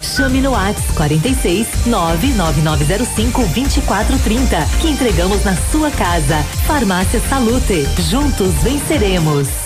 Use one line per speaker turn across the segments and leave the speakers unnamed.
Chame no WhatsApp 46 99905 2430 que entregamos na sua casa. Farmácia Salute. Juntos venceremos.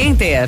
Center.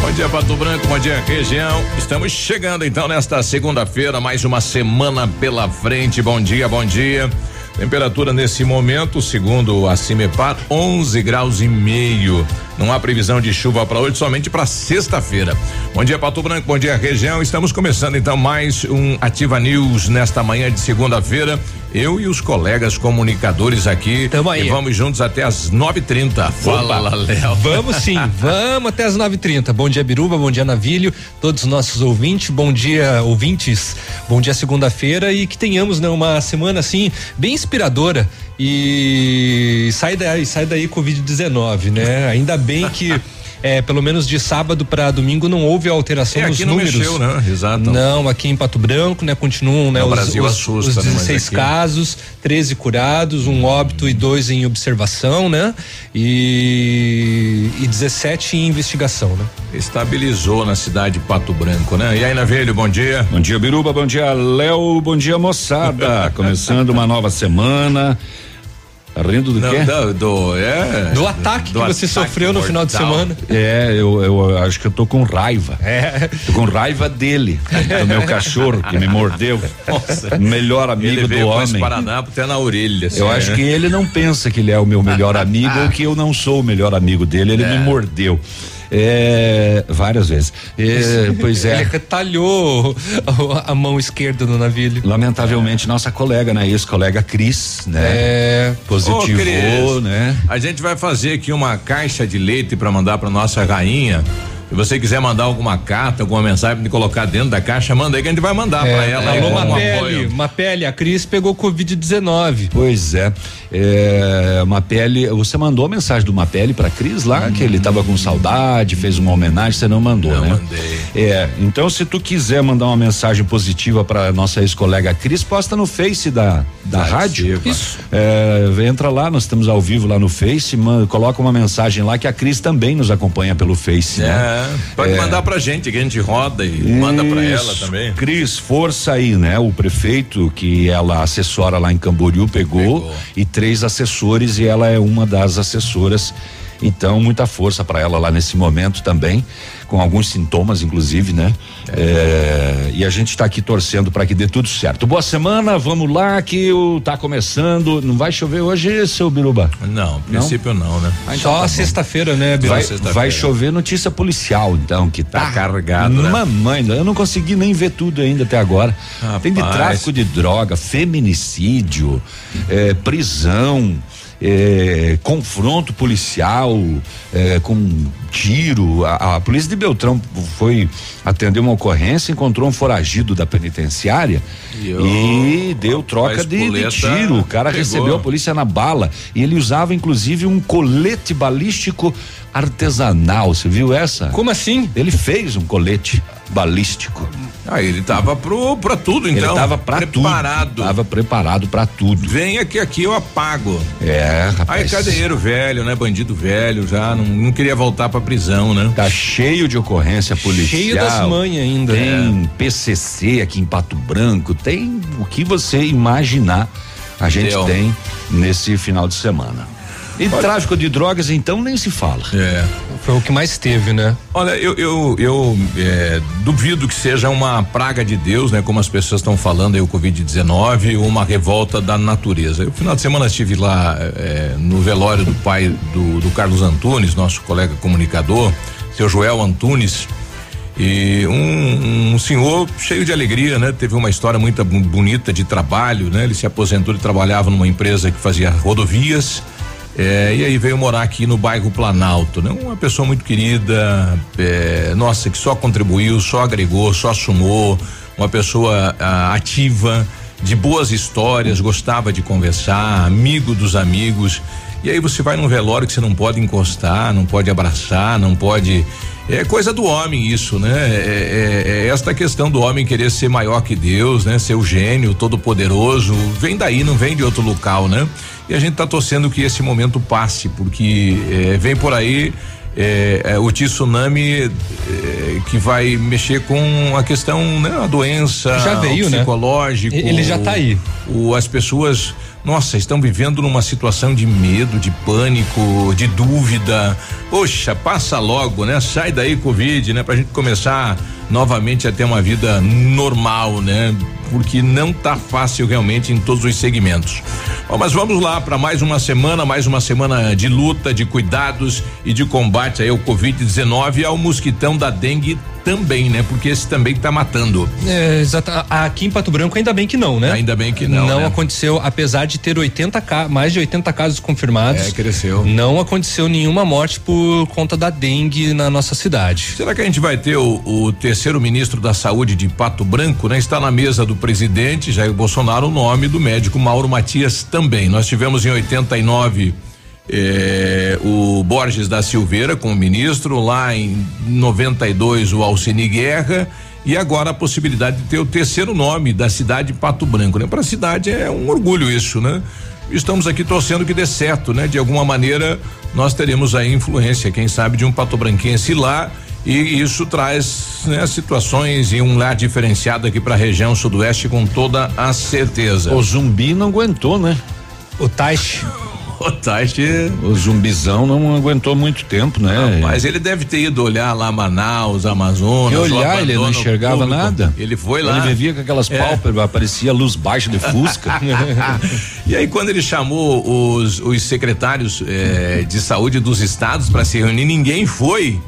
Bom dia, Pato Branco, bom dia, região. Estamos chegando então nesta segunda-feira, mais uma semana pela frente. Bom dia, bom dia. Temperatura nesse momento, segundo a Cimepar, 11 graus e meio. Não há previsão de chuva para hoje, somente para sexta-feira. Bom dia, Pato Branco, bom dia, região. Estamos começando então mais um Ativa News nesta manhã de segunda-feira. Eu e os colegas comunicadores aqui.
Tamo aí.
E vamos juntos até as 9:30. Fala, Léo.
Vamos sim, vamos até as 9:30. Bom dia, Biruba, bom dia, Navilho, todos os nossos ouvintes, bom dia, ouvintes, bom dia, segunda-feira e que tenhamos né, uma semana assim, bem inspiradora. E sai daí, sai daí Covid-19, né? Ainda bem que. É, pelo menos de sábado para domingo não houve alteração
É,
nos
aqui não
números.
mexeu, né? Exato.
Não, aqui em Pato Branco, né? Continuam, né?
No
os,
Brasil
os,
assusta,
os
né, mas
16
aqui-
casos, 13 curados, um óbito e dois em observação, né? E, e 17 em investigação, né?
Estabilizou na cidade de Pato Branco, né? E aí, Navelho, bom dia.
Bom dia, Biruba. Bom dia, Léo. Bom dia, moçada. Começando uma nova semana. Rindo do
Não,
quê?
do, do- é,
Do ataque
do
que você
ataque
sofreu no final de semana.
É, eu, eu acho que eu tô com raiva.
É.
Tô com raiva dele, do meu cachorro que me mordeu.
Nossa.
Melhor
Ele
amigo do
veio com esse
homem.
Paraná até na orelha. assim,
Eu
né?
acho que ele não pensa que ele é o meu melhor amigo ou que eu não sou o melhor amigo dele. Ele me mordeu. É, várias vezes. É, pois
Ele
é.
retalhou a, a mão esquerda do navilho.
Lamentavelmente, nossa colega, né? Ex-colega Cris, né?
É.
Positivou,
Ô, Cris,
né?
A gente vai fazer aqui uma caixa de leite para mandar para nossa rainha. Se você quiser mandar alguma carta, alguma mensagem pra colocar dentro da caixa, manda aí que a gente vai mandar pra ela. aí
Alô, Mapele. Mapele, a Cris pegou Covid-19.
Pois é, é, uma pele, você mandou a mensagem do Mapele pra Cris lá, que ele tava com saudade, fez uma homenagem, você não mandou,
Não
né?
mandei.
É, então se tu quiser mandar uma mensagem positiva pra nossa ex-colega Cris, posta no Face da, da rádio.
Isso.
É, entra lá, nós estamos ao vivo lá no Face, man- coloca uma mensagem lá que a Cris também nos acompanha pelo Face, né?
É, pode mandar pra gente, que a gente roda e manda pra ela
Isso.
também.
Cris, força aí, né? O prefeito que ela assessora lá em Camboriú pegou,
Pegou.
e três assessores e ela é uma das assessoras. Então, muita força para ela lá nesse momento também, com alguns sintomas, inclusive, né? É, e a gente está aqui torcendo para que dê tudo certo. Boa semana, vamos lá que o tá começando. Não vai chover hoje, seu Biruba?
Não, a princípio não, né?
Ah, então
Só
tá
sexta-feira, né, Bilu?
Vai,
sexta-feira.
vai chover notícia policial, então, que tá,
Tá carregado, né?
Mamãe, eu não consegui nem ver tudo ainda até agora.
Rapaz.
Tem de tráfico de droga, feminicídio, eh, prisão. Eh, confronto policial eh, com tiro. A, a polícia de Beltrão foi atender uma ocorrência, encontrou um foragido da penitenciária
E
e,
o-
deu troca de, de tiro. O cara
pegou.
recebeu a polícia na bala e ele usava inclusive um colete balístico artesanal. Você viu essa?
Como assim?
Ele fez um colete balístico.
Ah, ele tava pro, pra tudo, então.
Ele tava pra
preparado.
tudo. Tava preparado pra tudo.
Venha que aqui eu apago.
É,
Aí
rapaz.
cadeiro velho, né? Bandido velho, já não, não queria voltar pra prisão, né?
Tá cheio de ocorrência policial.
Cheio das manhas ainda.
Tem PCC aqui em Pato Branco, tem o que você imaginar a gente
Deu.
tem nesse final de semana. E tráfico de drogas, então, nem se fala.
É.
Foi o que mais teve, né?
Olha, eu, eu, eu é, duvido que seja uma praga de Deus, né? Como as pessoas estão falando aí, o Covid-19, ou uma revolta da natureza. Eu, final de semana estive lá é, no velório do pai do, do Carlos Antunes, nosso colega comunicador, seu Joel Antunes. E um, um senhor cheio de alegria, né? Teve uma história muito bonita de trabalho, né? Ele se aposentou e trabalhava numa empresa que fazia rodovias. É, e aí veio morar aqui no bairro Planalto, né? Uma pessoa muito querida, é, nossa, que só contribuiu, só agregou, só sumou, uma pessoa ah, ativa, de boas histórias, gostava de conversar, amigo dos amigos. E aí você vai num velório que você não pode encostar, não pode abraçar, não pode. É coisa do homem isso, né? É, é- é esta questão do homem querer ser maior que Deus, né? Ser o gênio, todo poderoso, vem daí, não vem de outro local, né? E a gente tá torcendo que esse momento passe, porque é, vem por aí é, é, o tsunami é, que vai mexer com a questão, né? A doença,
Já veio,
o
né?
psicológico.
Ele já tá aí.
O, as pessoas, nossa, estão vivendo numa situação de medo, de pânico, de dúvida. Poxa, passa logo, né? Sai daí, Covid, né? Pra gente começar novamente a ter uma vida normal, né? Porque não tá fácil realmente em todos os segmentos. Bom, mas vamos lá para mais uma semana, mais uma semana de luta, de cuidados e de combate aí ao Covid-19 e ao mosquitão da dengue também, né? Porque esse também tá matando.
É, exata. Aqui em Pato Branco, ainda bem que não, né?
Ainda bem que não.
Não
né?
aconteceu, apesar de ter 80 ca- mais de 80 casos confirmados.
É, cresceu.
Não aconteceu nenhuma morte por conta da dengue na nossa cidade.
Será que a gente vai ter o, o terceiro ministro da Saúde de Pato Branco, né? Está na mesa do presidente Jair Bolsonaro o nome do médico Mauro Matias também. Nós tivemos em 89 eh, o Borges da Silveira como ministro, lá em 92 o Alcini Guerra e agora a possibilidade de ter o terceiro nome da cidade de Pato Branco, né? Para a cidade é um orgulho isso, né? Estamos aqui torcendo que dê certo, né? De alguma maneira nós teremos aí influência, quem sabe, de um patobranquense lá e isso traz né, situações e um lar diferenciado aqui para a região sudoeste com toda a certeza.
O zumbi não aguentou, né?
O Taish,
O Taixe,
O zumbizão não aguentou muito tempo, né?
mas ele deve ter ido olhar lá Manaus, Amazonas.
E olhar, ele não enxergava
público.
nada.
Ele foi lá.
Ele vivia com aquelas
É.
pálpebras, parecia luz baixa de fusca.
e aí quando ele chamou os, os secretários eh, de saúde dos estados para se reunir, ninguém foi.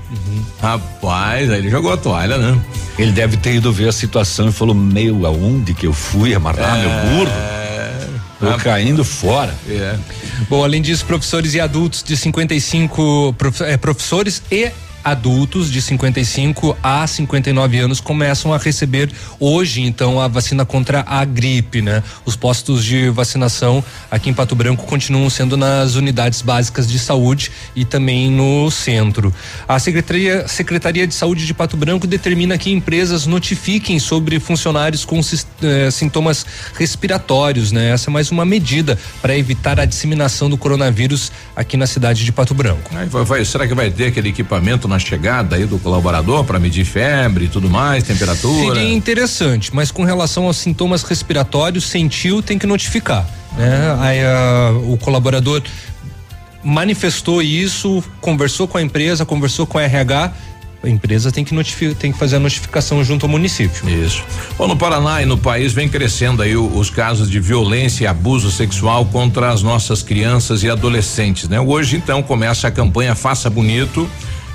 Rapaz, aí ele jogou a toalha, né?
ele deve ter ido ver a situação e falou: Meu, aonde que eu fui amarrar meu burro? Tô
Ah,
caindo fora.
É.
Bom, além disso, professores e adultos de 55, prof- eh, professores e adultos de 55 a 59 anos começam a receber hoje, então, a vacina contra a gripe, né? Os postos de vacinação aqui em Pato Branco continuam sendo nas unidades básicas de saúde e também no centro. A Secretaria, Secretaria de Saúde de Pato Branco determina que empresas notifiquem sobre funcionários com eh, sintomas respiratórios, né? Essa é mais uma medida para evitar a disseminação do coronavírus aqui na cidade de Pato Branco.
Vai- vai- será que vai ter aquele equipamento na chegada aí do colaborador para medir febre e tudo mais, temperatura?
Seria interessante, mas com relação aos sintomas respiratórios, sentiu, tem que notificar. Né? Aí, ah, o colaborador manifestou isso, conversou com a empresa, conversou com a RH. A empresa tem que, notificar, tem que fazer a notificação junto ao município.
Isso. Bom, no Paraná e no país vem crescendo aí o- os casos de violência e abuso sexual contra as nossas crianças e adolescentes, né? Hoje então começa a campanha Faça Bonito,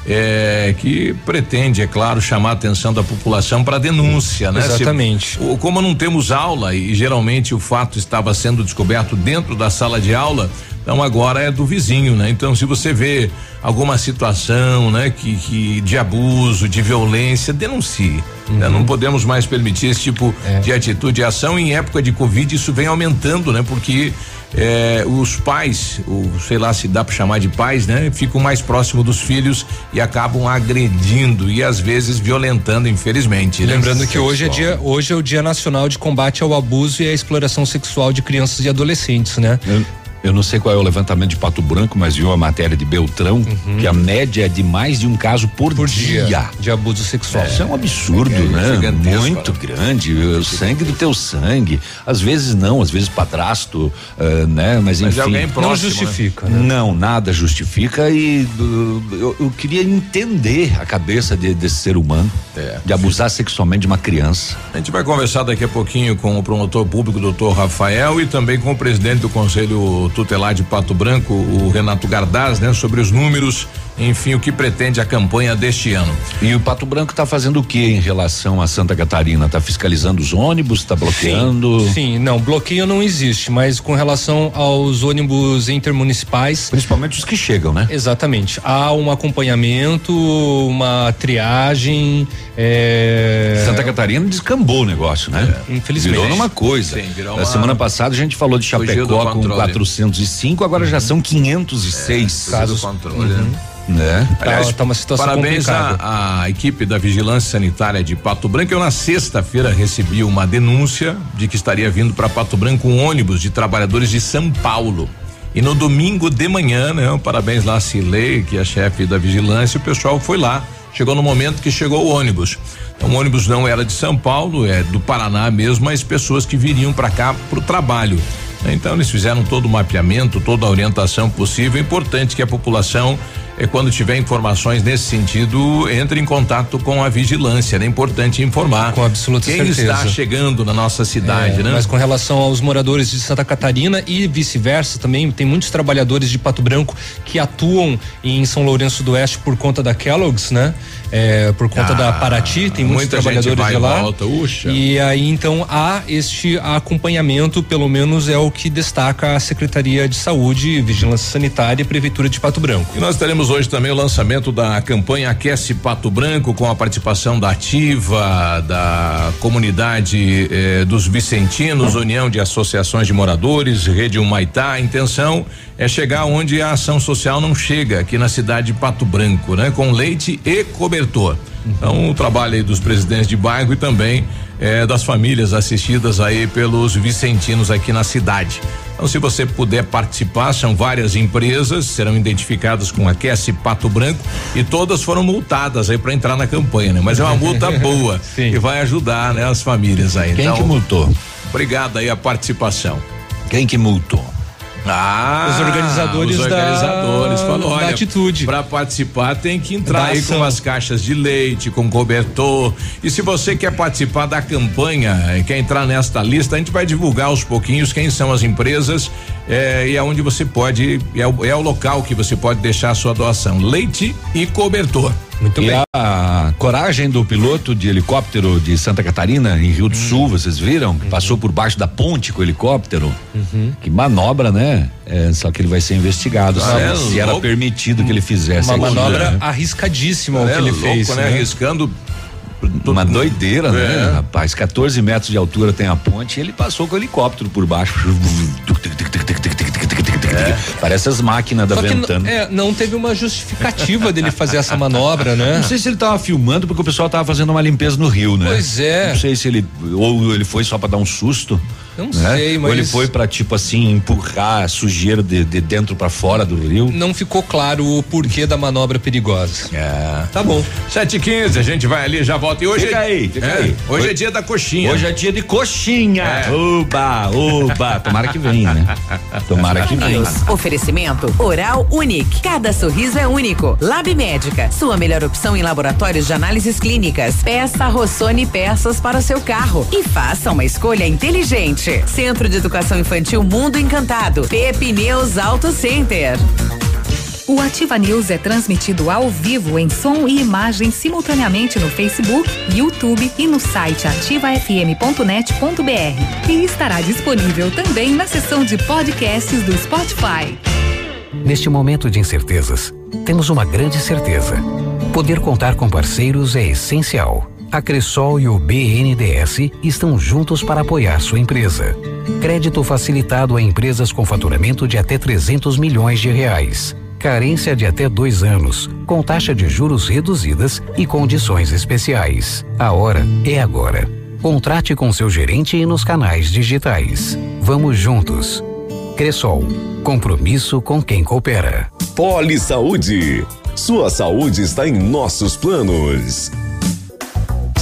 eh, que pretende, é claro, chamar a atenção da população para denúncia, né? Se-
Exatamente.
o- como não temos aula e geralmente o fato estava sendo descoberto dentro da sala de aula, então agora é do vizinho, né? Então se você vê alguma situação, né, que, que de abuso, de violência, denuncie. Né? Uhum. Não podemos mais permitir esse tipo é. de atitude e ação. Em época de Covid, isso vem aumentando, né? Porque é, os pais, o, sei lá se dá para chamar de pais, né? Ficam mais próximos dos filhos e acabam agredindo e às vezes violentando, infelizmente.
Né? Lembrando que hoje é dia, hoje é o Dia Nacional de Combate ao Abuso e à Exploração Sexual de Crianças e Adolescentes, né?
Eu, eu não sei qual é o levantamento de Pato Branco, mas viu a matéria de Beltrão, uhum. que a média é de mais de um caso por, por dia, dia,
de abuso sexual.
Isso é um absurdo, é, né? Muito né? grande. O sangue do teu sangue. Às vezes não, às vezes padrasto, uh, né? Mas, mas enfim.
Próximo, não né? justifica,
né? Não, nada justifica e uh, eu, eu, queria entender a cabeça de, desse ser humano é. de abusar sexualmente de uma criança.
A gente vai conversar daqui a pouquinho com o promotor público, doutor Rafael, e também com o presidente do Conselho tutelar de Pato Branco, o Renato Gardaz, né, sobre os números, enfim, o que pretende a campanha deste ano.
E o Pato Branco está fazendo o que em relação a Santa Catarina? Está fiscalizando os ônibus, está bloqueando?
Sim, sim, não, bloqueio não existe, mas com relação aos ônibus intermunicipais,
principalmente os que chegam, né?
Exatamente. Há um acompanhamento, uma triagem, é...
Santa Catarina descambou o negócio, né?
É. Infelizmente.
Virou numa coisa. Sim, virou uma... semana passada a gente falou de Chapecó com 400 405, agora uhum. já são 506
é, casos. Controle,
uhum. né?
Tá, Aliás, tá uma situação parabéns à equipe da Vigilância Sanitária de Pato Branco. Eu na sexta-feira recebi uma denúncia de que estaria vindo para Pato Branco um ônibus de trabalhadores de São Paulo. E no domingo de manhã, né? Parabéns lá a Cilei, que é a chefe da vigilância, o pessoal foi lá. Chegou no momento que chegou o ônibus. Então, o ônibus não era de São Paulo, é do Paraná mesmo, mas pessoas que viriam para cá para o trabalho. Então eles fizeram todo o mapeamento, toda a orientação possível. Importante que a população, é quando tiver informações nesse sentido, entre em contato com a vigilância. É importante informar.
Com absoluta
quem
certeza.
está chegando na nossa cidade,
é,
né?
Mas com relação aos moradores de Santa Catarina e vice-versa, também tem muitos trabalhadores de Pato Branco que atuam em São Lourenço do Oeste por conta da Kellogg's, né? É, por conta ah, da Paraty, tem muitos trabalhadores de lá.
Volta,
e aí então há este acompanhamento, pelo menos é o que destaca a Secretaria de Saúde, Vigilância Sanitária e Prefeitura de Pato Branco.
E nós teremos hoje também o lançamento da campanha Aquece Pato Branco com a participação da Ativa, da comunidade eh, dos Vicentinos, União de Associações de Moradores, Rede Humaitá. Intenção é chegar onde a ação social não chega, aqui na cidade de Pato Branco, né? Com leite e cobertor. Então, o trabalho aí dos presidentes de bairro e também eh, das famílias assistidas aí pelos vicentinos aqui na cidade. Então, se você puder participar, são várias empresas, serão identificadas com Aquece Pato Branco e todas foram multadas aí para entrar na campanha, né? Mas é uma multa boa e vai ajudar, né, as famílias aí.
Quem
então,
que multou?
Obrigado aí a participação.
Quem que multou?
Ah, os organizadores,
os organizadores
da,
falou, olha,
atitude.
Para participar tem que entrar aí com as caixas de leite, com cobertor. E se você quer participar da campanha, quer entrar nesta lista, a gente vai divulgar aos pouquinhos quem são as empresas é, e aonde você pode, é o, é o local que você pode deixar a sua doação. Leite e cobertor.
Muito e bem. a coragem do piloto de helicóptero de Santa Catarina, em Rio do hum. Sul, vocês viram? Que uhum. passou por baixo da ponte com o helicóptero. Uhum. Que manobra, né? É, só que ele vai ser investigado. Ah, é, se era permitido que ele fizesse.
Uma manobra né? arriscadíssima é, o que ele louco, fez.
Né? né? Arriscando
uma doideira, né, é. né, rapaz? 14 metros de altura tem a ponte e ele passou com o helicóptero por baixo. É. Parece as máquinas da Só Ventana.
É, não teve uma justificativa dele fazer essa manobra, né?
Não sei se ele tava filmando porque o pessoal tava fazendo uma limpeza no rio, né?
Pois é.
Não sei se ele ou ele foi só para dar um susto.
Não né? sei, mas.
Ou ele foi para tipo assim empurrar a sujeira de, de dentro para fora do rio?
Não ficou claro o porquê da manobra perigosa.
É.
Tá bom.
7h15, a gente vai ali, já volta. E hoje
fica
é,
aí, fica é, aí.
Hoje, hoje é dia da coxinha.
Hoje é dia de coxinha. É. Oba, oba. Tomara que venha, né? Tomara que venha.
Oferecimento Oral Unique. Cada sorriso é único. Lab Médica, sua melhor opção em laboratórios de análises clínicas. Peça Rossoni peças para o seu carro e faça uma escolha inteligente. Centro de Educação Infantil Mundo Encantado. Pepineus Auto Center.
O Ativa News é transmitido ao vivo em som e imagem simultaneamente no Facebook, YouTube e no site ativafm.net.br. E estará disponível também na seção de podcasts do Spotify.
Neste momento de incertezas, temos uma grande certeza. Poder contar com parceiros é essencial. A Cressol e o BNDES estão juntos para apoiar sua empresa. Crédito facilitado a empresas com faturamento de até 300 milhões de reais. Carência de até dois anos, com taxa de juros reduzidas e condições especiais. A hora é agora. Contrate com seu gerente e nos canais digitais. Vamos juntos. Cressol. Compromisso com quem coopera.
Poli Saúde. Sua saúde está em nossos planos.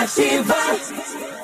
Ativa.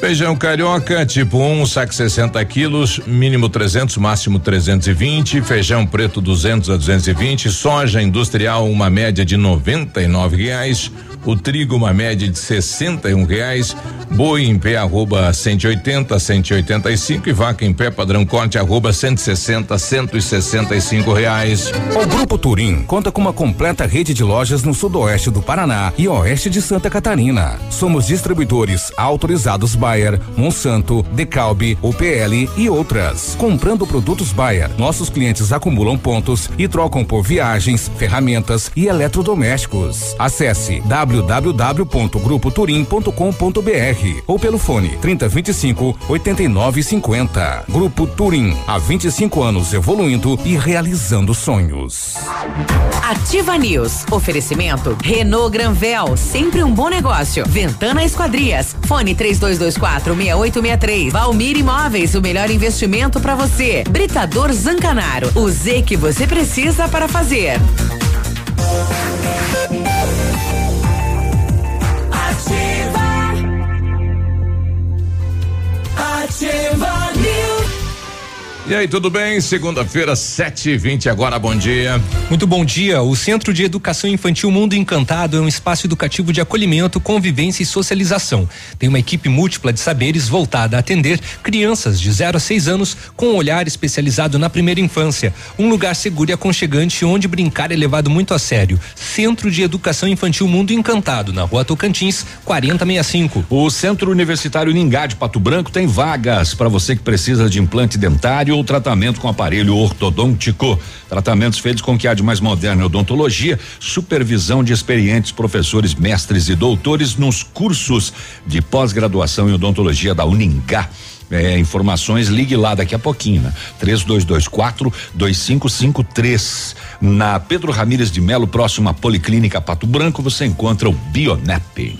Feijão carioca, tipo 1, um, saco 60 quilos, mínimo 300, máximo 320. Feijão preto 200 a 220. Soja industrial, uma média de 99 reais o trigo uma média de 61 reais, boi em pé arroba 180, 185 e vaca em pé padrão corte arroba 160, 165 reais.
O Grupo Turim conta com uma completa rede de lojas no sudoeste do Paraná e oeste de Santa Catarina. Somos distribuidores autorizados Bayer, Monsanto, Decalbe, UPL e outras. Comprando produtos Bayer, nossos clientes acumulam pontos e trocam por viagens, ferramentas e eletrodomésticos. Acesse www.grupoturim.com.br ou pelo fone 3025 8950. Grupo Turim, há 25 anos evoluindo e realizando sonhos.
Ativa News. Oferecimento Renault Granvel, sempre um bom negócio. Ventana Esquadrias. Fone 3224 6863. Valmir Imóveis, o melhor investimento para você. Britador Zancanaro. O Z que você precisa para fazer.
E aí, tudo bem? Segunda-feira, sete e vinte agora, bom dia.
Muito bom dia. O Centro de Educação Infantil Mundo Encantado é um espaço educativo de acolhimento, convivência e socialização. Tem uma equipe múltipla de saberes voltada a atender crianças de 0 a 6 anos com um olhar especializado na primeira infância. Um lugar seguro e aconchegante onde brincar é levado muito a sério. Centro de Educação Infantil Mundo Encantado, na rua Tocantins, 4065.
O Centro Universitário Ningá de Pato Branco tem vagas para você que precisa de implante dentário ou tratamento com aparelho ortodôntico. Tratamentos feitos com que há de mais moderna odontologia, supervisão de experientes professores, mestres e doutores nos cursos de pós-graduação em odontologia da Uningá. é, informações, ligue lá daqui a pouquinho, né? 3224 2553. Na Pedro Ramires de Melo, próximo à Policlínica Pato Branco, você encontra o Bionep.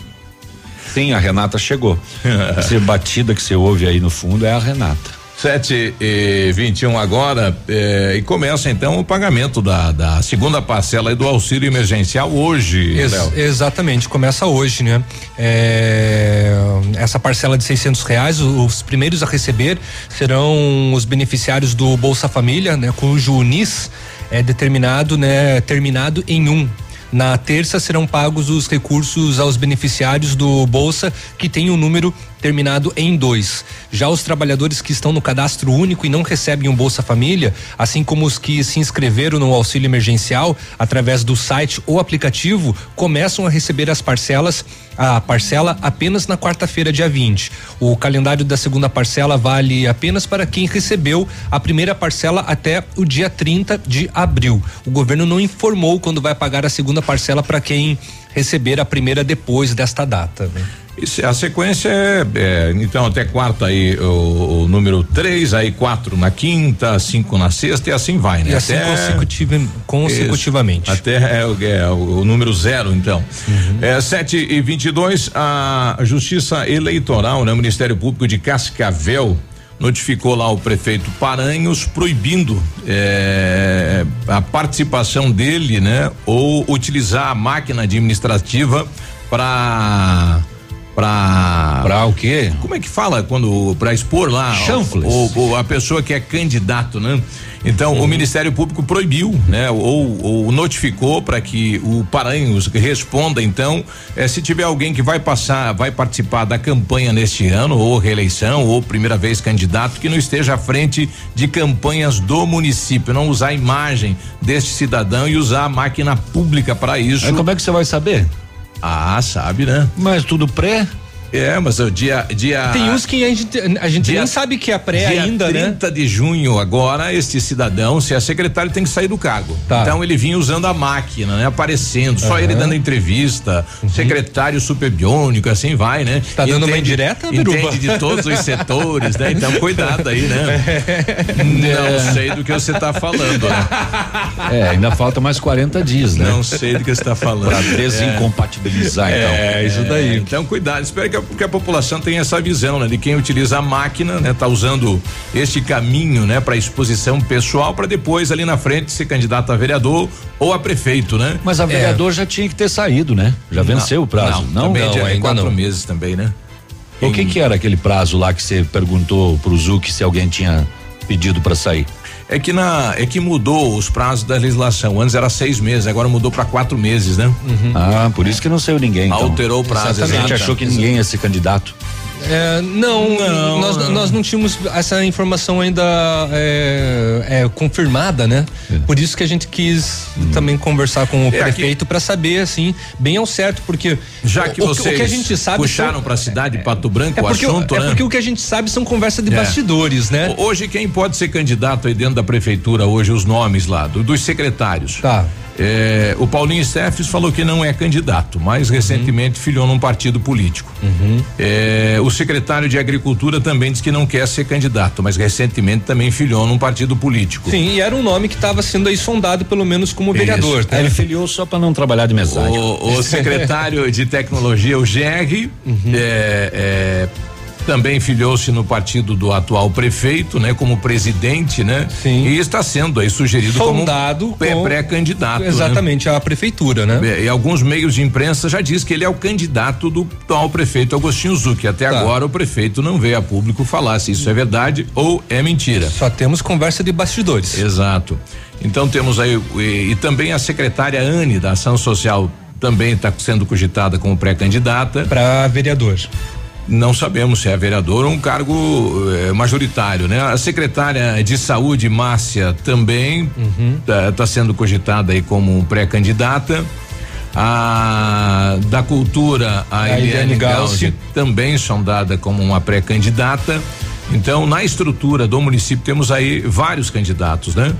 Sim, a Renata chegou. Essa batida que você ouve aí no fundo é a Renata.
7 e 21 agora eh, e começa então o pagamento da, da segunda parcela do auxílio emergencial hoje.
Ex
Léo.
exatamente, começa hoje, né? É, essa parcela de 600 reais, os primeiros a receber serão os beneficiários do Bolsa Família, né? Cujo UNIS é determinado, né? Terminado em um. Na terça serão pagos os recursos aos beneficiários do Bolsa que tem o um número terminado em dois. Já os trabalhadores que estão no cadastro único e não recebem um Bolsa Família, assim como os que se inscreveram no auxílio emergencial através do site ou aplicativo, começam a receber as parcelas, a parcela apenas na quarta-feira, dia 20. O calendário da segunda parcela vale apenas para quem recebeu a primeira parcela até o dia 30 de abril. O governo não informou quando vai pagar a segunda parcela para quem receber a primeira depois desta data. Né?
Isso, a sequência é, é, então até quarta aí o, o número 3, aí quatro na quinta, cinco na sexta e assim vai, né?
E assim consecutiva, consecutivamente.
Isso, até é, é, o, o, número zero, então. Uhum. É 7 e 22 a Justiça Eleitoral, né? O Ministério Público de Cascavel notificou lá o prefeito Paranhos proibindo é, a participação dele, né? Ou utilizar a máquina administrativa para para
para o quê?
Como é que fala quando para expor lá
Chanfles.
o, o, a pessoa que é candidato, né? Então uhum. o Ministério Público proibiu, né? Ou, ou notificou para que o Paranhos responda então, eh, se tiver alguém que vai passar, vai participar da campanha neste ano ou reeleição ou primeira vez candidato que não esteja à frente de campanhas do município, não usar a imagem deste cidadão e usar a máquina pública para isso.
Aí como é que você vai saber?
Ah, sabe, né?
Mas tudo pré?
É, mas o dia, dia.
Tem uns que a gente, a gente dia, nem sabe que é pré ainda, 30
né? 30 de junho, agora, este cidadão, se é secretário, tem que sair do cargo. Tá. Então ele vinha usando a máquina, né? Aparecendo, só uhum. ele dando entrevista, uhum. secretário superbiônico, assim vai, né?
Tá dando entende, uma indireta,
Entende de todos os setores, né? Então cuidado aí, né? Não sei do que você tá falando, né?
É, ainda falta mais 40 dias, né?
Não sei do que você tá falando.
Pra desincompatibilizar, é. então.
É, isso daí. Então cuidado, espero que porque a população tem essa visão, né? De quem utiliza a máquina, né? Tá usando este caminho, né? Para exposição pessoal, para depois ali na frente ser candidato a vereador ou a prefeito, né?
Mas a vereador é. já tinha que ter saído, né? Já venceu não, o prazo, não?
Não, também
não,
é quatro não. meses também, né?
O que que era aquele prazo lá que você perguntou pro Zuc se alguém tinha pedido para sair?
É que na é que mudou os prazos da legislação. Antes era seis meses, agora mudou para quatro meses, né?
Uhum. Ah, por isso que não saiu ninguém. Então.
Alterou o prazo.
A gente achou que ninguém ia ser candidato.
É, não, não, nós não. nós não tínhamos essa informação ainda é, é, confirmada, né? É. Por isso que a gente quis hum. também conversar com o é, prefeito para saber assim bem ao certo, porque
já que o, vocês o que a gente sabe puxaram para a cidade de Pato Branco
é
o
assunto,
é
né? porque o que a gente sabe são conversas de bastidores, né?
Hoje quem pode ser candidato aí dentro da prefeitura hoje os nomes lá do, dos secretários.
Tá.
É, o Paulinho Steffes falou que não é candidato, mas recentemente uhum. filiou num partido político.
Uhum.
É, o secretário de Agricultura também diz que não quer ser candidato, mas recentemente também filiou num partido político.
Sim, e era um nome que estava sendo aí sondado pelo menos como vereador.
Tá? Ele filiou só para não trabalhar de mensagem.
O, o secretário de Tecnologia, o GR, uhum. é, é também filiou-se no partido do atual prefeito, né, como presidente, né?
Sim.
E está sendo aí sugerido
Sondado
como pré-candidato.
Né? Exatamente,
né?
à prefeitura, né?
E alguns meios de imprensa já diz que ele é o candidato do atual prefeito Agostinho Zucchi. Até tá. agora o prefeito não veio a público falar se isso é verdade ou é mentira.
Só temos conversa de bastidores.
Exato. Então temos aí e, e também a secretária Anne da Ação Social também está sendo cogitada como pré-candidata.
Para vereador.
Não sabemos se é vereador ou um cargo eh, majoritário, né? A secretária de saúde, Márcia, também está uhum. tá sendo cogitada aí como pré-candidata. A da cultura, a, a Eliane Gauss, também sondada como uma pré-candidata. Então, na estrutura do município, temos aí vários candidatos, né?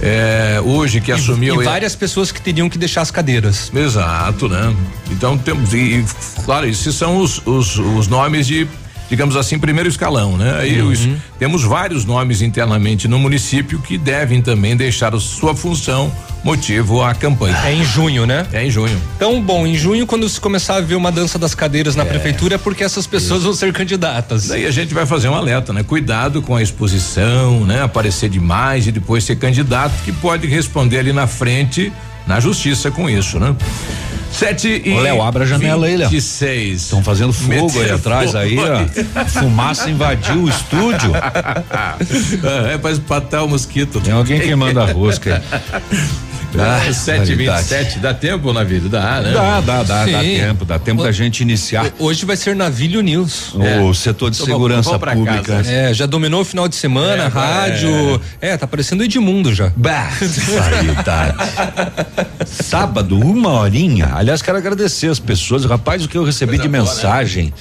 É, hoje que
e,
assumiu.
E várias é, pessoas que teriam que deixar as cadeiras.
Exato, né? Então temos. E, claro, esses são os, os, os nomes de digamos assim, primeiro escalão, né? Aí
Uhum.
os- temos vários nomes internamente no município que devem também deixar a sua função motivo à campanha.
É em junho, né?
É em junho.
Então, bom, em junho, quando se começar a ver uma dança das cadeiras na
É.
prefeitura, é porque essas pessoas vão ser candidatas.
Daí a gente vai fazer um alerta, né? Cuidado com a exposição, né? Aparecer demais e depois ser candidato que pode responder ali na frente na justiça com isso, né? Sete e
Léo, abre a janela aí, Léo.
26.
Estão fazendo fogo aí
Meteram
atrás
fogo
aí, ó.
aí.
Fumaça invadiu o estúdio.
é pra espatar o mosquito.
Tem alguém queimando a rosca aí.
Ah, 7 e
raridade.
27 dá tempo, Navírio? Dá, né?
Dá, dá, dá, dá
Sim.
tempo, dá tempo da gente iniciar.
Hoje vai ser Navilho News.
O setor de
Então,
segurança
vamos
pública.
casa. É, já dominou o final de semana,
É,
rádio. É. tá parecendo Edmundo já.
Bah. Sábado, uma horinha. Aliás, quero agradecer as pessoas. Rapaz, o que eu recebi de mensagem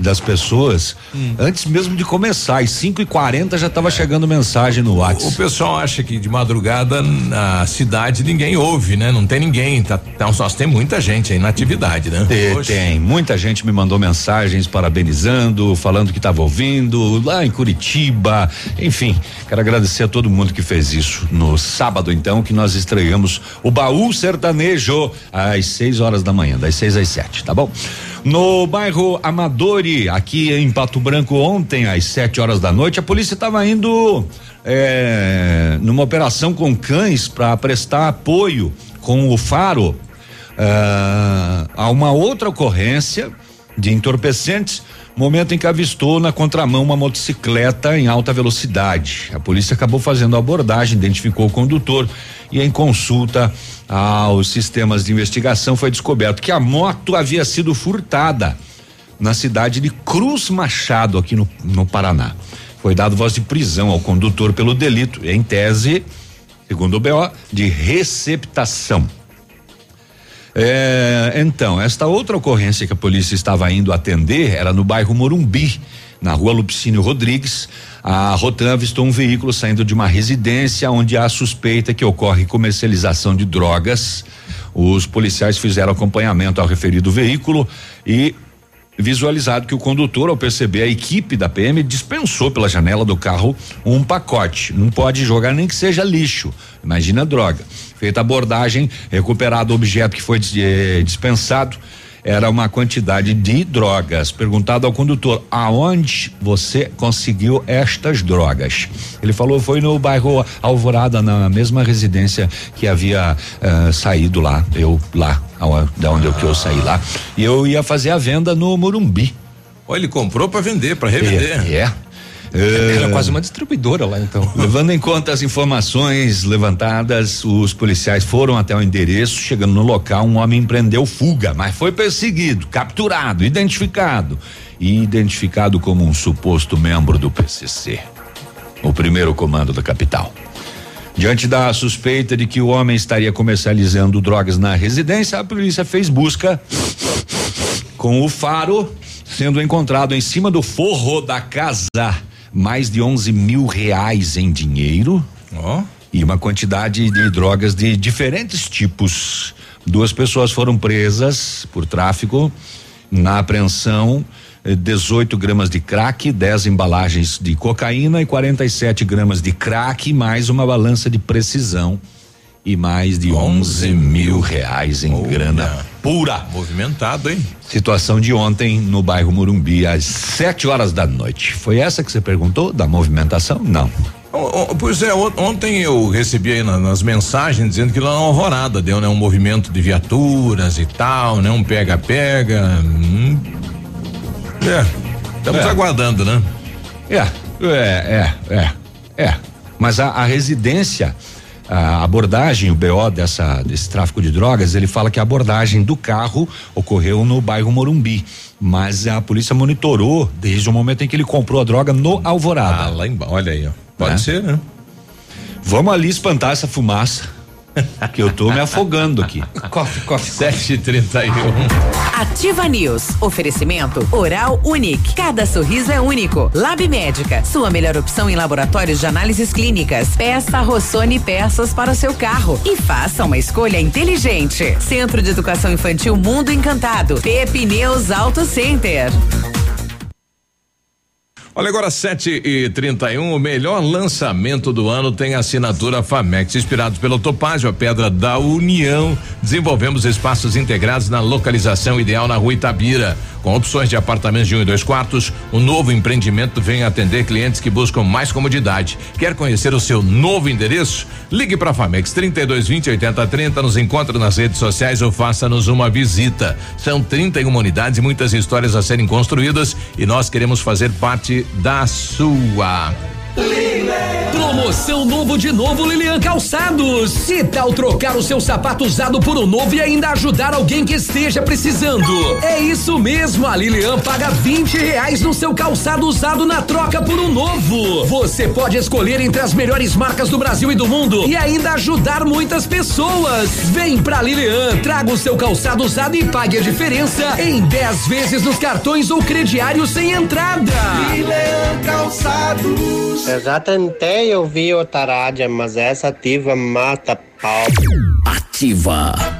das pessoas, antes mesmo de começar, às 5 e 40 já estava chegando mensagem no
O
WhatsApp.
pessoal acha que de madrugada na cidade ninguém ouve, né? Não tem ninguém. Tá, tá, só tem muita gente aí na atividade, né?
Tem, tem. Muita gente me mandou mensagens parabenizando, falando que estava ouvindo, lá em Curitiba. Enfim, quero agradecer a todo mundo que fez isso. No sábado, então, que nós estreamos o Baú Sertanejo às 6 horas da manhã, das 6 às 7, tá bom? No bairro Amadori, aqui em Pato Branco, ontem, às 7 horas da noite, a polícia estava indo é, numa operação com cães para prestar apoio com o faro ah, há uma outra ocorrência de entorpecentes, momento em que avistou na contramão uma motocicleta em alta velocidade. A polícia acabou fazendo a abordagem, identificou o condutor e em consulta aos sistemas de investigação foi descoberto que a moto havia sido furtada na cidade de Cruz Machado, aqui no, no Paraná. Foi dado voz de prisão ao condutor pelo delito, em tese, segundo o BO, de receptação. É, então, esta outra ocorrência que a polícia estava indo atender era no bairro Morumbi, na rua Lupicínio Rodrigues. A Rotan avistou um veículo saindo de uma residência onde há suspeita que ocorre comercialização de drogas. Os policiais fizeram acompanhamento ao referido veículo e visualizado que o condutor, ao perceber a equipe da PM, dispensou pela janela do carro um pacote. Não pode jogar nem que seja lixo. Imagina droga. Feita a abordagem, recuperado o objeto que foi eh, dispensado, era uma quantidade de drogas. Perguntado ao condutor, aonde você conseguiu estas drogas? Ele falou, foi no bairro Alvorada, na mesma residência que havia eh, saído lá, eu lá, da onde eu que eu saí lá. E eu ia fazer a venda no Morumbi.
Ó, ele comprou para vender, para revender.
É.
Era
Eh,
quase uma distribuidora lá, então.
Levando em conta as informações levantadas, os policiais foram até o endereço. Chegando no local, um homem empreendeu fuga, mas foi perseguido, capturado, identificado e identificado como um suposto membro do PCC, o primeiro comando da capital. Diante da suspeita de que o homem estaria comercializando drogas na residência, a polícia fez busca com o faro sendo encontrado em cima do forro da casa mais de 11 mil reais em dinheiro e uma quantidade de drogas de diferentes tipos. Duas pessoas foram presas por tráfico. Na apreensão, eh, 18 gramas de crack, 10 embalagens de cocaína e 47 gramas de crack, mais uma balança de precisão e mais de 11 mil reais em grana pura.
Movimentado, hein?
Situação de ontem no bairro Morumbi, às 7 horas da noite. Foi essa que você perguntou? Da movimentação? Não.
Pois é, on- ontem eu recebi aí na- nas mensagens dizendo que lá na Alvorada deu, né? Um movimento de viaturas e tal, né? Um pega-pega. hum. É, estamos
É.
aguardando, né?
É, é, é, é, é. Mas a, a residência, a abordagem, o BO dessa, desse tráfico de drogas, ele fala que a abordagem do carro ocorreu no bairro Morumbi. Mas a polícia monitorou desde o momento em que ele comprou a droga no Alvorada.
Ah, lá embaixo, olha aí, ó. Pode
Né?
ser, né?
Vamos ali espantar essa fumaça, que eu tô me afogando aqui.
Coffee, coffee.
7h31.
Ativa News. Oferecimento Oral Unique. Cada sorriso é único. Lab Médica. Sua melhor opção em laboratórios de análises clínicas. Peça Rossoni peças para o seu carro e faça uma escolha inteligente. Centro de Educação Infantil Mundo Encantado. Pepineus Auto Center.
Olha, agora 7 e 31 um, o melhor lançamento do ano tem assinatura Famex. Inspirados pelo Topázio, a Pedra da União, desenvolvemos espaços integrados na localização ideal na rua Itabira. Com opções de apartamentos de um e dois quartos, o novo empreendimento vem atender clientes que buscam mais comodidade. Quer conhecer o seu novo endereço? Ligue para Famex 3220 8030, nos encontre nas redes sociais ou faça-nos uma visita. São 31 unidades e muitas histórias a serem construídas e nós queremos fazer parte da sua.
Promoção novo de novo Lilian Calçados. Se tal trocar o seu sapato usado por um novo e ainda ajudar alguém que esteja precisando? É isso mesmo, a Lilian paga 20 reais no seu calçado usado na troca por um novo. Você pode escolher entre as melhores marcas do Brasil e do mundo e ainda ajudar muitas pessoas. Vem pra Lilian, traga o seu calçado usado e pague a diferença em 10 vezes nos cartões ou crediário sem entrada.
Lilian Calçados.
Eu já tentei ouvir outra rádio, mas essa ativa mata pau.
Ativa.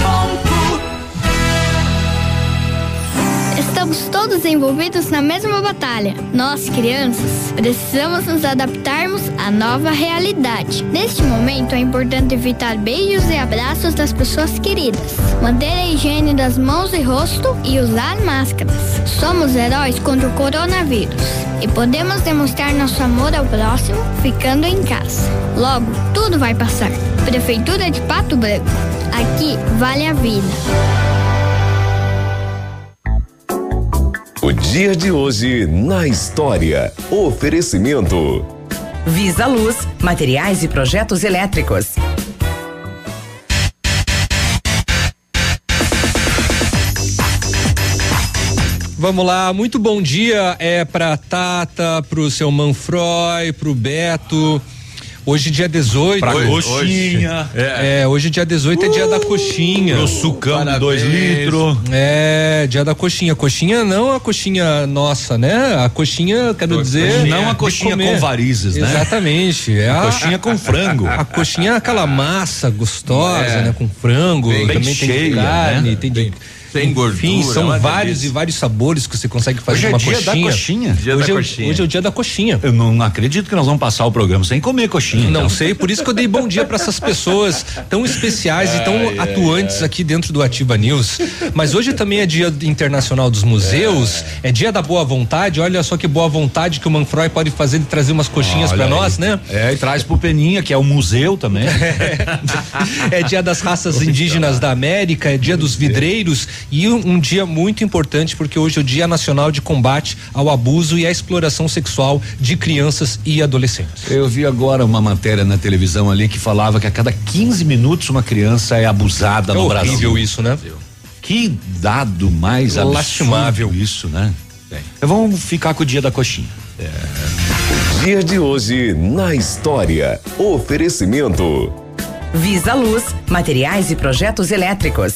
Estamos todos envolvidos na mesma batalha. Nós, crianças, precisamos nos adaptarmos à nova realidade. Neste momento, é importante evitar beijos e abraços das pessoas queridas, manter a higiene das mãos e rosto e usar máscaras. Somos heróis contra o coronavírus e podemos demonstrar nosso amor ao próximo ficando em casa. Logo, tudo vai passar. Prefeitura de Pato Branco. Aqui vale a vida.
O dia de hoje na história. Oferecimento.
Visa Luz, materiais e projetos elétricos.
Vamos lá, muito bom dia é pra Tata, pro seu Manfroy, pro Beto. Hoje dia 18.
Pra
hoje,
coxinha.
Hoje, é. é, hoje dia 18 uh, é dia da coxinha.
Pro sucão de dois litros.
É, dia da coxinha. Coxinha não a coxinha nossa, né? A coxinha, quero dizer.
Não a coxinha com varizes, né?
Exatamente. É
a, coxinha com frango.
A coxinha é aquela massa gostosa, é. né? Com frango.
Bem,
também
bem
tem
cheia,
de carne,
né?
tem de.
Bem
sem
gordura.
Enfim, são
é
vários
delícia.
e vários sabores que você consegue fazer
Hoje é
uma
dia
coxinha.
da coxinha.
Dia
hoje,
da
é,
coxinha.
hoje é o dia da coxinha.
Eu não acredito que nós vamos passar o programa sem comer coxinha.
Não
então.
sei, por isso que eu dei bom dia para essas pessoas tão especiais e tão
Ai, ai,
atuantes aqui dentro do Ativa News. Mas hoje também é dia internacional dos museus, é, dia da boa vontade. Olha só que boa vontade que o Manfroy pode fazer de trazer umas coxinhas para nós, né?
É, e traz pro Peninha, que é o museu também.
É dia das raças indígenas da América, é dia dos vidreiros e um, um dia muito importante porque hoje é o Dia Nacional de Combate ao Abuso e à Exploração Sexual de Crianças e Adolescentes.
Eu vi agora uma matéria na televisão ali que falava que a cada 15 minutos uma criança é abusada
É
no
horrível
Brasil.
isso, né?
Que dado mais absurdo
Lastimável.
isso, né? É. Vamos ficar com o dia da coxinha.
Dia de hoje na história. Oferecimento.
Visa Luz, materiais e projetos elétricos.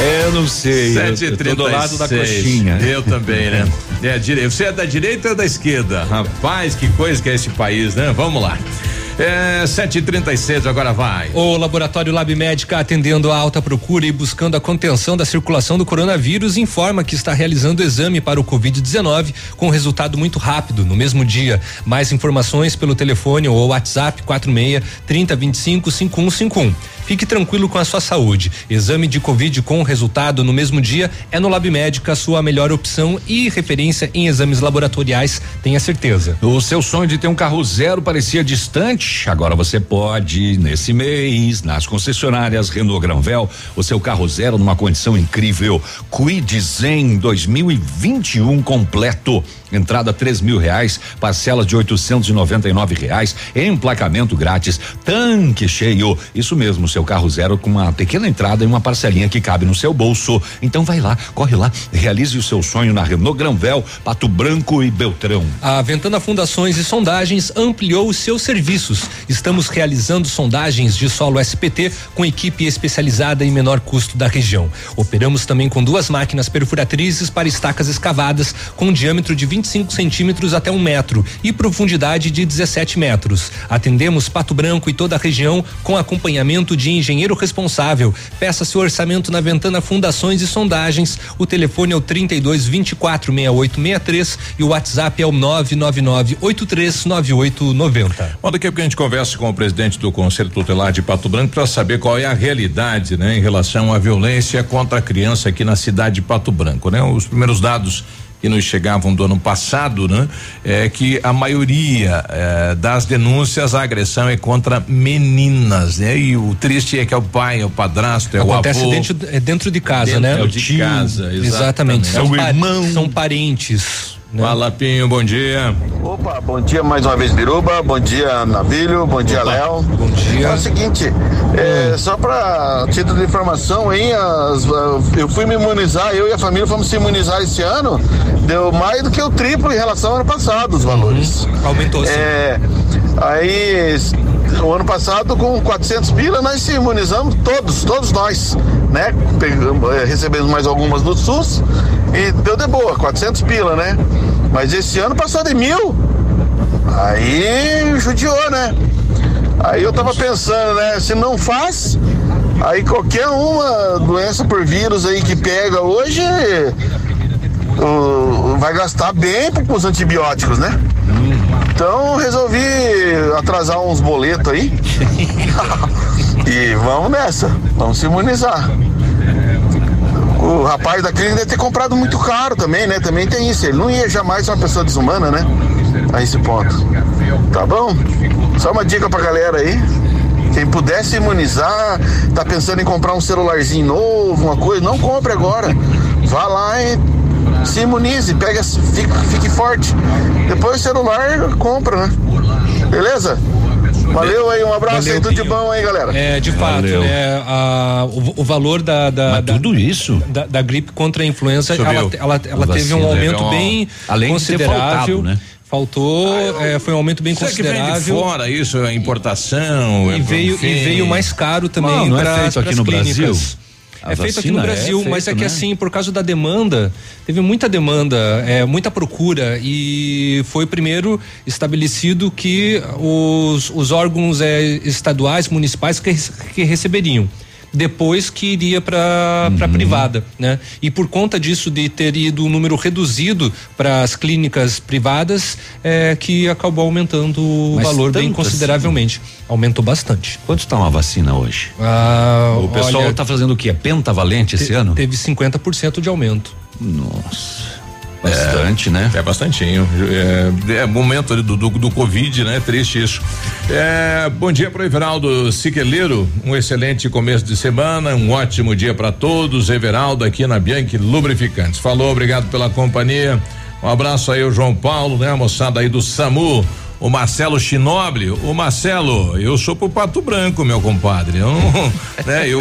Eu não sei.
Sete
eu
e
tô do lado da coxinha.
Eu também, né? É, dire... Você é da direita ou da esquerda? Rapaz, que coisa que é esse país, né? Vamos lá. É, 7h36, agora vai.
O laboratório Lab Médica, atendendo a alta procura e buscando a contenção da circulação do coronavírus, informa que está realizando exame para o Covid-19 com resultado muito rápido, no mesmo dia. Mais informações pelo telefone ou WhatsApp 46 3025 5151. Fique tranquilo com a sua saúde. Exame de Covid com resultado no mesmo dia é no Lab Médica, sua melhor opção e referência em exames laboratoriais, tenha certeza.
O seu sonho de ter um carro zero parecia distante? Agora você pode, nesse mês, nas concessionárias Renault Granvel, o seu carro zero numa condição incrível. Quid Zen 2021 completo. Entrada três mil reais, parcelas de oitocentos e noventa e nove reais, emplacamento grátis, tanque cheio. Isso mesmo, seu carro zero com uma pequena entrada e uma parcelinha que cabe no seu bolso. Então vai lá, corre lá, realize o seu sonho na Renault Granvel, Pato Branco e Beltrão.
A Ventana Fundações e Sondagens ampliou os seus serviços. Estamos realizando sondagens de solo SPT com equipe especializada em menor custo da região. Operamos também com duas máquinas perfuratrizes para estacas escavadas com diâmetro de 25 centímetros até um metro e profundidade de 17 metros. Atendemos Pato Branco e toda a região com acompanhamento de engenheiro responsável. Peça seu orçamento na Ventana Fundações e Sondagens. O telefone é o 32 24 6863 e o WhatsApp é o 999 839890.
Bom, daqui a pouco a gente conversa com o presidente do Conselho Tutelar de Pato Branco para saber qual é a realidade, né, em relação à violência contra a criança aqui na cidade de Pato Branco, né? Os primeiros dados que nos chegavam do ano passado, né? É que a maioria eh, das denúncias, a agressão é contra meninas, né? E o triste é que é o pai, é o padrasto, é
Acontece
o avô.
dentro, é dentro de casa,
Dentro
né?
de casa,
exatamente.
exatamente.
São,
É o
pa-
irmão.
são parentes. Né?
Fala, Pinho, bom dia.
Opa, bom dia mais uma vez, Biruba. Bom dia, Navilho. Bom dia, Léo.
Bom dia.
É o seguinte, é, só para título de informação aí, as- eu fui me imunizar, eu e a família fomos se imunizar esse ano, deu mais do que o triplo em relação ao ano passado, os valores.
Aumentou sim.
É, aí, o ano passado, com 400 pila, nós se imunizamos todos, todos nós, né? Pegamos, é, recebemos mais algumas do SUS e deu de boa, 400 pila, né? Mas esse ano passou de mil, aí judiou, né? Aí eu tava pensando, né? Se não faz, aí qualquer uma doença por vírus aí que pega hoje, vai gastar bem com os antibióticos, né? Então resolvi atrasar uns boletos aí. e vamos nessa, vamos se imunizar. O rapaz da clínica deve ter comprado muito caro também, né? Também tem isso. Ele não ia jamais ser uma pessoa desumana, né? A esse ponto. Tá bom? Só uma dica pra galera aí. Quem pudesse imunizar, tá pensando em comprar um celularzinho novo, uma coisa, não compre agora. Vá lá e se imunize, pega, fique, fique forte. Depois o celular compra, né? Beleza? Valeu aí, um abraço
Valeu,
aí, tudo de bom aí, galera.
É, de fato,
Valeu.
né? A, o, o valor da, da, da-
tudo isso
da, da gripe contra a influenza,
Subiu.
ela, ela, ela
A
teve um aumento
um-
bem
além de ter
considerável.
faltado, né?
Faltou, é, foi um aumento bem
Será que vem de
considerável.
fora isso, a importação?
E veio,
enfim.
e veio mais caro também
Não, não é
para
feito aqui no Brasil? A
É feito aqui no
vacina é
Brasil, mas é
feito,
que
né?
assim, por causa da demanda, teve muita demanda, é, muita procura e foi primeiro estabelecido que os, os órgãos é, estaduais, municipais que, que receberiam. Depois que iria para
Uhum.
para privada, né? E por conta disso de ter ido um número reduzido para as clínicas privadas, é que acabou aumentando o
Mas
valor bem
tanto
consideravelmente. Aumentou bastante.
Quanto está uma vacina hoje?
Ah,
o pessoal está fazendo o quê? Pentavalente esse
te-
ano?
Teve 50% de aumento.
Nossa. Bastante, né?
É bastantinho. É, é momento do, do, do Covid, né? Triste isso. É, bom dia para o Everaldo Siqueleiro. Um excelente começo de semana, um ótimo dia para todos. Everaldo aqui na Bianchi Lubrificantes. Falou, obrigado pela companhia. Um abraço aí ao João Paulo, né? A moçada aí do SAMU. O Marcelo Chinoble, o Marcelo, eu sou pro Pato Branco, meu compadre. Eu né, eu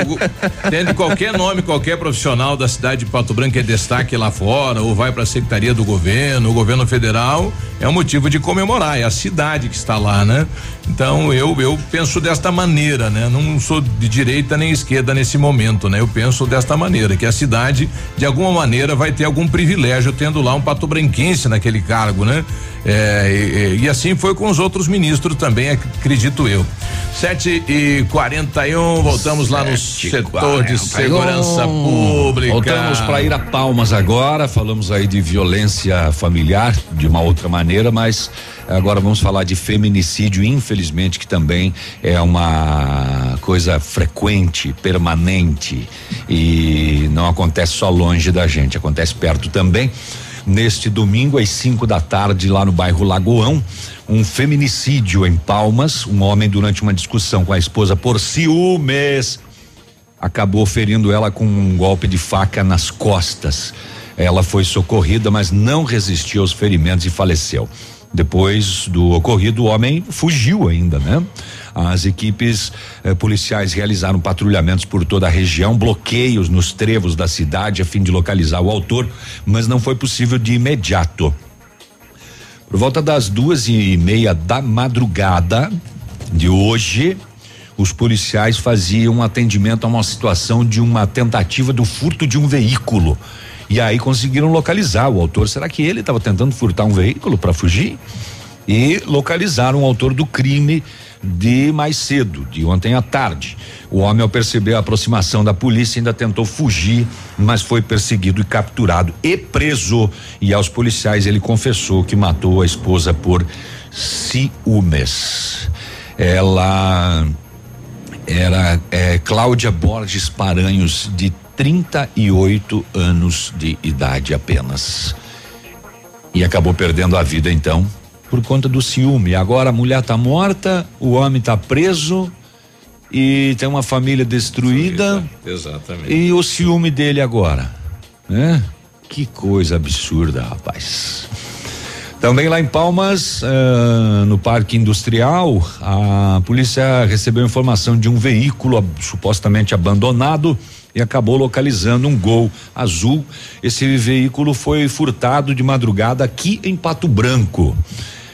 tendo qualquer nome, qualquer profissional da cidade de Pato Branco é destaque lá fora, ou vai para a secretaria do governo, o governo federal, é um motivo de comemorar, é a cidade que está lá, né? Então eu eu penso desta maneira, né? Não sou de direita nem esquerda nesse momento, né? Eu penso desta maneira, que a cidade de alguma maneira vai ter algum privilégio tendo lá um patobranquense naquele cargo, né? É, e, e- assim foi com os outros ministros também, acredito eu. 7 e 41 voltamos lá no setor de segurança pública.
Voltamos para ir a Palmas agora. Falamos aí de violência familiar de uma outra maneira, mas agora vamos falar de feminicídio, infelizmente, que também é uma coisa frequente, permanente e não acontece só longe da gente, acontece perto também. Neste domingo, às 5 da tarde, lá no bairro Lagoão, um feminicídio em Palmas. Um homem, durante uma discussão com a esposa por ciúmes, acabou ferindo ela com um golpe de faca nas costas. Ela foi socorrida, mas não resistiu aos ferimentos e faleceu. Depois do ocorrido, o homem fugiu ainda, né? As equipes eh, policiais realizaram patrulhamentos por toda a região, bloqueios nos trevos da cidade a fim de localizar o autor, mas não foi possível de imediato. Por volta das duas e meia da madrugada de hoje, os policiais faziam um atendimento a uma situação de uma tentativa do furto de um veículo. E aí conseguiram localizar o autor. Será que ele estava tentando furtar um veículo para fugir? E localizaram o autor do crime de mais cedo, de ontem à tarde. O homem, ao perceber a aproximação da polícia, ainda tentou fugir, mas foi perseguido e capturado e preso. E aos policiais ele confessou que matou a esposa por ciúmes. Ela era é, Cláudia Borges Paranhos, de 38 anos de idade apenas. E acabou perdendo a vida então por conta do ciúme. Agora a mulher está morta, o homem está preso e tem uma família destruída.
Exatamente.
E o ciúme dele agora, né? Que coisa absurda, rapaz. Também lá em Palmas, uh, no Parque Industrial, a polícia recebeu informação de um veículo supostamente abandonado e acabou localizando um gol azul. Esse veículo foi furtado de madrugada aqui em Pato Branco.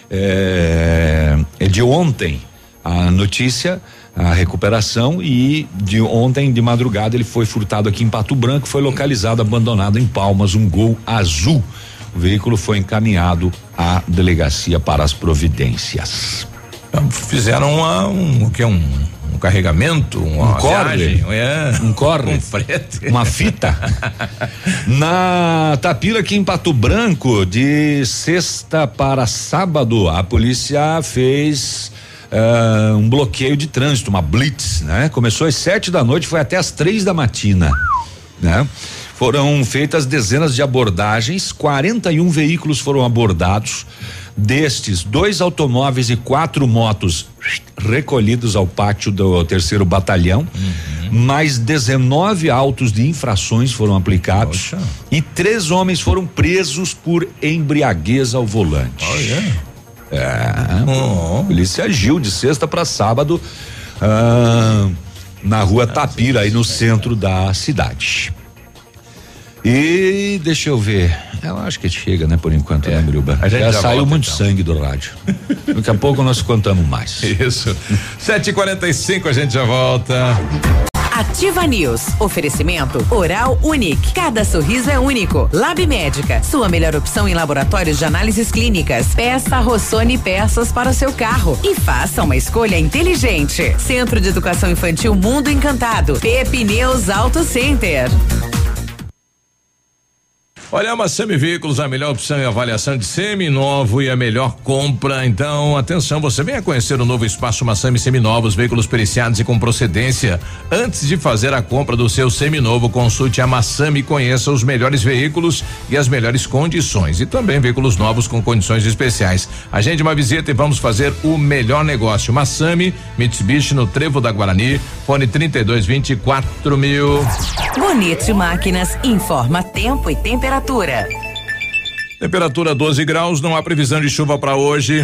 É, é de ontem a notícia, a recuperação e de ontem de madrugada ele foi furtado aqui em Pato Branco, foi localizado abandonado em Palmas um gol azul. O veículo foi encaminhado à delegacia para as providências.
Fizeram uma, um, o que um carregamento, uma
um corre,
é,
um corre,
um frete,
uma fita. Na Tapira aqui em Pato Branco, de sexta para sábado, a polícia fez uh, um bloqueio de trânsito, uma blitz, né? Começou às sete da noite, foi até às três da matina, né? Foram feitas dezenas de abordagens, 41 veículos foram abordados. Destes, dois automóveis e quatro motos recolhidos ao pátio do terceiro batalhão. Uhum. Mais 19 autos de infrações foram aplicados.
Poxa.
E três homens foram presos por embriaguez ao volante. É.
Oh.
A polícia agiu de sexta para sábado ah, na rua Tapira, aí no centro da cidade. E deixa eu ver. Eu acho que chega, né, por enquanto, né, Biruba?
A gente
Já,
já
saiu
volta,
muito
então.
sangue do rádio. Daqui a pouco nós contamos mais.
Isso. 7h45 a gente já volta.
Ativa News. Oferecimento Oral Unique. Cada sorriso é único. Lab Médica. Sua melhor opção em laboratórios de análises clínicas. Peça Rossoni peças para o seu carro e faça uma escolha inteligente. Centro de Educação Infantil Mundo Encantado. Pepineus Auto Center.
Olha, a Massami Veículos, a melhor opção e avaliação de seminovo e a melhor compra. Então, atenção, você venha conhecer o novo espaço Massami Seminovos, veículos periciados e com procedência. Antes de fazer a compra do seu seminovo, consulte a Massami e conheça os melhores veículos e as melhores condições. E também veículos novos com condições especiais. Agende uma visita e vamos fazer o melhor negócio. Massami, Mitsubishi no Trevo da Guarani, fone 3224 mil.
Bonito Máquinas informa tempo e temperatura.
Temperatura 12 graus, não há previsão de chuva para hoje.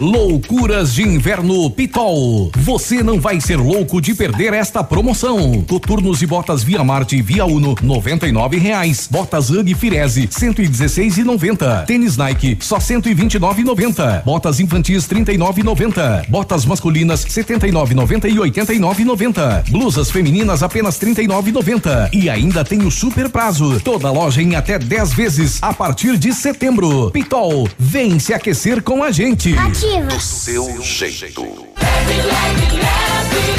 Loucuras de Inverno Pitol. Você não vai ser louco de perder esta promoção. Coturnos e botas Via Marte e Via Uno, noventa e nove reais. Botas Ugg Firese, cento e dezesseis e noventa. Tênis Nike, só cento e vinte e nove e noventa. Botas infantis, trinta e nove e noventa. Botas masculinas, setenta e nove, noventa e oitenta e nove noventa. Blusas femininas, apenas trinta e nove noventa. E ainda tem o super prazo. Toda loja em até 10 vezes a partir de setembro. Pitol, vem se aquecer com a gente.
Ativa.
Do seu jeito.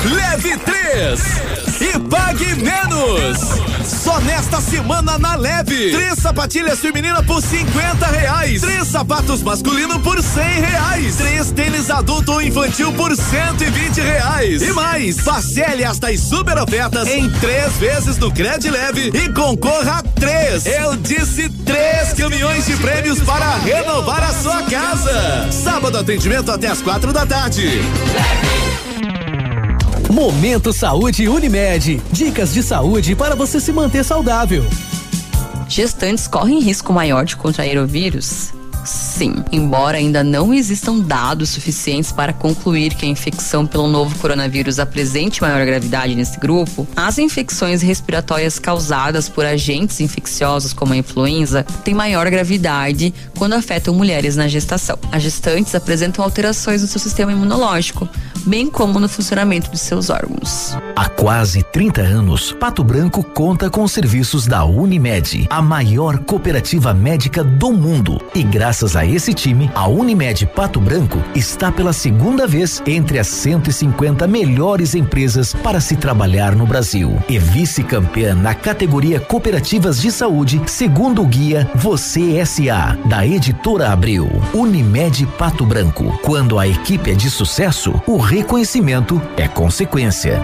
Leve 3 pague menos. Só nesta semana na Leve. Três sapatilhas femininas por 50 reais. Três sapatos masculino por 100 reais. Três tênis adulto ou infantil por 120 reais. E mais, parcele estas super ofertas em três vezes no Cred Leve e concorra a três. Eu disse três caminhões de prêmios para renovar a sua casa. Sábado atendimento até as quatro da tarde.
Momento Saúde Unimed. Dicas de saúde para você se manter saudável.
Gestantes correm risco maior de contrair o vírus? Sim, embora ainda não existam dados suficientes para concluir que a infecção pelo novo coronavírus apresente maior gravidade nesse grupo, as infecções respiratórias causadas por agentes infecciosos como a influenza têm maior gravidade quando afetam mulheres na gestação. As gestantes apresentam alterações no seu sistema imunológico, bem como no funcionamento de seus órgãos.
Há quase 30 anos, Pato Branco conta com os serviços da Unimed, a maior cooperativa médica do mundo. E graças a esse time, a Unimed Pato Branco está pela segunda vez entre as 150 melhores empresas para se trabalhar no Brasil. E vice-campeã na categoria Cooperativas de Saúde, segundo o guia Você SA, da editora Abril. Unimed Pato Branco. Quando a equipe é de sucesso, o reconhecimento é consequência.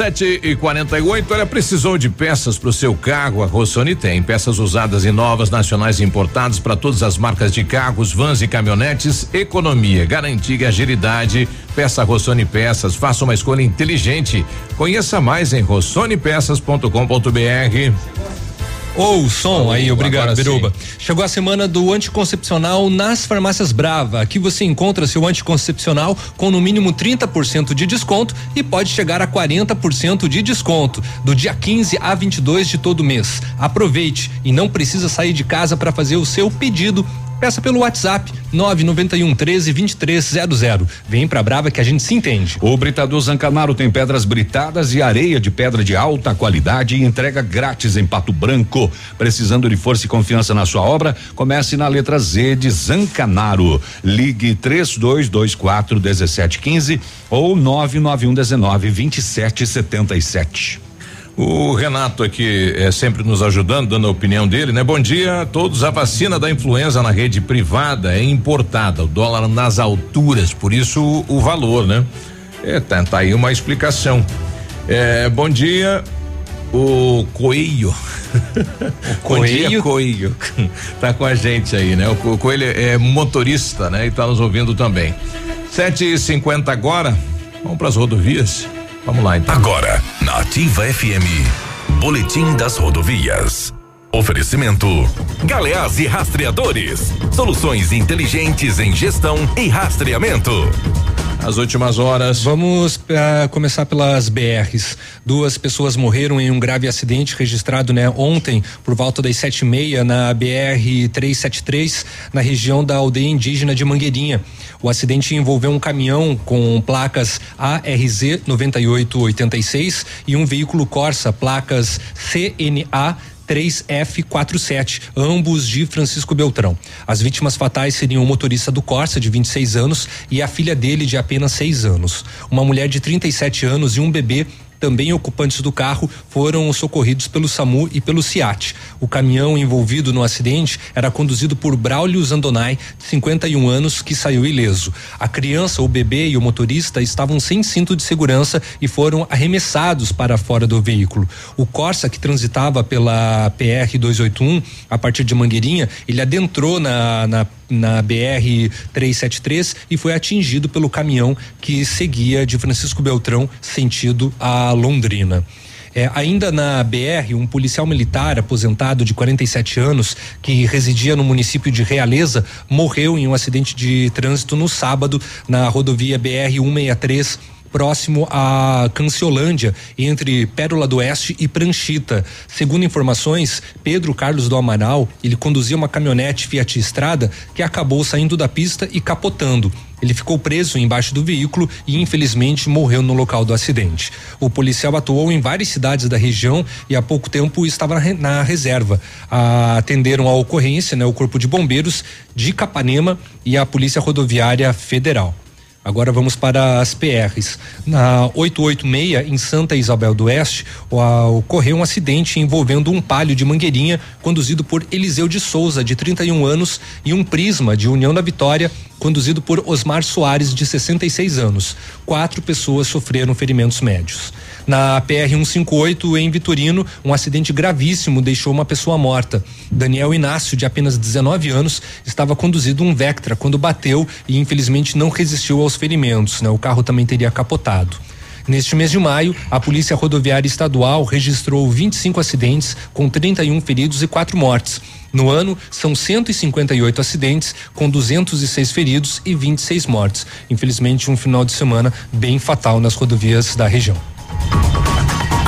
7 e 48 olha, precisou de peças para o seu carro? A Rossoni tem peças usadas e novas, nacionais e importadas para todas as marcas de carros, vans e caminhonetes. Economia, garantia e agilidade. Peça Rossoni Peças, faça uma escolha inteligente. Conheça mais em rossonepeças.com.br.
Ou o som aí, obrigado,
agora
Biruba. Chegou a semana do anticoncepcional nas farmácias Brava. Aqui você encontra seu anticoncepcional com no mínimo 30% de desconto e pode chegar a 40% de desconto do dia 15 a 22 de todo mês. Aproveite e não precisa sair de casa para fazer o seu pedido. Peça pelo WhatsApp 991 13 2300. Vem pra Brava que a gente se entende.
O Britador Zancanaro tem pedras britadas e areia de pedra de alta qualidade e entrega grátis em Pato Branco. Precisando de força e confiança na sua obra? Comece na letra Z de Zancanaro. Ligue 3224 1715 ou 991 19 2777.
O Renato aqui é sempre nos ajudando, dando a opinião dele, né? Bom dia a todos. A vacina da influenza na rede privada é importada, o dólar nas alturas, por isso o, o valor, né? É, tá, tá aí uma explicação. É, bom dia, o Coelho. bom dia, Coelho. tá com a gente aí, né? O, Co- Coelho é motorista, né? E tá nos ouvindo também. Sete e cinquenta agora. Vamos para as rodovias. Vamos lá então.
Agora, na Ativa FM, Boletim das Rodovias. Oferecimento: Galeás e Rastreadores. Soluções inteligentes em gestão e rastreamento.
As últimas horas.
Vamos uh, começar pelas BRs. Duas pessoas morreram em um grave acidente registrado né, ontem, por volta das sete e meia, na BR 373, na região da aldeia indígena de Mangueirinha. O acidente envolveu um caminhão com placas ARZ 9886 e um veículo Corsa, placas CNA 3F47, ambos de Francisco Beltrão. As vítimas fatais seriam o motorista do Corsa, de 26 anos, e a filha dele, de apenas 6 anos. Uma mulher de 37 anos e um bebê também ocupantes do carro foram socorridos pelo SAMU e pelo CIAT. O caminhão envolvido no acidente era conduzido por Braulio Zandonai, 51 anos, que saiu ileso. A criança, o bebê e o motorista estavam sem cinto de segurança e foram arremessados para fora do veículo. O Corsa, que transitava pela PR 281 a partir de Mangueirinha, ele adentrou na, na na BR 373 e foi atingido pelo caminhão que seguia de Francisco Beltrão sentido a Londrina. É, ainda na BR, um policial militar aposentado de 47 anos, que residia no município de Realeza, morreu em um acidente de trânsito no sábado na rodovia BR 163 próximo a Canciolândia, entre Pérola do Oeste e Pranchita. Segundo informações, Pedro Carlos do Amaral, ele conduzia uma caminhonete Fiat Estrada que acabou saindo da pista e capotando. Ele ficou preso embaixo do veículo e infelizmente morreu no local do acidente. O policial atuou em várias cidades da região e há pouco tempo estava na reserva. atenderam a ocorrência, né, o Corpo de Bombeiros de Capanema e a Polícia Rodoviária Federal. Agora vamos para as PRs. Na 886, em Santa Isabel do Oeste, ocorreu um acidente envolvendo um palio de mangueirinha conduzido por Eliseu de Souza, de 31 anos, e um prisma de União da Vitória, conduzido por Osmar Soares, de 66 anos. Quatro pessoas sofreram ferimentos médios. Na PR 158, em Vitorino, um acidente gravíssimo deixou uma pessoa morta. Daniel Inácio, de apenas 19 anos, estava conduzindo um Vectra quando bateu e infelizmente não resistiu aos ferimentos. Né? O carro também teria capotado. Neste mês de maio, a Polícia Rodoviária Estadual registrou 25 acidentes, com 31 feridos e quatro mortes. No ano, são 158 acidentes, com 206 feridos e 26 mortes. Infelizmente, um final de semana bem fatal nas rodovias da região. Bye.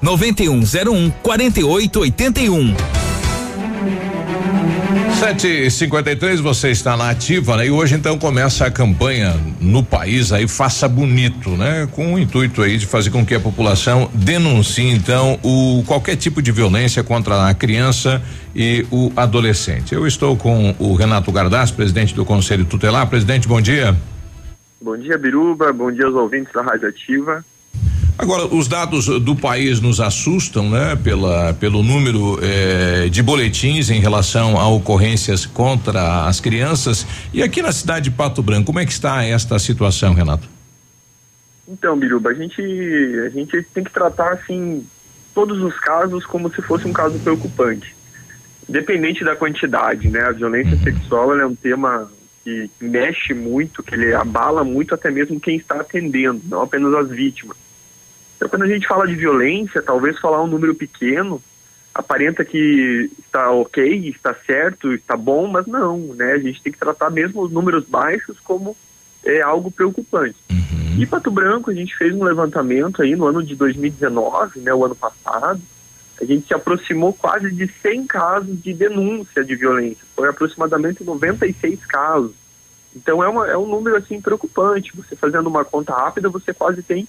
9101 4881.
753, você está na ativa, né? E hoje então começa a campanha no país aí Faça Bonito, né? Com o intuito aí de fazer com que a população denuncie então o qualquer tipo de violência contra a criança e o adolescente. Eu estou com o Renato Gardaz, presidente do Conselho Tutelar. Presidente, bom dia.
Bom dia, Biruba. Bom dia aos ouvintes da Rádio Ativa.
Agora, os dados do país nos assustam, né? Pela, pelo número eh, de boletins em relação a ocorrências contra as crianças. E aqui na cidade de Pato Branco, como é que está esta situação, Renato?
Então, Biruba, a gente, a gente tem que tratar, assim, todos os casos como se fosse um caso preocupante. Independente da quantidade, né? A violência uhum. sexual é um tema que mexe muito, que ele abala muito até mesmo quem está atendendo, não apenas as vítimas. Então, quando a gente fala de violência, talvez falar um número pequeno aparenta que está ok, está certo, está bom, mas não, né? A gente tem que tratar mesmo os números baixos como é algo preocupante. Uhum. E Pato Branco, a gente fez um levantamento aí no ano de 2019, né, o ano passado, a gente se aproximou quase de 100 casos de denúncia de violência, foi aproximadamente 96 casos. Então é, uma, é um número assim preocupante. Você fazendo uma conta rápida, você quase tem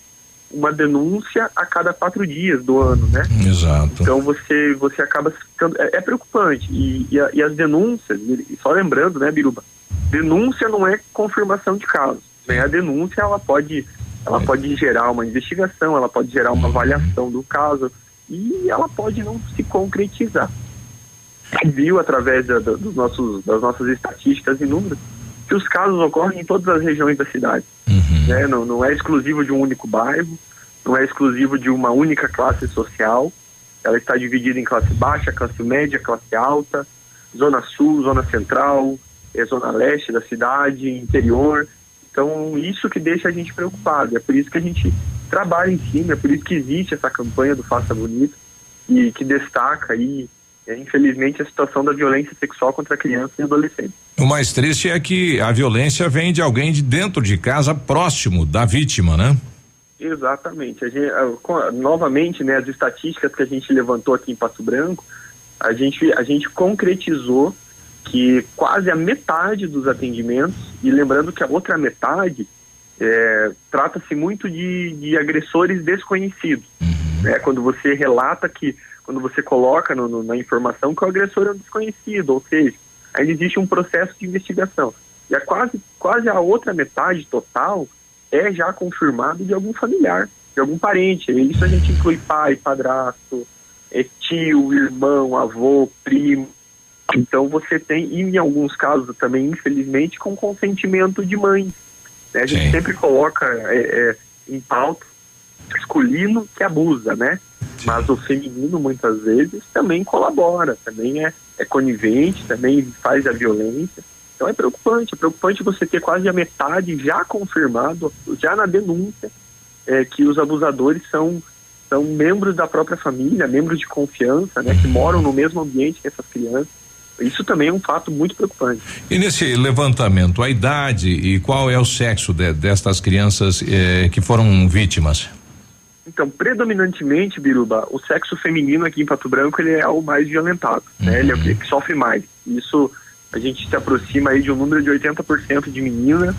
uma denúncia a cada quatro dias do ano, né?
Exato.
Então você você acaba ficando é, é preocupante e, e, a, e, as denúncias, e só lembrando, né, Biruba, denúncia não é confirmação de caso, né? A denúncia ela pode ela é. pode gerar uma investigação, ela pode gerar uma avaliação do caso e ela pode não se concretizar. Viu através da, dos nossos das nossas estatísticas e números que os casos ocorrem em todas as regiões da cidade. Uhum. né? Não, não é exclusivo de um único bairro, não é exclusivo de uma única classe social. Ela está dividida em classe baixa, classe média, classe alta, zona sul, zona central, é, zona leste da cidade, interior. Então, isso que deixa a gente preocupado. É por isso que a gente trabalha em cima, é por isso que existe essa campanha do Faça Bonito e que destaca aí, é, infelizmente, a situação da violência sexual contra crianças e adolescentes.
O mais triste é que a violência vem de alguém de dentro de casa, próximo da vítima, né?
Exatamente. A gente, a, novamente, né, as estatísticas que a gente levantou aqui em Pato Branco, a gente, a gente concretizou que quase a metade dos atendimentos, e lembrando que a outra metade é, trata-se muito de, de agressores desconhecidos. Né? Quando você relata que, quando você coloca no- no- na informação que o agressor é um desconhecido, ou seja, ainda existe um processo de investigação. E a quase, quase a outra metade total é já confirmado de algum familiar, de algum parente. Isso a gente inclui pai, padrasto, é tio, irmão, avô, primo. Então você tem, e em alguns casos também, infelizmente, com consentimento de mãe. né? A gente sempre coloca é, é, em pauta masculino que abusa, né? Mas o feminino muitas vezes também colabora, também é, é conivente, também faz a violência. Então é preocupante, é preocupante você ter quase a metade já confirmado, já na denúncia, é, que os abusadores são, são membros da própria família, membros de confiança, né, que moram no mesmo ambiente que essas crianças. Isso também é um fato muito preocupante.
E nesse levantamento, a idade e qual é o sexo de- destas crianças eh, que foram vítimas?
Então, predominantemente, Biruba, o sexo feminino aqui em Pato Branco ele é o mais violentado, né? Ele é o que, que sofre mais. Isso a gente se aproxima aí de um número de 80% de meninas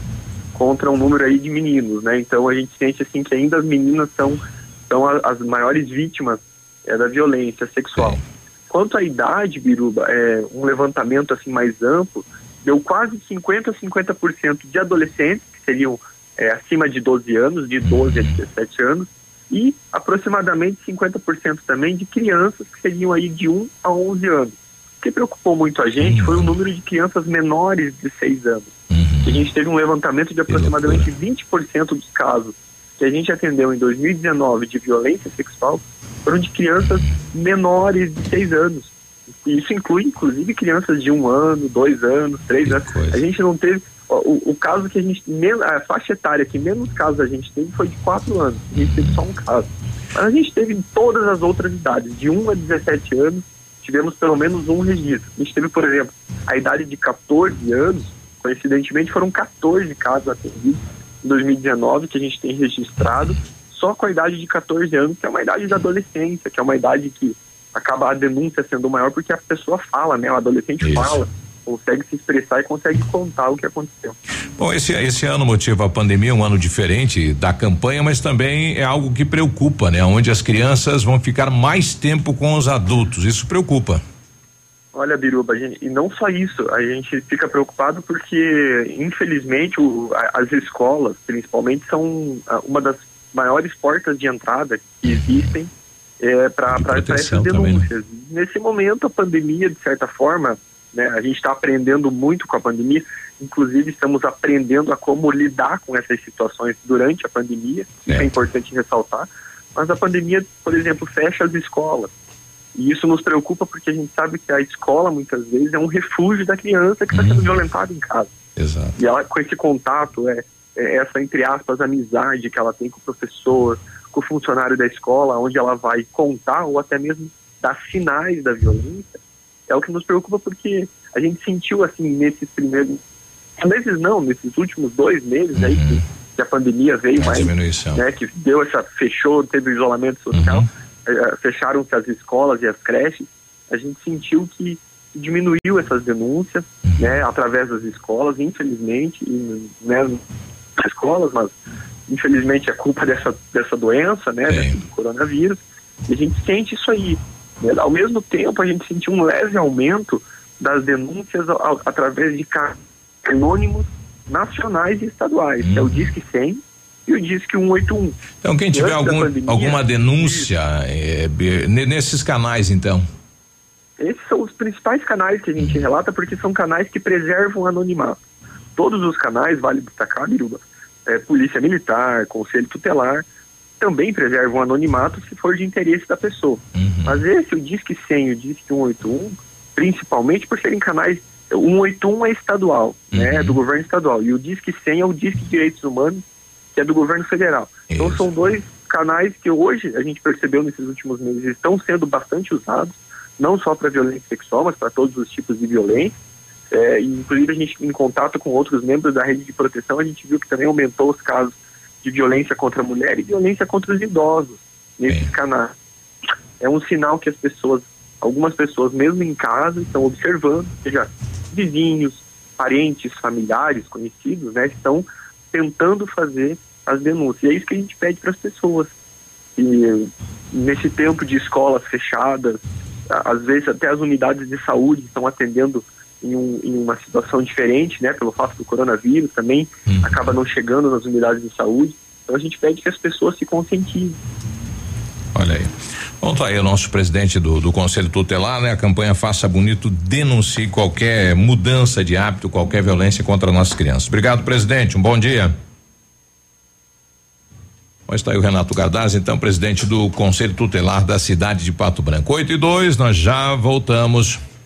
contra um número aí de meninos, né? Então a gente sente assim que ainda as meninas são são as maiores vítimas é, da violência sexual. Quanto à idade, Biruba, é, um levantamento assim mais amplo deu quase 50 a 50% de adolescentes que seriam é, acima de 12 anos, de 12 a 17 anos, e aproximadamente 50% também de crianças que seriam aí de 1 a 11 anos. O que preocupou muito a gente foi o número de crianças menores de 6 anos. A gente teve um levantamento de aproximadamente 20% dos casos que a gente atendeu em 2019 de violência sexual foram de crianças menores de 6 anos. Isso inclui, inclusive, crianças de um ano, dois anos, três anos. A gente não teve. O, o caso que a gente. A faixa etária que menos casos a gente teve foi de quatro anos. A gente teve só um caso. Mas a gente teve em todas as outras idades, de 1 a 17 anos, tivemos pelo menos um registro. A gente teve, por exemplo, a idade de 14 anos, coincidentemente foram 14 casos atendidos em 2019 que a gente tem registrado, só com a idade de 14 anos, que é uma idade da adolescência, que é uma idade que acaba a denúncia sendo maior porque a pessoa fala, né? O adolescente fala, consegue se expressar e consegue contar o que aconteceu.
Bom, esse, esse ano motiva a pandemia, um ano diferente da campanha, mas também é algo que preocupa, né? Onde as crianças vão ficar mais tempo com os adultos. Isso preocupa.
Olha, Biruba, a gente- e não só isso, a gente fica preocupado porque, infelizmente, o- a- as escolas, principalmente, são ah, uma das maiores portas de entrada que existem para essas
proteção também, né?
denúncias. Nesse momento, a pandemia, de certa forma, né, a gente está aprendendo muito com a pandemia, inclusive estamos aprendendo a como lidar com essas situações durante a pandemia, isso é importante ressaltar, mas a pandemia, por exemplo, fecha as escolas. E isso nos preocupa porque a gente sabe que a escola, muitas vezes, é um refúgio da criança que está sendo violentada em casa.
Exato.
E ela, com esse contato, é, é essa, entre aspas, amizade que ela tem com o professor, com o funcionário da escola, onde ela vai contar ou até mesmo dar sinais da violência, é o que nos preocupa porque a gente sentiu, assim, nesses primeiros meses, não, nesses últimos dois meses aí que, que a pandemia veio mais,
diminuição.
né, que deu essa, fechou, teve o isolamento social, eh, fecharam-se as escolas e as creches, a gente sentiu que diminuiu essas denúncias, né, através das escolas, infelizmente, e, né, nas escolas, mas infelizmente é culpa dessa, dessa doença, né, coronavírus, e a gente sente isso aí. Ao mesmo tempo, a gente sentiu um leve aumento das denúncias através de anônimos nacionais e estaduais, que é o Disque 100 e o Disque 181.
Então, quem tiver algum,
pandemia,
alguma denúncia é, nesses canais, então.
Esses são os principais canais que a gente relata porque são canais que preservam o anonimato. Todos os canais, vale destacar, Biruba, é, polícia militar, conselho tutelar, também preservam o anonimato se for de interesse da pessoa. Mas esse, o Disque 100 e o Disque 181, principalmente por serem canais, o 181 é estadual, né, é do governo estadual, e o Disque 100 é o Disque Direitos Humanos, que é do governo federal. Então são dois canais que hoje a gente percebeu nesses últimos meses estão sendo bastante usados, não só para violência sexual, mas para todos os tipos de violência. É, inclusive a gente em contato com outros membros da rede de proteção, a gente viu que também aumentou os casos de violência contra a mulher e violência contra os idosos nesses canais. É um sinal que as pessoas, algumas pessoas mesmo em casa, estão observando, seja vizinhos, parentes, familiares, conhecidos, né, estão tentando fazer as denúncias. E é isso que a gente pede para as pessoas. E nesse tempo de escolas fechadas, às vezes até as unidades de saúde estão atendendo em, um- em uma situação diferente, né, pelo fato do coronavírus também, acaba não chegando nas unidades de saúde. Então a gente pede que as pessoas se conscientizem.
Olha aí. Bom, tá aí o nosso presidente do, do Conselho Tutelar, né? A campanha Faça Bonito denuncie qualquer mudança de hábito, qualquer violência contra nossas crianças. Obrigado, presidente. Um bom dia. Bom, está aí o Renato Gardaz, então, presidente do Conselho Tutelar da cidade de Pato Branco. 8 e 2, nós já voltamos.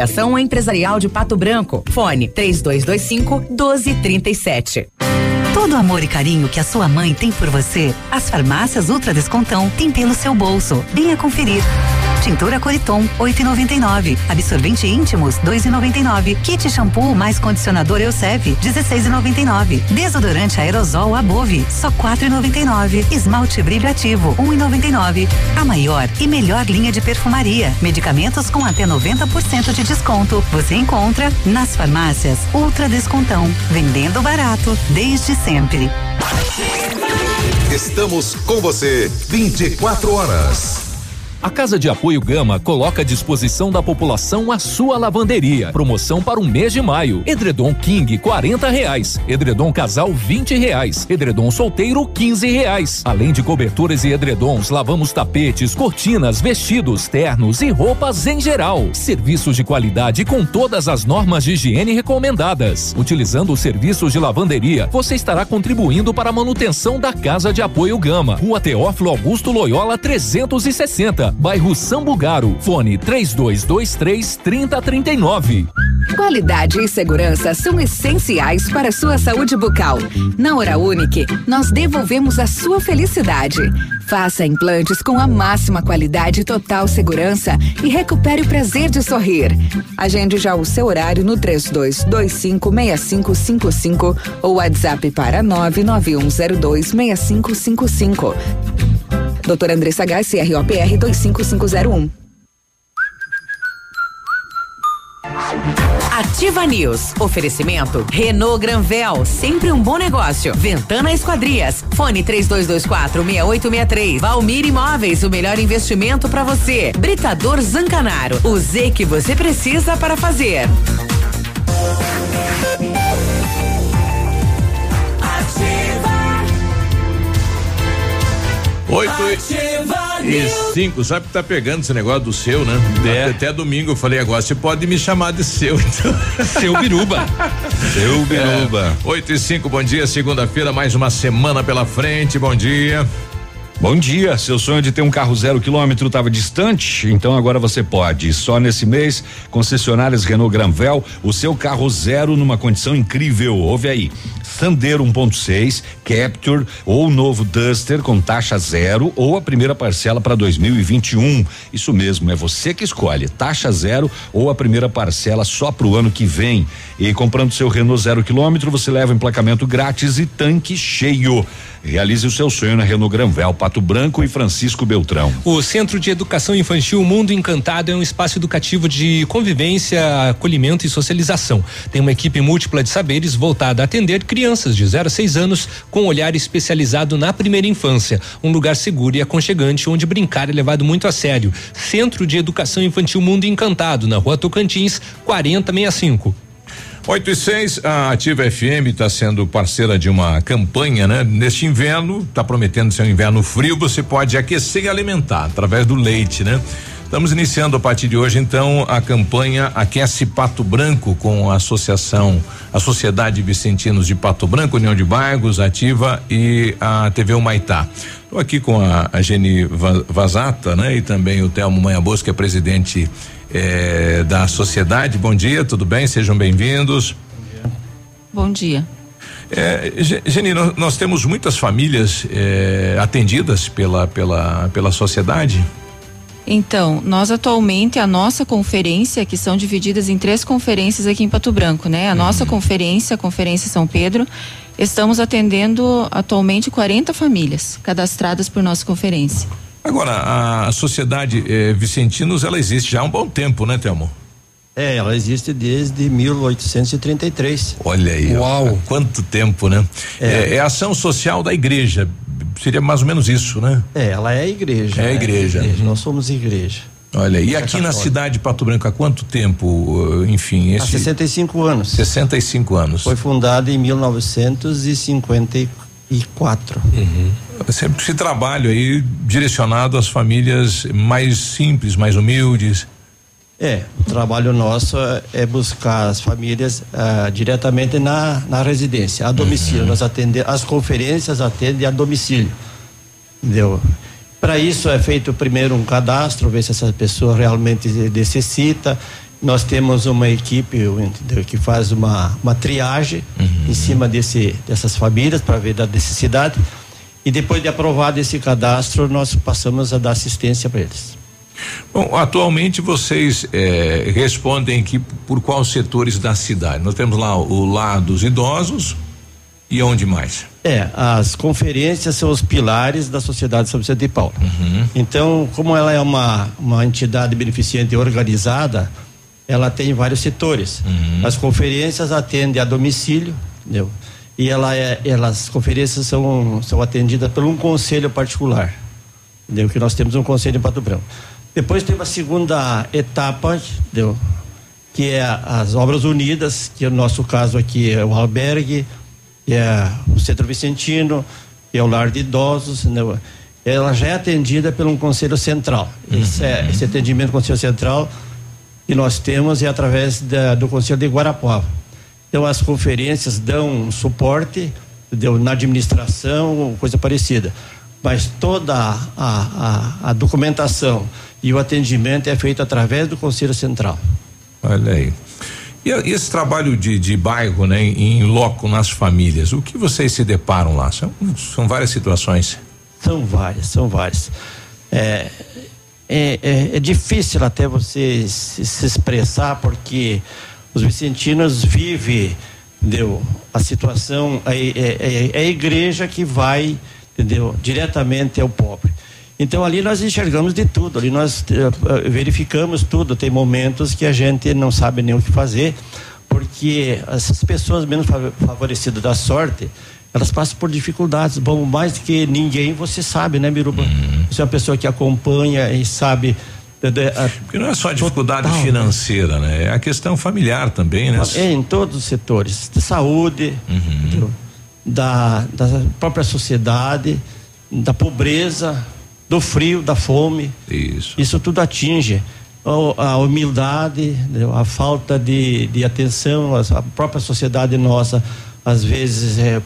Associação Empresarial de Pato Branco. Fone 3225 1237.
Todo o amor e carinho que a sua mãe tem por você, as farmácias Ultra Descontão têm pelo seu bolso. Venha conferir. Tintura Coriton, 8,99. Absorvente íntimos, 2,99. Kit shampoo mais condicionador Eucev, 16,99. Desodorante aerosol Above, só 4,99. Esmalte brilho ativo, 1,99. A maior e melhor linha de perfumaria. Medicamentos com até 90% de desconto. Você encontra nas farmácias Ultra Descontão. Vendendo barato desde sempre.
Estamos com você 24 horas.
A Casa de Apoio Gama coloca à disposição da população a sua lavanderia. Promoção para o mês de maio. Edredom King, 40 reais. Edredom Casal, 20 reais. Edredom Solteiro, 15 reais. Além de coberturas e edredons, lavamos tapetes, cortinas, vestidos, ternos e roupas em geral. Serviços de qualidade com todas as normas de higiene recomendadas. Utilizando os serviços de lavanderia, você estará contribuindo para a manutenção da Casa de Apoio Gama. Rua Teófilo Augusto Loyola 360, bairro Sambugaro. Fone 3223 3039.
Qualidade e segurança são essenciais para a sua saúde bucal. Na Hora nós devolvemos a sua felicidade. Faça implantes com a máxima qualidade e total segurança e recupere o prazer de sorrir. Agende já o seu horário no 32256555 ou WhatsApp para 991026555. Doutora Andressa Gás, CROPR 25501.
Ativa News. Oferecimento Renault Granvel, sempre um bom negócio. Ventana Esquadrias. Fone 3224 6863. Valmir Imóveis, o melhor investimento para você. Britador Zancanaro. O Z que você precisa para fazer.
Oito
Ativa
e
News.
cinco, sabe que tá pegando esse negócio do seu, né?
É.
Até, até domingo eu falei agora, você pode me chamar de seu, então.
Seu biruba.
Seu biruba.
É, Oito e cinco, bom dia, segunda-feira, mais uma semana pela frente, bom dia.
Bom dia, seu sonho de ter um carro zero quilômetro estava distante? Então agora você pode. Só nesse mês, concessionárias Renault Granvel, o seu carro zero numa condição incrível. Ouve aí. Sandero 1.6, Capture ou novo Duster com taxa zero ou a primeira parcela para 2021. Isso mesmo, é você que escolhe. Taxa zero ou a primeira parcela só para o ano que vem. E comprando seu Renault zero quilômetro, você leva emplacamento grátis e tanque cheio. Realize o seu sonho na Renault Granvel, Pato Branco e Francisco Beltrão.
O Centro de Educação Infantil Mundo Encantado é um espaço educativo de convivência, acolhimento e socialização. Tem uma equipe múltipla de saberes voltada a atender crianças de 0 a 6 anos com olhar especializado na primeira infância. Um lugar seguro e aconchegante onde brincar é levado muito a sério. Centro de Educação Infantil Mundo Encantado, na rua Tocantins, 4065.
8 e 6, a Ativa FM está sendo parceira de uma campanha, né? Neste inverno, está prometendo ser um inverno frio, você pode aquecer e alimentar através do leite, né? Estamos iniciando a partir de hoje, então, a campanha Aquece Pato Branco com a associação, a Sociedade Vicentinos de Pato Branco, União de Bairros, Ativa e a TV Humaitá. Estou aqui com a, a Geni Va- Vazata, né? E também o Telmo Manhabos, que é presidente eh, da sociedade. Bom dia, tudo bem? Sejam bem-vindos.
Bom dia.
É, Ge- Geni, nós, nós temos muitas famílias eh, atendidas pela, pela, pela sociedade.
Então, nós atualmente, a nossa conferência, que são divididas em três conferências aqui em Pato Branco, né? A nossa conferência, a Conferência São Pedro, estamos atendendo atualmente 40 famílias cadastradas por nossa conferência.
Agora, a sociedade eh, Vicentinos, ela existe já há um bom tempo, né, Telmo?
É, ela existe desde 1833.
Olha aí, ó, há quanto tempo, né? É. é ação social da igreja, seria mais ou menos isso, né?
É, ela é a igreja.
É a
né?
igreja.
Nós somos igreja.
Olha, e
É
aqui na cidade de Pato Branco, há quanto tempo, eh, enfim,
Há
esse...
65 anos.
65 anos.
Foi fundada em 1954.
Sempre esse trabalho aí direcionado às famílias mais simples, mais humildes.
É, o trabalho nosso é- buscar as famílias ah, diretamente na, na residência, a domicílio. Nós atendemos, as conferências atendem a domicílio. Entendeu? Para isso é feito primeiro um cadastro, ver se essa pessoa realmente necessita. Nós temos uma equipe que faz uma, uma triagem em cima desse, dessas famílias para ver da necessidade. E depois de aprovado esse cadastro, nós passamos a dar assistência para eles.
Bom, atualmente vocês eh, respondem aqui por quais setores da cidade? Nós temos lá o lado dos idosos e onde mais?
É, as conferências são os pilares da Sociedade São Vicente de Paulo.
Uhum.
Então, como ela é uma, uma entidade beneficente organizada, ela tem vários setores.
Uhum.
As conferências atendem a domicílio, entendeu? E ela é, elas, as conferências são, são atendidas por um conselho particular, entendeu? Que nós temos um conselho em Pato Branco. Depois tem uma segunda etapa, entendeu? Que é as obras unidas, que no nosso caso aqui é o albergue, que é o Centro Vicentino, que é o lar de idosos, entendeu? Ela já é atendida por um conselho central. Esse, é, esse atendimento do conselho central que nós temos é através da- do conselho de Guarapuava. Então as conferências dão suporte, entendeu? na administração, coisa parecida. Mas toda a, a, a documentação e o atendimento é feito através do conselho central.
Olha aí. E, e esse trabalho de, de bairro, né, em loco nas famílias, o que vocês se deparam lá? São, são várias situações.
São várias, são várias. É, é, é, é difícil até você se, se expressar porque os vicentinos vivem, entendeu? A situação é, é, é- a igreja que vai, entendeu? Diretamente ao pobre. Então ali nós enxergamos de tudo, ali nós eh, eh, verificamos tudo. Tem momentos que a gente não sabe nem o que fazer, porque essas pessoas menos fa- favorecidas da sorte, elas passam por dificuldades. Bom, mais do que ninguém você sabe, né, Miruba? Você é uma pessoa que acompanha e sabe.
Porque não é só a dificuldade financeira, né? É a questão familiar também, né?
É, em todos os setores, de saúde, entendeu? da, da própria sociedade, da pobreza, do frio, da fome.
Isso.
Isso tudo atinge a humildade, a falta de, de atenção, a própria sociedade nossa às vezes é,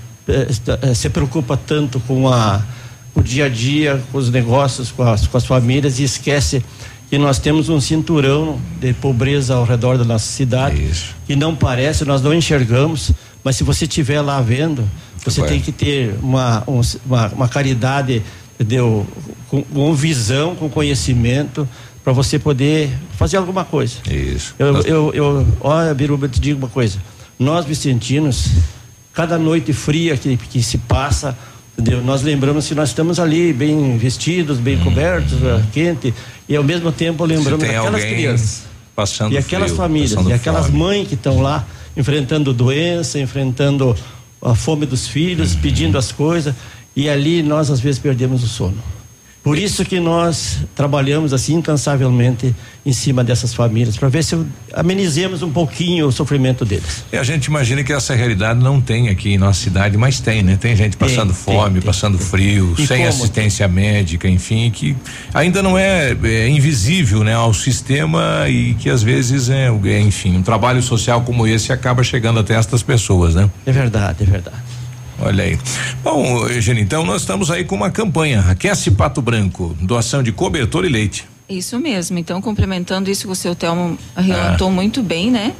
se preocupa tanto com a o dia a dia, com os negócios, com as, com as famílias e esquece que nós temos um cinturão de pobreza ao redor da nossa cidade que não parece, nós não enxergamos, mas se você estiver lá vendo, você
Vai.
tem que ter uma, um- uma, uma caridade, entendeu? Com, com visão, com conhecimento, para você poder fazer alguma coisa.
Isso.
Eu, eu, eu, olha, Biruba, eu te digo uma coisa. Nós vicentinos, cada noite fria que, que se passa, entendeu?Ós lembramos que nós estamos ali bem vestidos, bem cobertos, eh, quente, e ao mesmo tempo lembramos
Uhum.
daquelas
alguém
crianças.
Passando
E aquelas
frio,
famílias, e aquelas
fome.
mães que estão lá enfrentando doença, enfrentando a fome dos filhos,
Uhum.
pedindo as coisas, e ali nós às vezes perdemos o sono. Por isso que nós trabalhamos assim incansavelmente em cima dessas famílias, para ver se amenizemos um pouquinho o sofrimento deles.
E a gente imagina que essa realidade não tem aqui em nossa cidade, mas tem, né? Tem gente passando fome, passando frio,
E
sem
como?
assistência médica, enfim, que ainda não é, é invisível, né, ao sistema e que às vezes é, é, enfim, um trabalho social como esse acaba chegando até estas pessoas, né?
É verdade, é verdade.
Olha aí. Bom, Eugênio, então nós estamos aí com uma campanha, Aquece Pato Branco, doação de cobertor e leite.
Isso mesmo. Então, complementando isso que o seu Telmo relatou
Ah.
muito bem, né?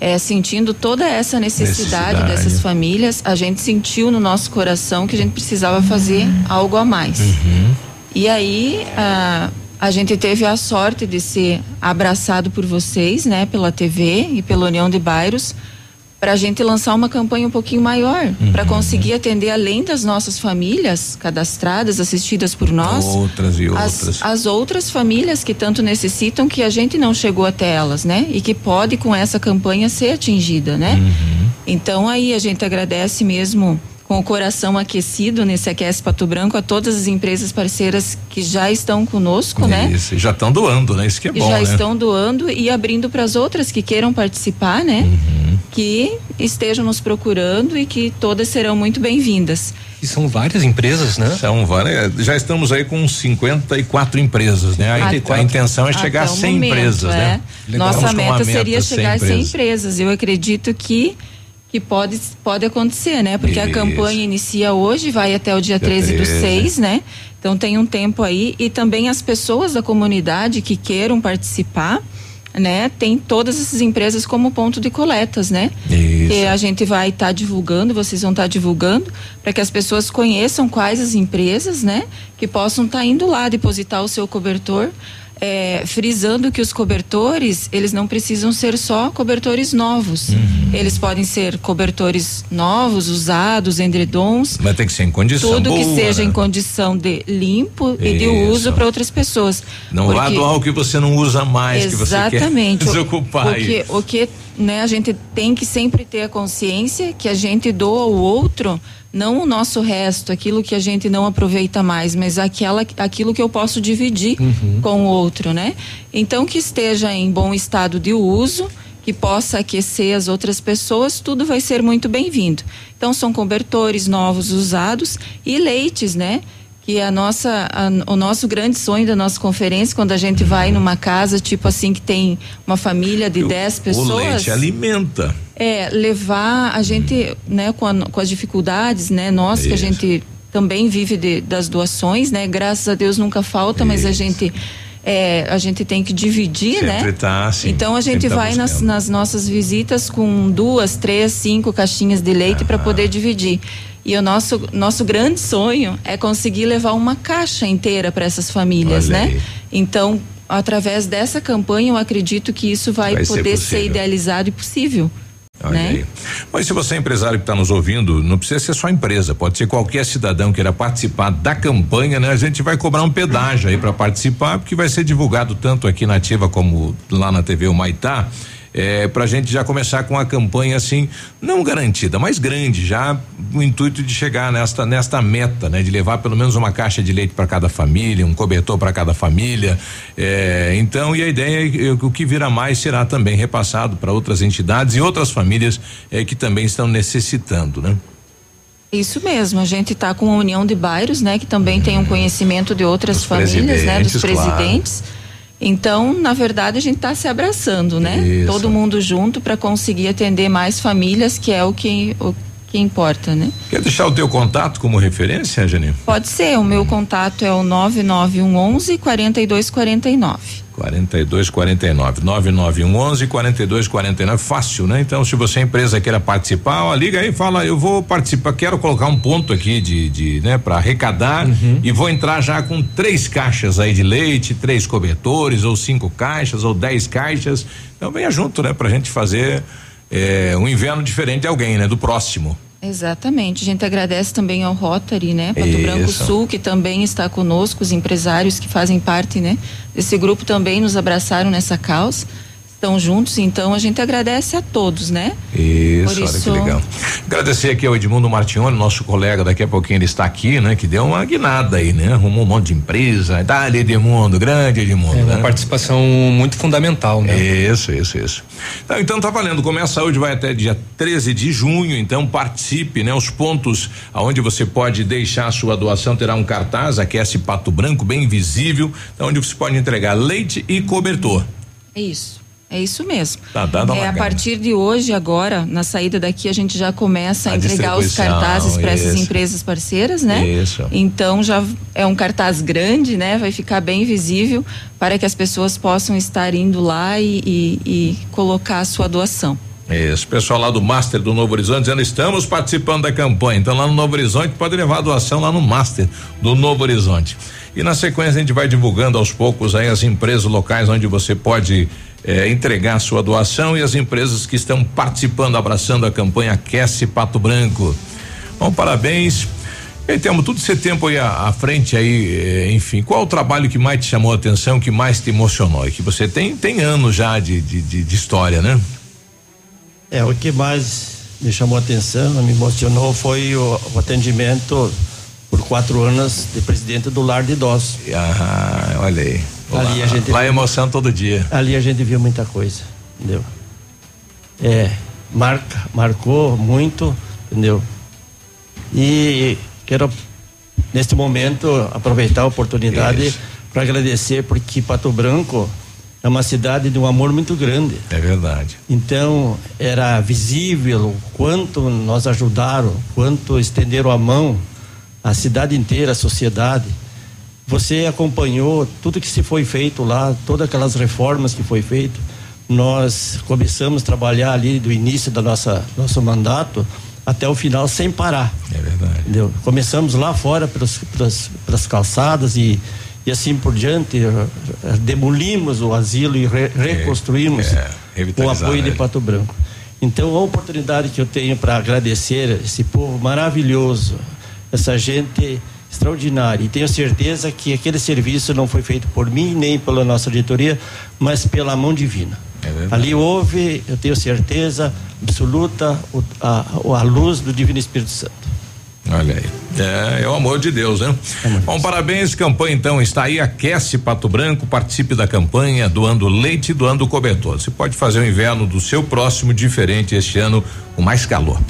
É, sentindo toda essa necessidade,
Necessidade.
dessas famílias, a gente sentiu no nosso coração que a gente precisava fazer algo a mais. E aí, a, a gente teve a sorte de ser abraçado por vocês, né, pela TV e pela União de Bairros, para a gente lançar uma campanha um pouquinho maior, para conseguir atender além das nossas famílias cadastradas, assistidas por nós,
Outras e
as,
outras.
as outras famílias que tanto necessitam que a gente não chegou até elas, né? E que pode com essa campanha ser atingida, né?
Uhum.
Então aí a gente agradece mesmo com o coração aquecido nesse Aquece Pato Branco a todas as empresas parceiras que já estão conosco, né?
Isso, e já estão doando, né? Isso que é
E
bom,
já
né?
estão doando e abrindo para as outras que queiram participar, né?
Uhum.
Que estejam nos procurando e que todas serão muito bem-vindas.
E são várias empresas, né?
São várias. Já estamos aí com 54 empresas, né? A,
Até-
a intenção é chegar a
até o
100
momento,
empresas,
é.
né?
Nossa
Estamos com uma
meta seria chegar a 100
empresas.
empresas. Eu acredito que que pode pode acontecer, né? Porque a
Isso.
campanha inicia hoje, vai até o dia
Dia
13 do
13.
6, né? Então tem um tempo aí e também as pessoas da comunidade que queiram participar, né? Tem todas essas empresas como ponto de coletas, né?
Isso.
Que a gente vai estar divulgando, vocês vão estar divulgando, para que as pessoas conheçam quais as empresas, né? Que possam estar indo lá depositar o seu cobertor. É, frisando que os cobertores, eles não precisam ser só cobertores novos.
Uhum.
Eles podem ser cobertores novos, usados, endredons,
Vai ter que ser em condição
tudo que
boa,
seja
né?
em condição de limpo e de
Isso.
uso para outras pessoas.
Não vá
Porque-
doar o que você não usa mais,
Exatamente.
que você quer desocupar.
Porque o que né, a gente tem que sempre ter a consciência que a gente doa ao outro, não o nosso resto, aquilo que a gente não aproveita mais, mas aquela, aquilo que eu posso dividir com o outro, né? Então que esteja em bom estado de uso, que possa aquecer as outras pessoas, tudo vai ser muito bem-vindo. Então são cobertores novos usados e leites, né? Que a nossa a- o nosso grande sonho da nossa conferência quando a gente vai numa casa tipo assim que tem uma família de 10
O
pessoas
leite alimenta.
é levar a gente né com, a- com as dificuldades né nós que a
Isso.
gente também vive de- das doações né graças a Deus nunca falta mas a gente é, a gente tem que dividir né
Sempre tá assim.
então a gente
tá
vai nas, nas nossas visitas com duas, três, cinco caixinhas de leite para poder dividir. E o nosso, nosso grande sonho é conseguir levar uma caixa inteira para essas famílias,
Olha
né?
aí.
Então, através dessa campanha, eu acredito que isso vai,
Vai ser
poder ser,
possível.
idealizado e possível.
Olha
né?
aí. Mas se você é empresário que está nos ouvindo, não precisa ser só empresa, pode ser qualquer cidadão que queira participar da campanha, né? A gente vai cobrar um pedágio aí para participar, porque vai ser divulgado tanto aqui na Ativa como lá na TV o Maitá. É, pra gente já começar com a campanha assim, não garantida, mas grande, já o intuito de chegar nesta nesta meta, né? De levar pelo menos uma caixa de leite para cada família, um cobertor para cada família. É, então, e a ideia é que o que virá mais será também repassado para outras entidades e outras famílias é, que também estão necessitando, né?
Isso mesmo, a gente está com a União de Bairros, né, que também tem um conhecimento de outras famílias, né, dos presidentes. Então, na verdade, a gente está se abraçando, né? Isso. Todo mundo junto para conseguir atender mais famílias, que é o que, o que importa, né?
Quer deixar o teu contato como referência, Janine?
Pode ser, o meu contato é o 99111 4249.
4249 99111 4249 fácil, né? Então, se você é empresa queira participar, ó, liga aí, fala, eu vou participar, quero colocar um ponto aqui de, de né, para arrecadar uhum. e vou entrar já com três caixas aí de leite, três cobertores ou cinco caixas ou dez caixas. Então, venha junto, né, pra gente fazer é, um inverno diferente de alguém, né, do próximo.
Exatamente. A gente agradece também ao Rotary, né? Pato Isso. Branco Sul, que também está conosco, os empresários que fazem parte, né? Desse grupo também nos abraçaram nessa causa estão juntos, então a gente agradece a todos, né?
Isso, isso... olha que legal. Agradecer aqui ao Edmundo Martione, nosso colega, daqui a pouquinho ele está aqui, né? Que deu uma guinada aí, né? Arrumou um monte de empresa, dali Edmundo, grande Edmundo. É
uma né? participação muito fundamental, né?
Isso, isso, isso. Então, então tá valendo, começa hoje, vai até dia 13 de junho, então participe, né? Os pontos aonde você pode deixar a sua doação terá um cartaz, aquece Pato Branco, bem visível, então onde você pode entregar leite e cobertor.
É isso. É isso mesmo.
Tá dando
é, a partir de hoje, agora, na saída daqui, a gente já começa a, a entregar os cartazes para essas empresas parceiras, né?
Isso.
Então já é um cartaz grande, né? Vai ficar bem visível para que as pessoas possam estar indo lá e, e, e colocar a sua doação.
Isso, pessoal lá do Master do Novo Horizonte dizendo estamos participando da campanha. Então lá no Novo Horizonte pode levar a doação lá no Master do Novo Horizonte. E na sequência a gente vai divulgando aos poucos aí as empresas locais onde você pode é, entregar sua doação e as empresas que estão participando, abraçando a campanha Aquece Pato Branco. Bom, parabéns. E temos tudo esse tempo aí à, à frente aí, eh, enfim. Qual o trabalho que mais te chamou a atenção, que mais te emocionou? E que você tem tem anos já de, de, de, de história, né?
É, o que mais me chamou a atenção, me emocionou foi o, o atendimento por quatro anos de presidente do lar de idosos.
Ah, olha aí.
Ali a gente
lá é emoção todo dia.
Ali a gente viu muita coisa, entendeu? É, marca, marcou muito, entendeu? E quero neste momento aproveitar a oportunidade para agradecer porque Pato Branco é uma cidade de um amor muito grande.
É verdade.
Então era visível o quanto nós ajudaram, quanto estenderam a mão a cidade inteira, a sociedade. Você acompanhou tudo que se foi feito lá, todas aquelas reformas que foi feito. Nós começamos a trabalhar ali do início da nossa nosso mandato até o final sem parar.
É verdade.
Entendeu? Começamos lá fora pelas, pelas, pelas calçadas e, e assim por diante, eh, demolimos o asilo e re, reconstruímos é, é, o apoio né? de Pato Branco. Então, a oportunidade que eu tenho para agradecer esse povo maravilhoso, essa gente extraordinária. E tenho certeza que aquele serviço não foi feito por mim, nem pela nossa diretoria, mas pela mão divina. É Ali houve, eu tenho certeza absoluta, a, a luz do Divino Espírito Santo.
Olha aí. É, é o amor de Deus, né? É Bom, parabéns, campanha então está aí, aquece Pato Branco, participe da campanha, doando leite, doando cobertor. Você pode fazer o inverno do seu próximo diferente este ano com mais calor.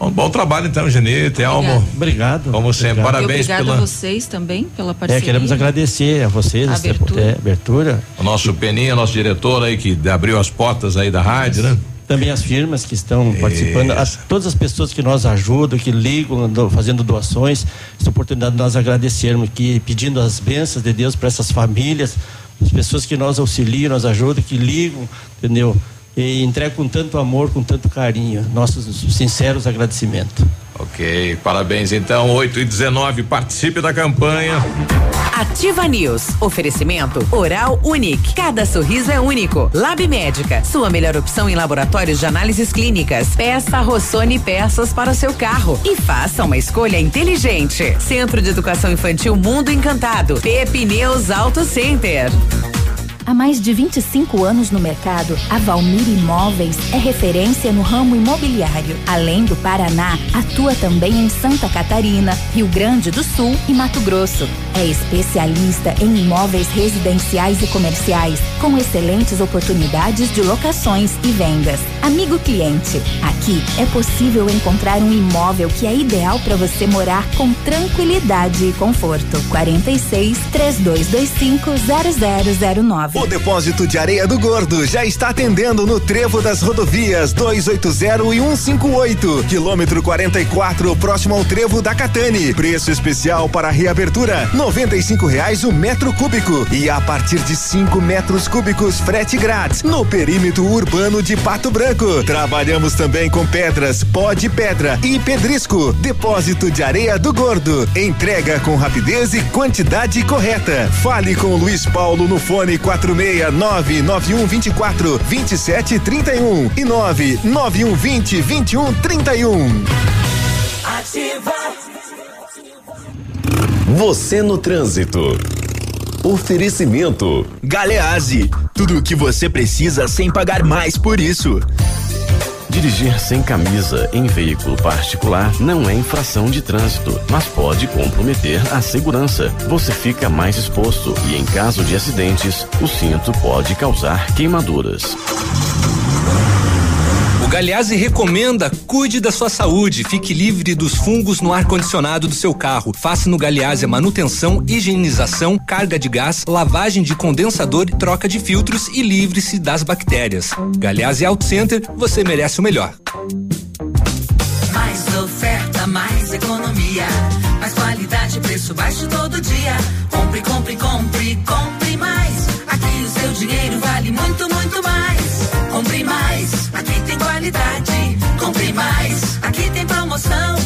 Um bom trabalho então, Genete, Elmo.
Obrigado.
Como sempre,
obrigado.
parabéns
obrigado pela. a vocês também pela parceria.
É, queremos agradecer a vocês a abertura. É, abertura.
O nosso Peninha, nosso diretor aí que abriu as portas aí da rádio, né?
Também as firmas que estão participando, as, todas as pessoas que nos ajudam, que ligam, do, fazendo doações, essa oportunidade de nós agradecermos, que pedindo as bênçãos de Deus para essas famílias, as pessoas que nos auxiliam, nos ajudam, que ligam, entendeu? e entrega com tanto amor, com tanto carinho. Nossos sinceros agradecimentos.
Ok, parabéns então, 8 e 19, participe da campanha.
Ativa News. Oferecimento Oral Unique. Cada sorriso é único. Lab Médica. Sua melhor opção em laboratórios de análises clínicas. Peça Rossoni peças para o seu carro. E faça uma escolha inteligente. Centro de Educação Infantil Mundo Encantado. Pepineus Auto Center.
Há mais de 25 anos no mercado, a Valmir Imóveis é referência no ramo imobiliário. Além do Paraná, atua também em Santa Catarina, Rio Grande do Sul e Mato Grosso. É especialista em imóveis residenciais e comerciais, com excelentes oportunidades de locações e vendas. Amigo cliente, aqui é possível encontrar um imóvel que é ideal para você morar com tranquilidade e conforto. 46 3225 0009.
O depósito de areia do Gordo já está atendendo no trevo das rodovias 280 e 158, quilômetro 44, próximo ao trevo da Catane. Preço especial para reabertura: 95 reais o metro cúbico e a partir de 5 metros cúbicos frete grátis no perímetro urbano de Pato Branco. Trabalhamos também com pedras, pó de pedra e pedrisco. Depósito de areia do Gordo. Entrega com rapidez e quantidade correta. Fale com o Luiz Paulo no fone 469 9124 2731 e 99120 2131.
Ativa.
Você no trânsito. Oferecimento.
Galease, tudo o que você precisa sem pagar mais por isso.
Dirigir sem camisa em veículo particular não é infração de trânsito, mas pode comprometer a segurança. Você fica mais exposto e, em caso de acidentes, o cinto pode causar queimaduras.
Galeazzi recomenda cuide da sua saúde, fique livre dos fungos no ar-condicionado do seu carro. Faça no Galeazzi a manutenção, higienização, carga de gás, lavagem de condensador, troca de filtros e livre-se das bactérias. Galeazzi Auto Center, você merece o melhor.
Mais oferta, mais economia. Mais qualidade, preço baixo todo dia. Compre, compre, compre, compre mais. Aqui o seu dinheiro vale muito, muito mais. Qualidade. Compre mais, aqui tem promoção.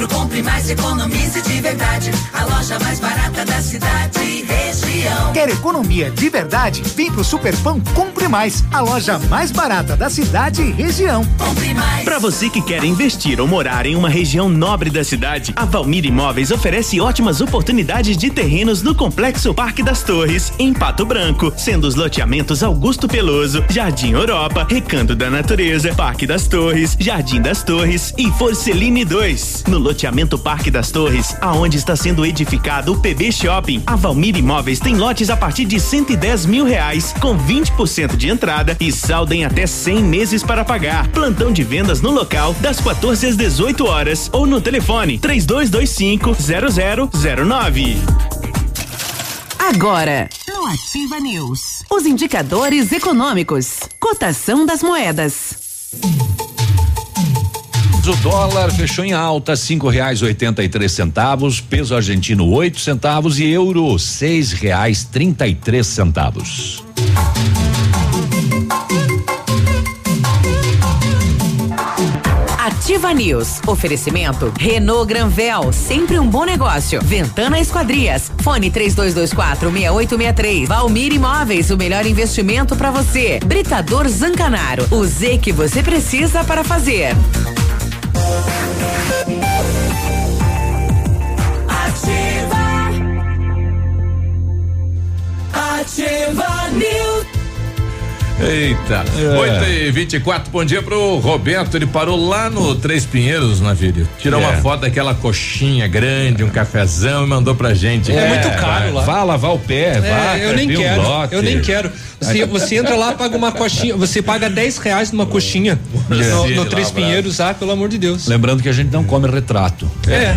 Pro Compre Mais, economize de verdade. A loja mais barata da cidade e região.
Quer economia de verdade? Vem pro Superpão Compre Mais, a loja mais barata da cidade e região.
Compre mais.
Para você que quer investir ou morar em uma região nobre da cidade, a Valmir Imóveis oferece ótimas oportunidades de terrenos no Complexo Parque das Torres, em Pato Branco, sendo os loteamentos Augusto Peloso, Jardim Europa, Recanto da Natureza, Parque das Torres, Jardim das Torres e Forceline 2. No loteamento Parque das Torres, aonde está sendo edificado o PB Shopping, a Valmir Imóveis tem lotes a partir de 110 mil reais, com 20% de entrada e saldo em até 100 meses para pagar. Plantão de vendas no local das 14 às 18 horas ou no telefone 3225 0009.
Agora, no Ativa News, os indicadores econômicos, cotação das moedas.
O dólar fechou em alta, cinco reais oitenta e três centavos, peso argentino oito centavos e euro seis reais trinta e três centavos.
Ativa News. Oferecimento Renault Granvel, sempre um bom negócio. Ventana Esquadrias. Fone 3224 6863. Valmir Imóveis, o melhor investimento para você. Britador Zancanaro. O Z que você precisa para fazer.
Ativa. Ativa News.
Eita,
É.
8 e 24 bom dia pro Roberto. Ele parou lá no Três Pinheiros, Navírio. Tirou
É.
uma foto daquela coxinha grande, um cafezão e mandou pra gente.
É muito caro
vai,
lá.
Vá lavar o pé,
É,
vá.
eu nem
um
quero.
lote.
eu nem quero. Você, você entra lá, paga uma coxinha. Você paga 10 reais numa coxinha no, no Três. Pinheiros, ah, pelo amor de Deus.
Lembrando que a gente não come retrato.
É.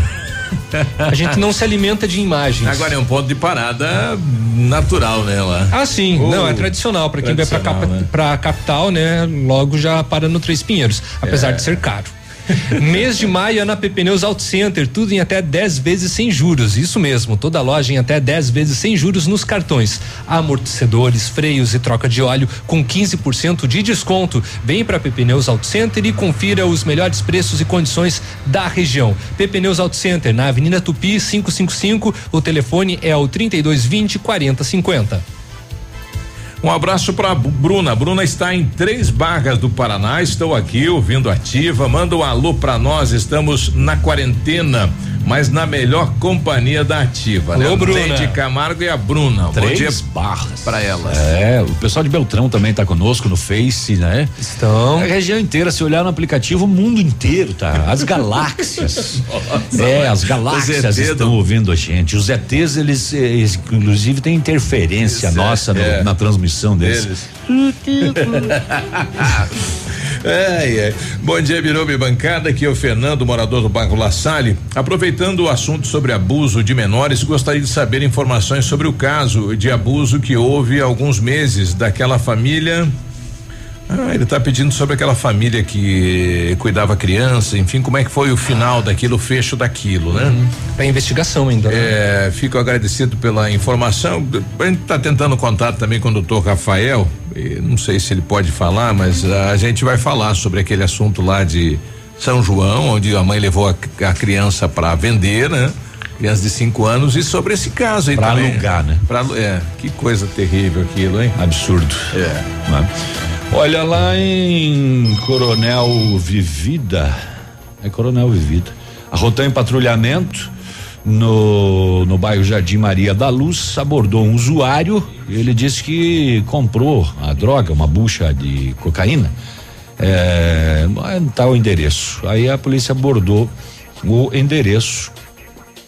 A gente não se alimenta de imagens.
Agora é um ponto de parada natural, né, lá.
Ah, sim.
Oh,
não, é tradicional. Pra quem vai pra, capa,
né?
pra capital, né? Logo já para no Três Pinheiros. Apesar
É.
de ser caro. Mês de maio é na PP Neus Auto Center, tudo em até 10 vezes sem juros. Isso mesmo, toda loja em até 10 vezes sem juros nos cartões. Amortecedores, freios e troca de óleo com 15% de desconto. Vem para PP Neus Auto Center e confira os melhores preços e condições da região. PP Neus Auto Center, na Avenida Tupi 555, o telefone é o 3220 4050.
Um abraço para Bruna. Bruna está em Três Barras do Paraná. Estou aqui ouvindo ativa. Manda um alô para nós. Estamos na quarentena. Mas na melhor companhia da ativa,
Alô,
né?
Bruna.
Neide Camargo e a Bruna.
Três
Bom dia
barras.
pra elas.
É, o pessoal de Beltrão também tá conosco no Face, né?
Estão.
A região inteira, se olhar no aplicativo, o mundo inteiro, tá? As galáxias. é, as galáxias estão ouvindo a gente. Os ETs, eles, eles, inclusive, têm interferência
Isso é,
nossa no-
é.
na transmissão deles.
Deles. É, é. Bom dia, Biruba bancada. Aqui é o Fernando, morador do bairro La Salle. Aproveitando o assunto sobre abuso de menores, gostaria de saber informações sobre o caso de abuso que houve há alguns meses daquela família. Ah, ele está pedindo sobre aquela família que cuidava criança, enfim, como é que foi o final daquilo, o fecho daquilo, né?
É investigação ainda. né?
É, fico agradecido pela informação. A gente está tentando contato também com o doutor Rafael. não sei se ele pode falar, mas a gente vai falar sobre aquele assunto lá de São João, onde a mãe levou a, a criança para vender, né? Criança de cinco anos e sobre esse caso aí
Pra
também.
alugar, né?
Pra, é, que coisa terrível aquilo, hein?
Absurdo.
É.
Né? Olha lá em Coronel Vivida. É Coronel Vivida. A Rotan em patrulhamento no, no bairro Jardim Maria da Luz abordou um usuário. Ele disse que comprou a droga, uma bucha de cocaína, é, em tal endereço. Aí a polícia abordou o endereço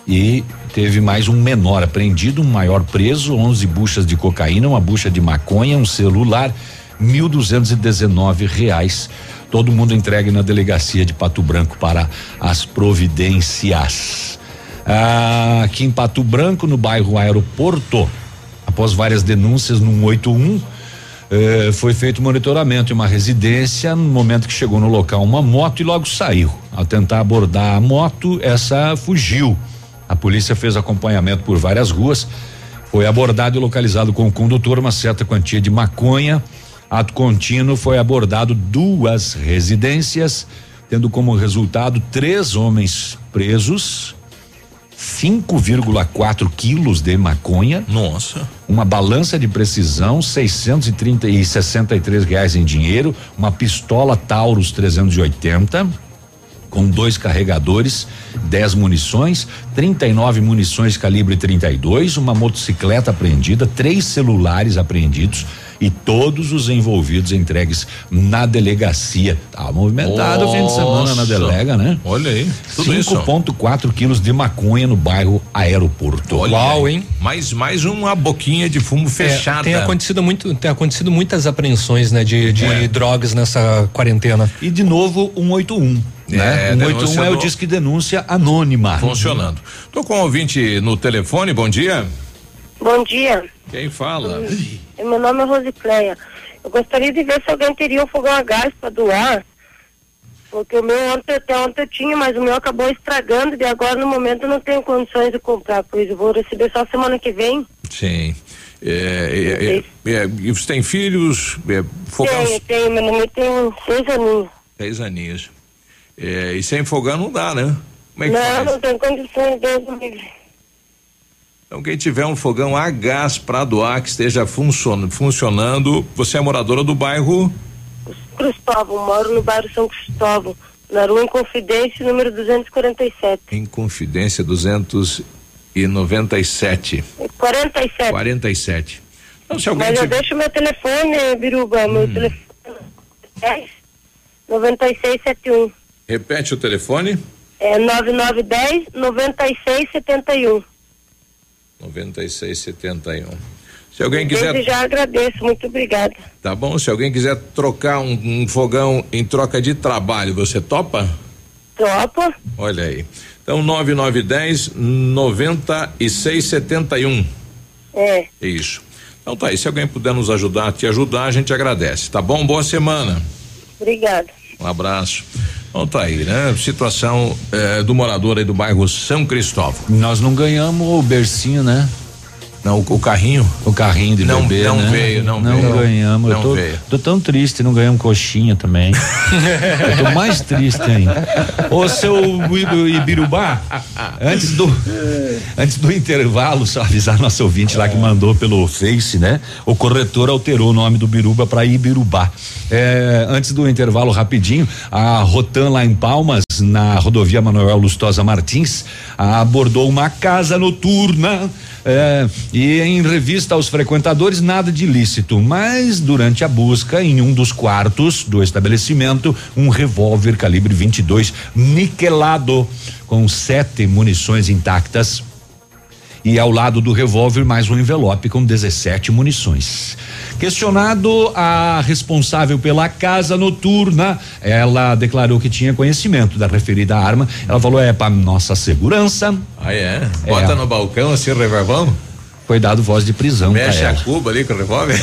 e teve mais um menor apreendido, um maior preso, 11 buchas de cocaína, uma bucha de maconha, um celular, mil duzentos e dezenove reais. Todo mundo entregue na delegacia de Pato Branco para as providências. Ah, aqui em Pato Branco, no bairro Aeroporto, após várias denúncias no 181, eh, foi feito monitoramento em uma residência. No momento que chegou no local, uma moto e logo saiu. Ao tentar abordar a moto, essa fugiu. A polícia fez acompanhamento por várias ruas. Foi abordado e localizado com o condutor uma certa quantia de maconha. Ato contínuo foi abordado duas residências, tendo como resultado três homens presos, 5,4 quilos de maconha.
Nossa.
Uma balança de precisão, 630 e 63 reais em dinheiro, uma pistola Taurus 380 com dois carregadores, 10 munições, 39 munições calibre 32, uma motocicleta apreendida, três celulares apreendidos e todos os envolvidos entregues na delegacia. Tá movimentado o fim de semana na
Nossa.
delega, né?
Olha aí, tudo isso.
5,4 quilos de maconha no bairro Aeroporto.
Olha
Uau,
aí.
hein?
Mais, mais uma boquinha de fumo
É,
fechada.
tem acontecido muito, tem acontecido muitas apreensões, né, de, de
É.
drogas nessa quarentena.
E de novo 181, né?
É,
181
denúncia
é o disque denúncia anônima.
Funcionando. Tô com um ouvinte no telefone, bom dia.
Bom dia,
Quem fala?
meu nome é Rosicléia. Eu gostaria de ver se alguém teria um fogão a gás para doar. Porque o meu ontem, até ontem eu tinha, mas o meu acabou estragando e agora no momento eu não tenho condições de comprar, pois eu vou receber só semana que vem.
Sim. É, é, é, é, e você tem filhos? É, fogão?
Tenho, tenho, meu nome tem seis aninhos.
Dez aninhos. É, e sem fogão não dá, né? Como é que
não,
faz?
não tenho condições, livre.
Então, quem tiver um fogão a gás para doar que esteja funcionando, funcionando, você é moradora do bairro
Cristóvão, moro no bairro São Cristóvão, na rua Inconfidência, número 247.
em Confidência 297.
47.
47. Então, se alguém
Mas eu
tiver.
deixo meu telefone, Biruba,
Hum.
meu telefone é 10 9671.
Repete o telefone.
É 9910 9671.
9671. Se alguém quiser.
Desde já agradeço, muito obrigada.
Tá bom? Se alguém quiser trocar um, um fogão em troca de trabalho, você topa?
Topa?
Olha aí. Então, 9910 9671.
É.
É isso. Então tá aí. Se alguém puder nos ajudar, te ajudar, a gente agradece. Tá bom? Boa semana.
Obrigada.
Um abraço. Então tá aí, né? Situação eh, do morador aí do bairro São Cristóvão.
Nós não ganhamos o bercinho, né?
Não, o, carrinho?
O carrinho de
Não-
bebê,
não
né?
veio, não
Não
veio.
ganhamos.
Não
eu tô,
veio.
tô tão triste, não ganhamos coxinha também. eu tô mais triste ainda. Ô, seu Ibi- Ibirubá, antes do, antes do intervalo, só avisar nosso ouvinte lá que mandou pelo Face, né? O corretor alterou o nome do Biruba para Ibirubá. É, antes do intervalo, rapidinho, a Rotan lá em Palmas na rodovia Manuel Lustosa Martins, abordou uma casa noturna é, e em revista aos frequentadores, nada de ilícito, mas durante a busca em um dos quartos do estabelecimento, um revólver calibre 22 niquelado com sete munições intactas e ao lado do revólver mais um envelope com 17 munições. Questionado a responsável pela casa noturna, ela declarou que tinha conhecimento da referida arma. Ela falou: é para nossa segurança.
Ah, é? Bota
É.
no balcão assim o reverbão?
Foi dado voz de prisão
Mexe a cuba ali com o revólver?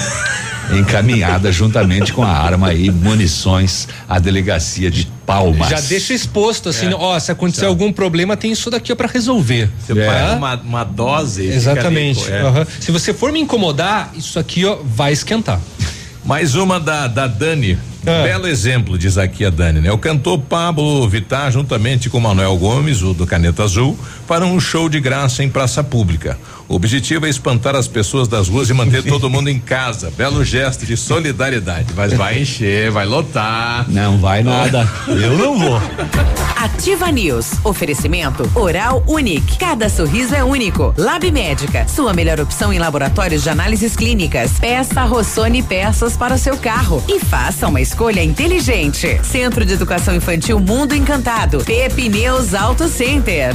Encaminhada juntamente com a arma e munições à delegacia de Palmas.
Já deixa exposto assim,
É.
ó, se acontecer algum problema, tem isso daqui para resolver.
Você faz uma, uma dose.
Exatamente.
ali, é.
aham. Se você for me incomodar, isso aqui ó vai esquentar.
Mais uma da, da Dani. Belo exemplo, diz aqui a Dani, né? O cantor Pablo Vittar, juntamente com Manuel Gomes, o do Caneta Azul, para um show de graça em praça pública. O objetivo é espantar as pessoas das ruas e manter todo mundo em casa. Belo gesto de solidariedade. Mas vai encher, vai lotar.
Não vai nada. Eu não vou.
Ativa News. Oferecimento Oral Unique. Cada sorriso é único. Lab Médica. Sua melhor opção em laboratórios de análises clínicas. Peça Rossoni peças para o seu carro e faça uma escolha inteligente. Centro de Educação Infantil Mundo Encantado. Pepineus Auto Center.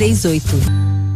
29038.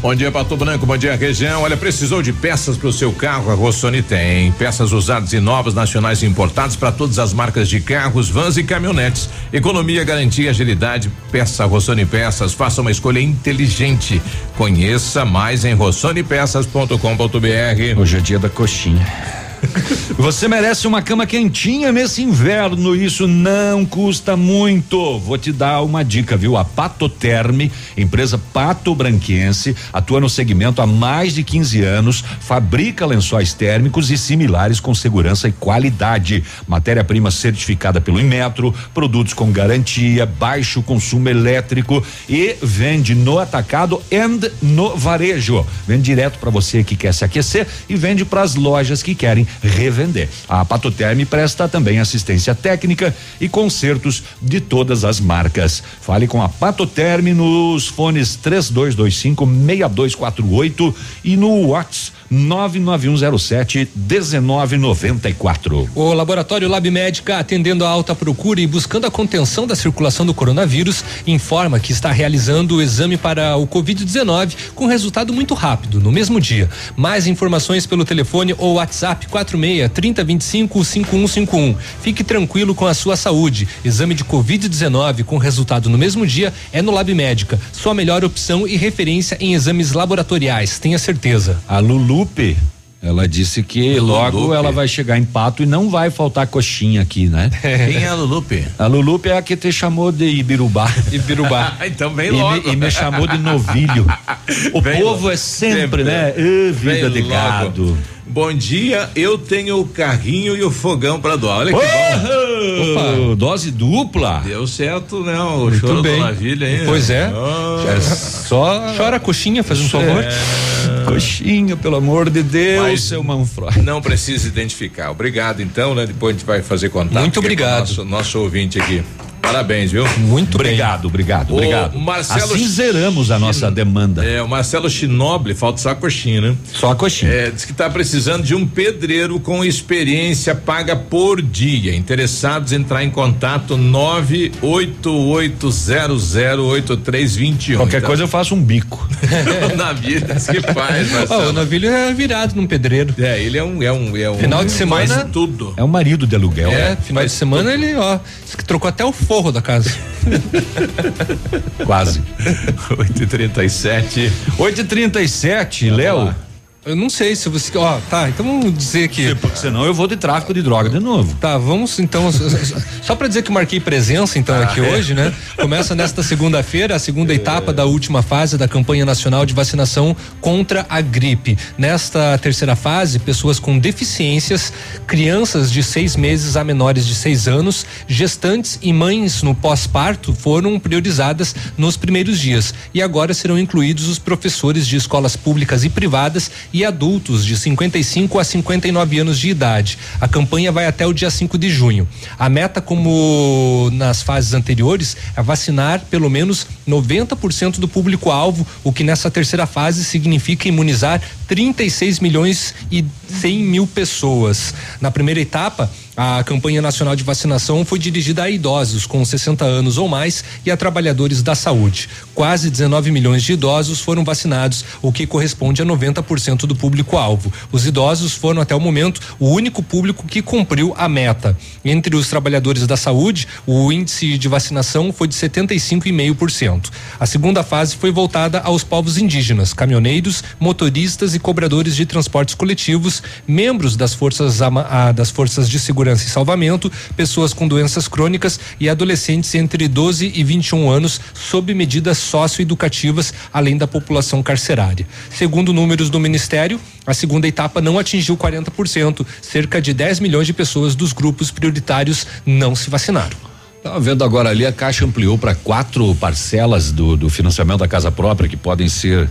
Bom dia, Pato Branco. Bom dia, região. Olha, precisou de peças para o seu carro? A Rossoni tem. Peças usadas e novas, nacionais e importadas para todas as marcas de carros, vans e caminhonetes. Economia, garantia, agilidade. Peça Rossoni Peças. Faça uma escolha inteligente. Conheça mais em rossonepeças.com.br.
Hoje é dia da coxinha. Você merece uma cama quentinha nesse inverno, isso não custa muito. Vou te dar uma dica, viu? A Patoterme, empresa Pato Branquense, atua no segmento há mais de 15 anos, fabrica lençóis térmicos e similares com segurança e qualidade. Matéria-prima certificada pelo Inmetro, produtos com garantia, baixo consumo elétrico e vende no atacado e no varejo. Vende direto para você que quer se aquecer e vende para as lojas que querem revender. A Patoterme presta também assistência técnica e consertos de todas as marcas. Fale com a Patoterme nos fones 3225 6248 e no WhatsApp 99107 1994.
O laboratório Lab Médica, atendendo a alta procura e buscando a contenção da circulação do coronavírus, informa que está realizando o exame para o Covid-19 com resultado muito rápido, no mesmo dia. Mais informações pelo telefone ou WhatsApp 46 3025 5151. Fique tranquilo com a sua saúde. Exame de Covid-19 com resultado no mesmo dia é no Lab Médica. Sua melhor opção e referência em exames laboratoriais, tenha certeza.
A Lulu Lupe, ela disse que logo
Lulupe.
ela vai chegar em Pato e não vai faltar coxinha aqui, né?
Quem é a Lulupe?
A Lulupe é a que te chamou de Ibirubá.
Ibirubá.
então vem
e
logo.
Me, e me chamou de novilho. O
Vem
povo
logo.
é sempre,
Sempre.
né? Ê, vida
Vem
de
logo.
gado.
Bom dia, eu tenho o carrinho e o fogão para doar. Olha que bom.
Opa, dose dupla.
Deu certo, né? O
Muito
choro
bem.
Navilha aí.
Pois é.
Ah.
Só chora coxinha, faz um favor.
Coxinha, pelo amor de Deus,
Mas-
seu Manfroy.
Não precisa identificar. Obrigado, então, né? Depois a gente vai fazer contato.
Muito
aqui com o
obrigado.
Nosso, nosso ouvinte aqui. Parabéns, viu?
Muito
Obrigado, obrigado,
O
obrigado.
Marcelo
assim zeramos a nossa demanda.
É, o Marcelo Chinoble, falta só a coxinha, né?
Só a coxinha.
É, diz que está precisando de um pedreiro com experiência paga por dia. Interessados entrar em contato 988008321.
Qualquer
Então,
coisa eu faço um bico.
na vida diz que faz, Marcelo.
o navilho é virado num pedreiro.
É, ele é um, é um, é um
Final de semana-
tudo.
É um marido de aluguel.
É, final de semana ele, ó, trocou até o forro da casa.
Quase.
8h37.
8h37, Léo.
Eu não sei se você. Ó, tá, então vamos dizer que.
Porque senão eu vou de tráfico de droga de novo.
Tá, vamos então. Só para dizer que marquei presença então aqui
é.
hoje, né? Começa nesta segunda-feira a segunda etapa da última fase da campanha nacional de vacinação contra a gripe. Nesta terceira fase, pessoas com deficiências, crianças de seis meses a menores de seis anos, gestantes e mães no pós-parto foram priorizadas nos primeiros dias. E agora serão incluídos os professores de escolas públicas e privadas e adultos de 55 a 59 anos de idade. A campanha vai até o dia 5 de junho. A meta, como nas fases anteriores, é vacinar pelo menos 90% do público-alvo, o que nessa terceira fase significa imunizar 36 milhões e 100 mil pessoas. Na primeira etapa, a campanha nacional de vacinação foi dirigida a idosos com 60 anos ou mais e a trabalhadores da saúde. Quase 19 milhões de idosos foram vacinados, o que corresponde a 90% do público-alvo. Os idosos foram até o momento o único público que cumpriu a meta. Entre os trabalhadores da saúde, o índice de vacinação foi de 75,5%. A segunda fase foi voltada aos povos indígenas, caminhoneiros, motoristas e cobradores de transportes coletivos, membros das forças ah, das forças de segurança e salvamento, pessoas com doenças crônicas e adolescentes entre 12 e 21 anos sob medidas socioeducativas, além da população carcerária. Segundo números do Ministério, a segunda etapa não atingiu 40%. Cerca de 10 milhões de pessoas dos grupos prioritários não se vacinaram.
Tava vendo agora ali, a Caixa ampliou para quatro parcelas do, do financiamento da casa própria que podem ser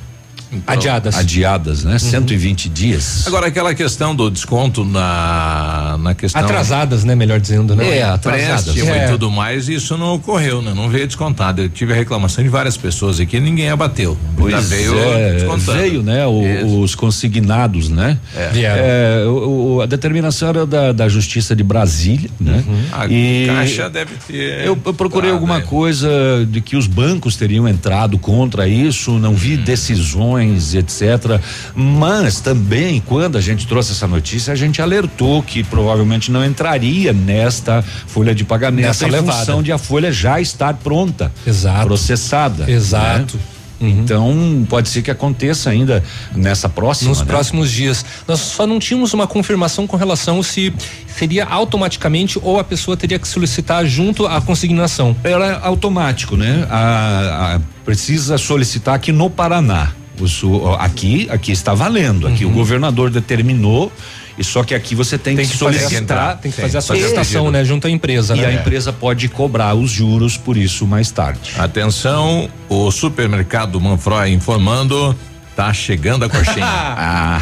Adiadas.
adiadas, né? 120 dias.
Agora, aquela questão do desconto na, na questão.
Atrasadas, né? Melhor dizendo, né?
É, atrasadas.
É.
e tudo mais, isso não ocorreu, né? Não veio descontado. Eu tive a reclamação de várias pessoas aqui, ninguém abateu.
Pois
Já veio
é,
descontando.
veio, né? o- os consignados, né?
É.
Vieram.
É, o- o- a determinação era da, da Justiça de Brasília, né?
A
E
Caixa deve ter.
eu, eu procurei alguma
aí.
coisa de que os bancos teriam entrado contra isso, não vi decisões etc. Mas também, quando a gente trouxe essa notícia, a gente alertou que provavelmente não entraria nesta folha de pagamento
Nessa
em
levada.
função de a folha já estar pronta,
Exato.
processada.
Exato.
né? Então, pode ser que aconteça ainda nessa próxima.
Nos
né?
próximos dias. Nós só não tínhamos uma confirmação com relação se seria automaticamente ou a pessoa teria que solicitar junto à consignação.
Ela é automático, né? A- a- precisa solicitar aqui no Paraná. O su- aqui, aqui está valendo. Aqui
Uhum.
o governador determinou. E só que aqui você tem,
Tem
que,
que fazer-
solicitar.
tem que fazer a solicitação, né, junto à empresa,
E
né?
a empresa pode cobrar os juros por isso mais tarde.
Atenção, o supermercado Manfroy informando, tá chegando a coxinha.
Ah,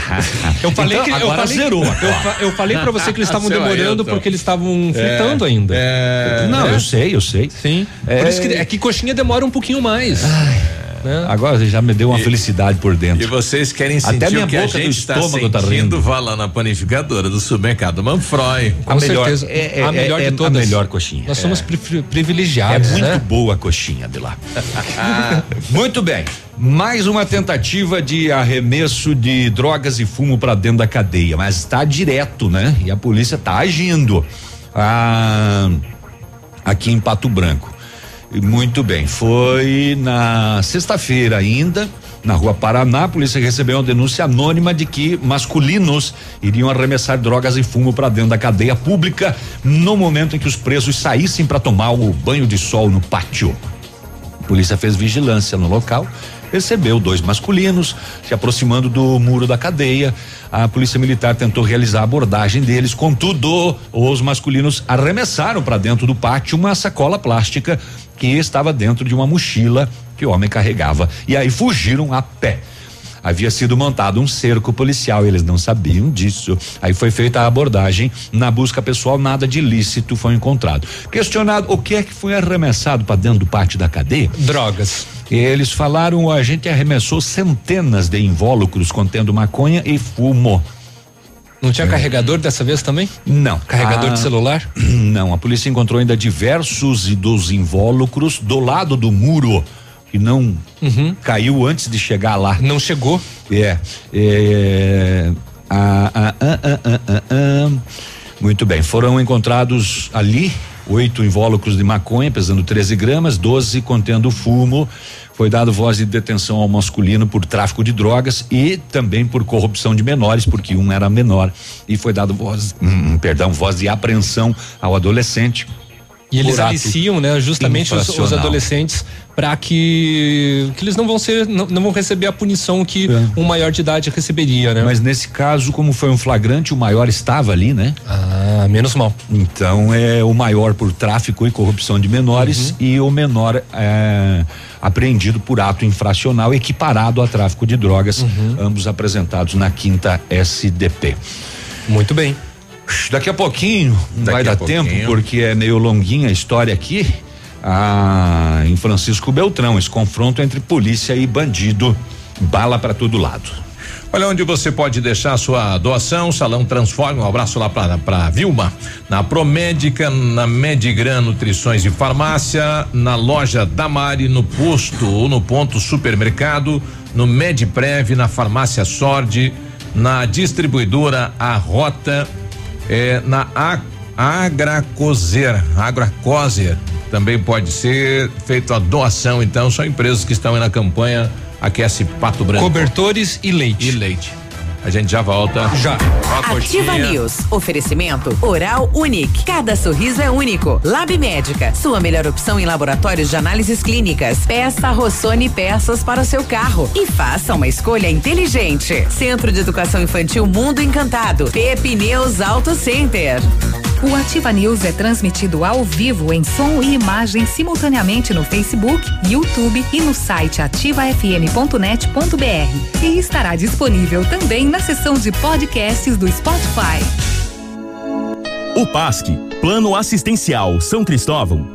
Eu falei
Então,
que eu
agora
falei,
zerou.
Eu, fa- eu falei para você que eles estavam demorando porque eles estavam fritando ainda.
É,
Não,
É.
eu sei, eu sei.
Sim.
É.
Por isso que é que coxinha demora um pouquinho mais. Né?
Agora já me deu uma felicidade por dentro.
E vocês querem sentir
Até minha
o que a
boca do
gente está
estômago tá
sentindo,
rindo.
vá lá na panificadora do supermercado Manfroy.
Com certeza.
é- é-
a melhor
é
de
a
todas.
melhor coxinha.
Nós somos pri-
É
privilegiados,
muito
né?
boa a coxinha de lá. muito bem. Mais uma tentativa de arremesso de drogas e fumo para dentro da cadeia, mas está direto, né? E a polícia está agindo. Ah, aqui em Pato Branco. Muito bem, foi na sexta-feira ainda, na rua Paraná, a polícia recebeu uma denúncia anônima de que masculinos iriam arremessar drogas e fumo para dentro da cadeia pública no momento em que os presos saíssem para tomar o banho de sol no pátio. A polícia fez vigilância no local, recebeu dois masculinos se aproximando do muro da cadeia. A polícia militar tentou realizar a abordagem deles, contudo, os masculinos arremessaram para dentro do pátio uma sacola plástica que estava dentro de uma mochila que o homem carregava e aí fugiram a pé. Havia sido montado um cerco policial, eles não sabiam disso. Aí foi feita a abordagem. Na busca pessoal, nada de ilícito foi encontrado. Questionado o que é que foi arremessado para dentro do pátio da cadeia?
Drogas.
Eles falaram: a gente arremessou centenas de invólucros contendo maconha e fumo.
Não tinha carregador dessa vez também?
Não.
Carregador
Ah,
de celular?
Não, a polícia encontrou ainda diversos e dos invólucros do lado do muro que não caiu antes de chegar lá.
Não chegou?
É. é ah, ah, ah, ah, ah, ah, ah. Muito bem, foram encontrados ali oito invólucros de maconha pesando 13 gramas, 12 contendo fumo. Foi dado voz de detenção ao masculino por tráfico de drogas e também por corrupção de menores, porque um era menor. E foi dado voz, hum, perdão, voz de apreensão ao adolescente.
E eles aliciam, né, justamente os, os adolescentes para que que eles não vão ser não, não vão receber a punição que um maior de idade receberia, né?
É. Mas nesse caso, como foi um flagrante, o maior estava ali, né?
Ah, menos mal.
Então é o maior por tráfico e corrupção de menores
Uhum.
e o menor é, apreendido por ato infracional equiparado a tráfico de drogas,
Uhum.
ambos apresentados na quinta SDP.
Muito bem.
Daqui a pouquinho, não vai dar
pouquinho.
tempo, porque é meio longuinha a história aqui. Ah, em Francisco Beltrão, esse confronto entre polícia e bandido, bala para todo lado.
Olha onde você pode deixar sua doação, Salão Transforma, um abraço lá pra, pra Vilma, na Promédica, na Medigran Nutrições e Farmácia, na loja Damari, no posto ou no ponto supermercado, no Medprev, na Farmácia Sord, na distribuidora A Rota, eh, na A- Agracozer, Agracozer, também pode ser feito a doação, então são empresas que estão aí na campanha Aquece Pato Branco.
Cobertores e leite.
E leite. A gente já volta.
Já.
Ativa. News. Oferecimento Oral Unique. Cada sorriso é único. Lab Médica. Sua melhor opção em laboratórios de análises clínicas. Peça Rossoni peças para o seu carro e faça uma escolha inteligente. Centro de Educação Infantil Mundo Encantado. Pepe News Auto Center.
O Ativa News é transmitido ao vivo em som e imagem simultaneamente no Facebook, YouTube e no site ativafm.net.br. E estará disponível também na seção de podcasts do Spotify.
O PASC, Plano Assistencial São Cristóvão,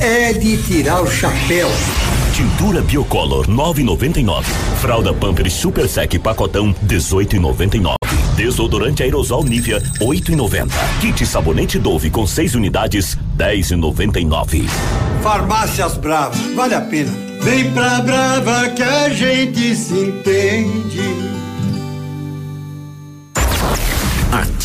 É de tirar o chapéu.
Tintura Biocolor 9,99. Fralda Pampers Super Sec pacotão 18,99. Desodorante aerosol Nivea 8,90. Kit sabonete Dove com 6 unidades 10,99.
Farmácias Brava, vale a pena. Vem pra Brava que a gente se entende.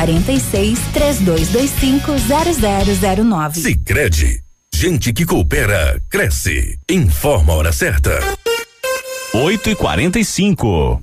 46 3225 0009.
Sicredi, gente que coopera cresce. Informa a hora certa.
8 e 45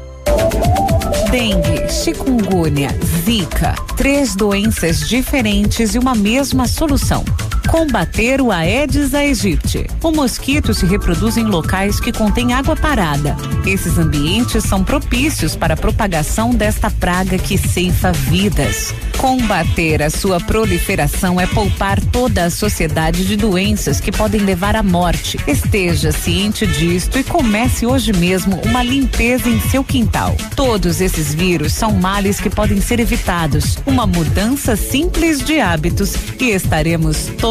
Dengue, chikungunya, zika, três doenças diferentes e uma mesma solução. Combater o Aedes aegypti. O mosquito se reproduz em locais que contêm água parada. Esses ambientes são propícios para a propagação desta praga que ceifa vidas. Combater a sua proliferação é poupar toda a sociedade de doenças que podem levar à morte. Esteja ciente disto e comece hoje mesmo uma limpeza em seu quintal. Todos esses vírus são males que podem ser evitados. Uma mudança simples de hábitos e estaremos todos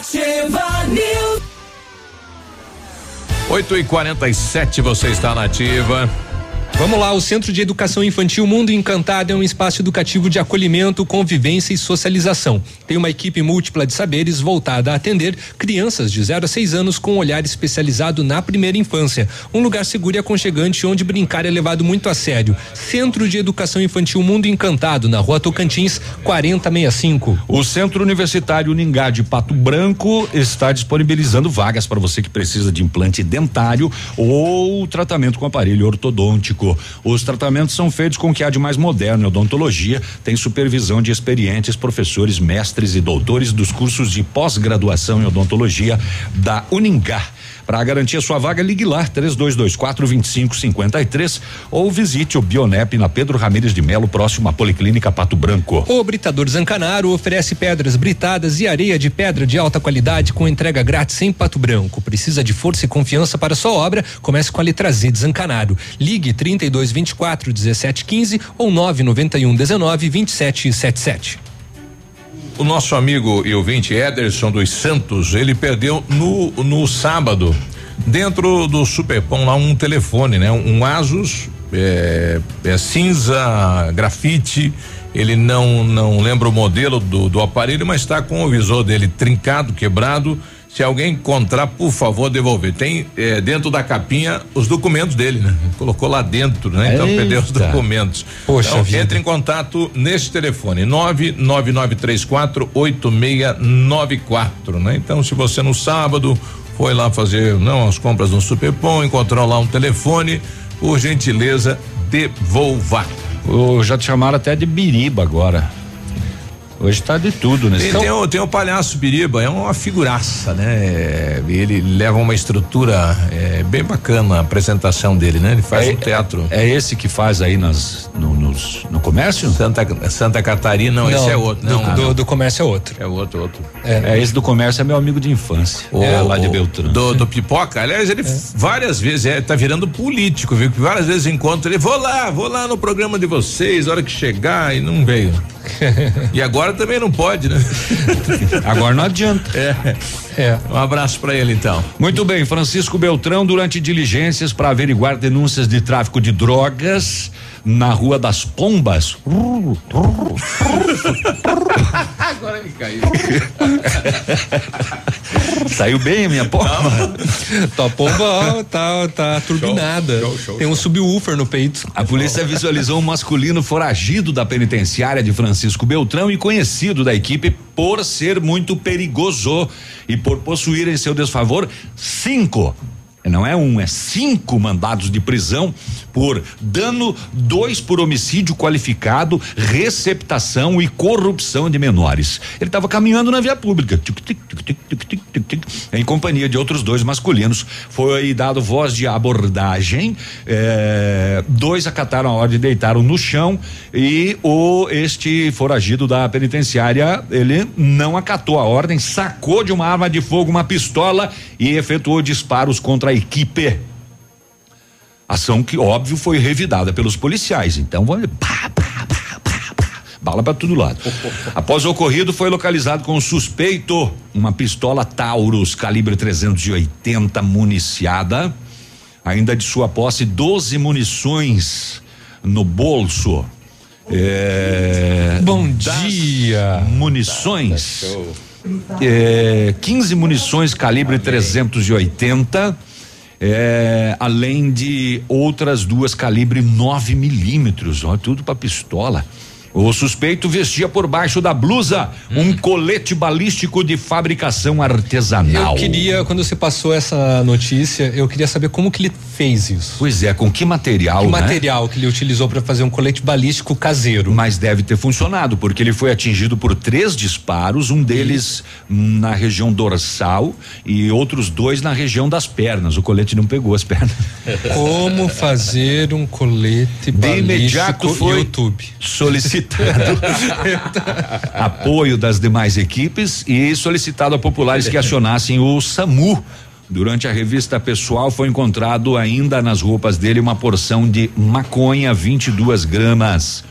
Ativa News.
8 e 47 você está na ativa.
Vamos lá, o Centro de Educação Infantil Mundo Encantado é um espaço educativo de acolhimento, convivência e socialização. Tem uma equipe múltipla de saberes voltada a atender crianças de 0 a 6 anos com um olhar especializado na primeira infância. Um lugar seguro e aconchegante onde brincar é levado muito a sério. Centro de Educação Infantil Mundo Encantado, na rua Tocantins, 4065.
O Centro Universitário Ningá de Pato Branco está disponibilizando vagas para você que precisa de implante dentário ou tratamento com aparelho ortodôntico. Os tratamentos são feitos com o que há de mais moderno em odontologia, tem supervisão de experientes professores, mestres e doutores dos cursos de pós-graduação em odontologia da Uningá. Para garantir a sua vaga, ligue lá 3224 2553 ou visite o Bionep na Pedro Ramires de Melo, próximo à Policlínica Pato Branco.
O Britador Zancanaro oferece pedras britadas e areia de pedra de alta qualidade com entrega grátis em Pato Branco. Precisa de força e confiança para sua obra? Comece com a letra Z de Zancanaro. Ligue 3224 1715 ou 991 19 2777.
O nosso amigo e ouvinte Ederson dos Santos, ele perdeu no, no sábado, dentro do Superpão lá um telefone, né? Um Asus é, é cinza grafite. Ele não não lembra o modelo do, do aparelho, mas está com o visor dele trincado, quebrado. Se alguém encontrar, por favor, devolver. Tem eh, dentro da capinha os documentos dele, né? Colocou lá dentro, né? Então
Eita.
perdeu os documentos.
Poxa
então,
vida.
entre em contato nesse telefone, 99934 8694, né? Então, se você no sábado foi lá fazer não as compras no Superpão, encontrou lá um telefone, por gentileza, devolva.
Já te chamaram até de biriba agora. Hoje tá de tudo, né?
Tem, tem, o, tem o palhaço Biriba, é uma figuraça, né? Ele leva uma estrutura é, bem bacana a apresentação dele, né? Ele faz
é,
um teatro.
É esse que faz aí nas, no, nos, no comércio?
Santa, Santa Catarina, não, não esse é outro. Não,
do, do, do, comércio é outro.
É outro, outro.
É, é esse do comércio é meu amigo de infância. O, é lá de Beltrão.
Do, do Pipoca, aliás, ele é. várias vezes, é, tá virando político, viu? Que várias vezes encontro ele, vou lá, vou lá no programa de vocês, hora que chegar, e não veio. e agora também não pode, né?
agora não adianta.
É. É. Um abraço para ele então.
Muito bem, Francisco Beltrão, durante diligências para averiguar denúncias de tráfico de drogas na Rua das Pombas.
Agora ele caiu.
Saiu bem a minha pomba.
Tua pomba tá, tá turbinada. Show, show, Tem um subwoofer no peito.
A polícia visualizou um masculino foragido da penitenciária de Francisco Beltrão e conhecido da equipe por ser muito perigoso e por possuir em seu desfavor cinco não é um, é cinco mandados de prisão por dano, dois por homicídio qualificado, receptação e corrupção de menores. Ele estava caminhando na via pública, em companhia de outros dois masculinos. Foi dado voz de abordagem. Eh, dois acataram a ordem, deitaram no chão e o este foragido da penitenciária ele não acatou a ordem, sacou de uma arma de fogo uma pistola e efetuou disparos contra a equipe. Ação que, óbvio, foi revidada pelos policiais. Então, pá, pá, pá, pá, pá, bala para todo lado. Após o ocorrido, foi localizado com o suspeito uma pistola Taurus calibre 380 municiada. Ainda de sua posse, 12 munições no bolso. É,
Bom dia.
Munições. É, 15 munições calibre 380 é, além de outras duas calibre 9 milímetros, ó, tudo para pistola. O suspeito vestia por baixo da blusa hum. um colete balístico de fabricação artesanal.
Eu queria, quando você passou essa notícia, eu queria saber como que ele fez isso.
Pois é, com que material,
que
né?
material que ele utilizou para fazer um colete balístico caseiro.
Mas deve ter funcionado, porque ele foi atingido por três disparos, um deles na região dorsal e outros dois na região das pernas. O colete não pegou as pernas.
Como fazer um colete balístico
De imediato foi
YouTube.
solicitado apoio das demais equipes e solicitado a populares que acionassem o SAMU. Durante a revista pessoal foi encontrado ainda nas roupas dele uma porção de maconha 22 gramas.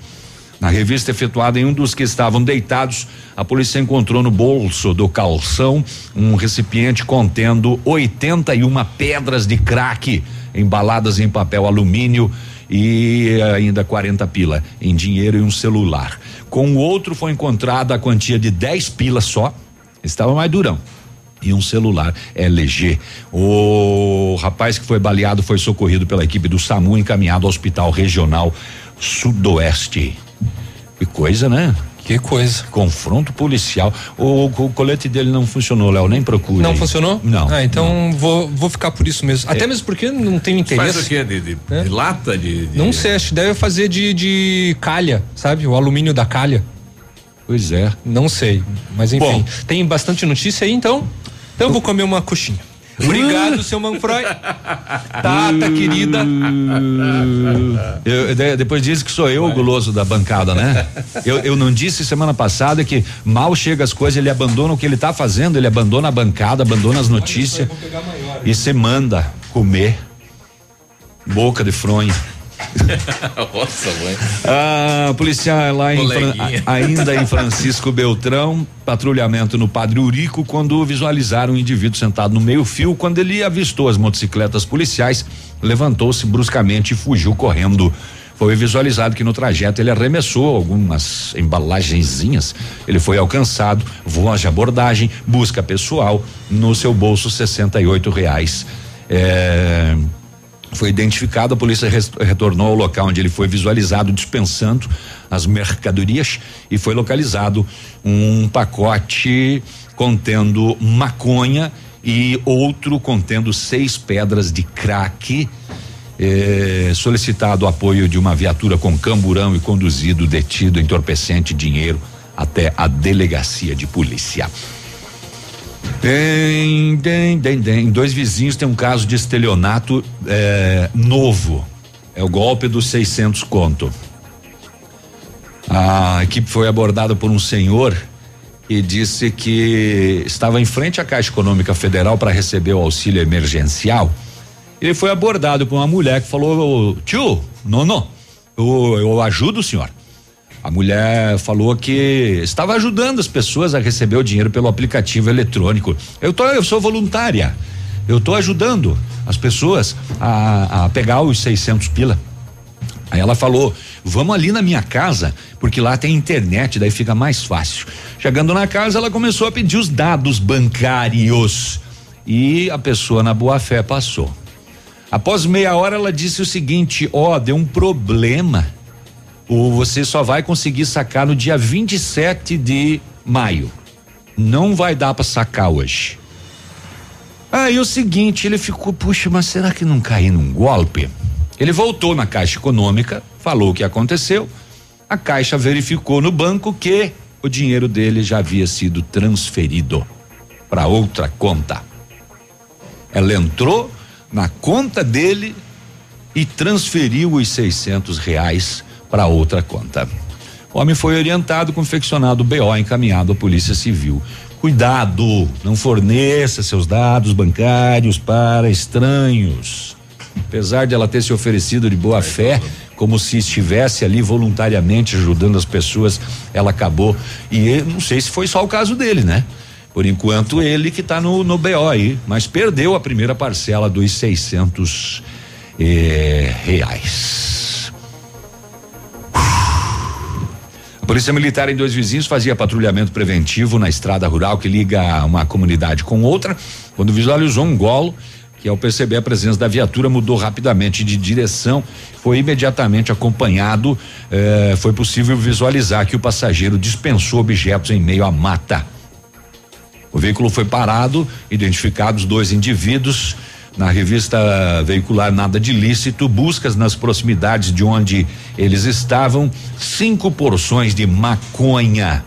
Na revista efetuada em um dos que estavam deitados, a polícia encontrou no bolso do calção um recipiente contendo 81 pedras de crack embaladas em papel alumínio e ainda 40 pila em dinheiro e um celular. Com o outro foi encontrada a quantia de 10 pilas só, estava mais durão. E um celular LG. O rapaz que foi baleado foi socorrido pela equipe do SAMU encaminhado ao Hospital Regional Sudoeste. Que coisa, né?
Que coisa.
Confronto policial. O, o colete dele não funcionou, Léo, nem procura.
Não aí. funcionou?
Não.
Ah, então
não.
Vou, vou ficar por isso mesmo. É. Até mesmo porque não tenho interesse.
Faz o quê? De, de, é? de lata? De, de,
Não sei, acho que deve fazer de, de calha, sabe? O alumínio da calha.
Pois é.
Não sei. Mas enfim. Bom. Tem bastante notícia aí, então? Então eu vou comer uma coxinha. Obrigado, seu Manfroy. Tata, querida.
Eu, de, depois diz que sou eu o guloso da bancada, né? Eu, eu não disse semana passada que mal chega as coisas, ele abandona o que ele tá fazendo, ele abandona a bancada, abandona as notícias e se manda comer boca de fronha.
Nossa, mãe.
Ah, policial lá em Fran, ainda em Francisco Beltrão, patrulhamento no Padre Urico, quando visualizaram um indivíduo sentado no meio-fio, quando ele avistou as motocicletas policiais, levantou-se bruscamente e fugiu correndo. Foi visualizado que no trajeto ele arremessou algumas embalagenzinhas. Ele foi alcançado, voz de abordagem, busca pessoal, no seu bolso 68 reais. É, foi identificado, a polícia retornou ao local onde ele foi visualizado dispensando as mercadorias e foi localizado um pacote contendo maconha e outro contendo seis pedras de crack. eh, solicitado o apoio de uma viatura com camburão e conduzido detido entorpecente dinheiro até a delegacia de polícia. Tem, tem, tem, tem. Dois vizinhos tem um caso de estelionato eh, novo. É o golpe dos 600 conto. A equipe foi abordada por um senhor e disse que estava em frente à Caixa Econômica Federal para receber o auxílio emergencial. Ele foi abordado por uma mulher que falou: Tio, não, não, eu, eu ajudo o senhor. A mulher falou que estava ajudando as pessoas a receber o dinheiro pelo aplicativo eletrônico. Eu tô, eu sou voluntária. Eu estou ajudando as pessoas a, a pegar os 600 pila. Aí ela falou: "Vamos ali na minha casa, porque lá tem internet, daí fica mais fácil". Chegando na casa, ela começou a pedir os dados bancários e a pessoa na boa fé passou. Após meia hora, ela disse o seguinte: "Ó, oh, deu um problema ou você só vai conseguir sacar no dia 27 de maio. Não vai dar para sacar hoje. Aí o seguinte, ele ficou, puxa, mas será que não caí num golpe? Ele voltou na Caixa Econômica, falou o que aconteceu. A Caixa verificou no banco que o dinheiro dele já havia sido transferido para outra conta. Ela entrou na conta dele e transferiu os 600 reais para outra conta. O homem foi orientado, confeccionado BO encaminhado à Polícia Civil. Cuidado, não forneça seus dados bancários para estranhos. Apesar de ela ter se oferecido de boa fé, como se estivesse ali voluntariamente ajudando as pessoas, ela acabou. E não sei se foi só o caso dele, né? Por enquanto, ele que está no, no BO aí, mas perdeu a primeira parcela dos 600 eh, reais. Polícia Militar em dois vizinhos fazia patrulhamento preventivo na estrada rural que liga uma comunidade com outra. Quando visualizou um golo, que ao perceber a presença da viatura mudou rapidamente de direção, foi imediatamente acompanhado. Eh, foi possível visualizar que o passageiro dispensou objetos em meio à mata. O veículo foi parado, identificados dois indivíduos na revista veicular Nada de Lícito, buscas nas proximidades de onde eles estavam, cinco porções de maconha.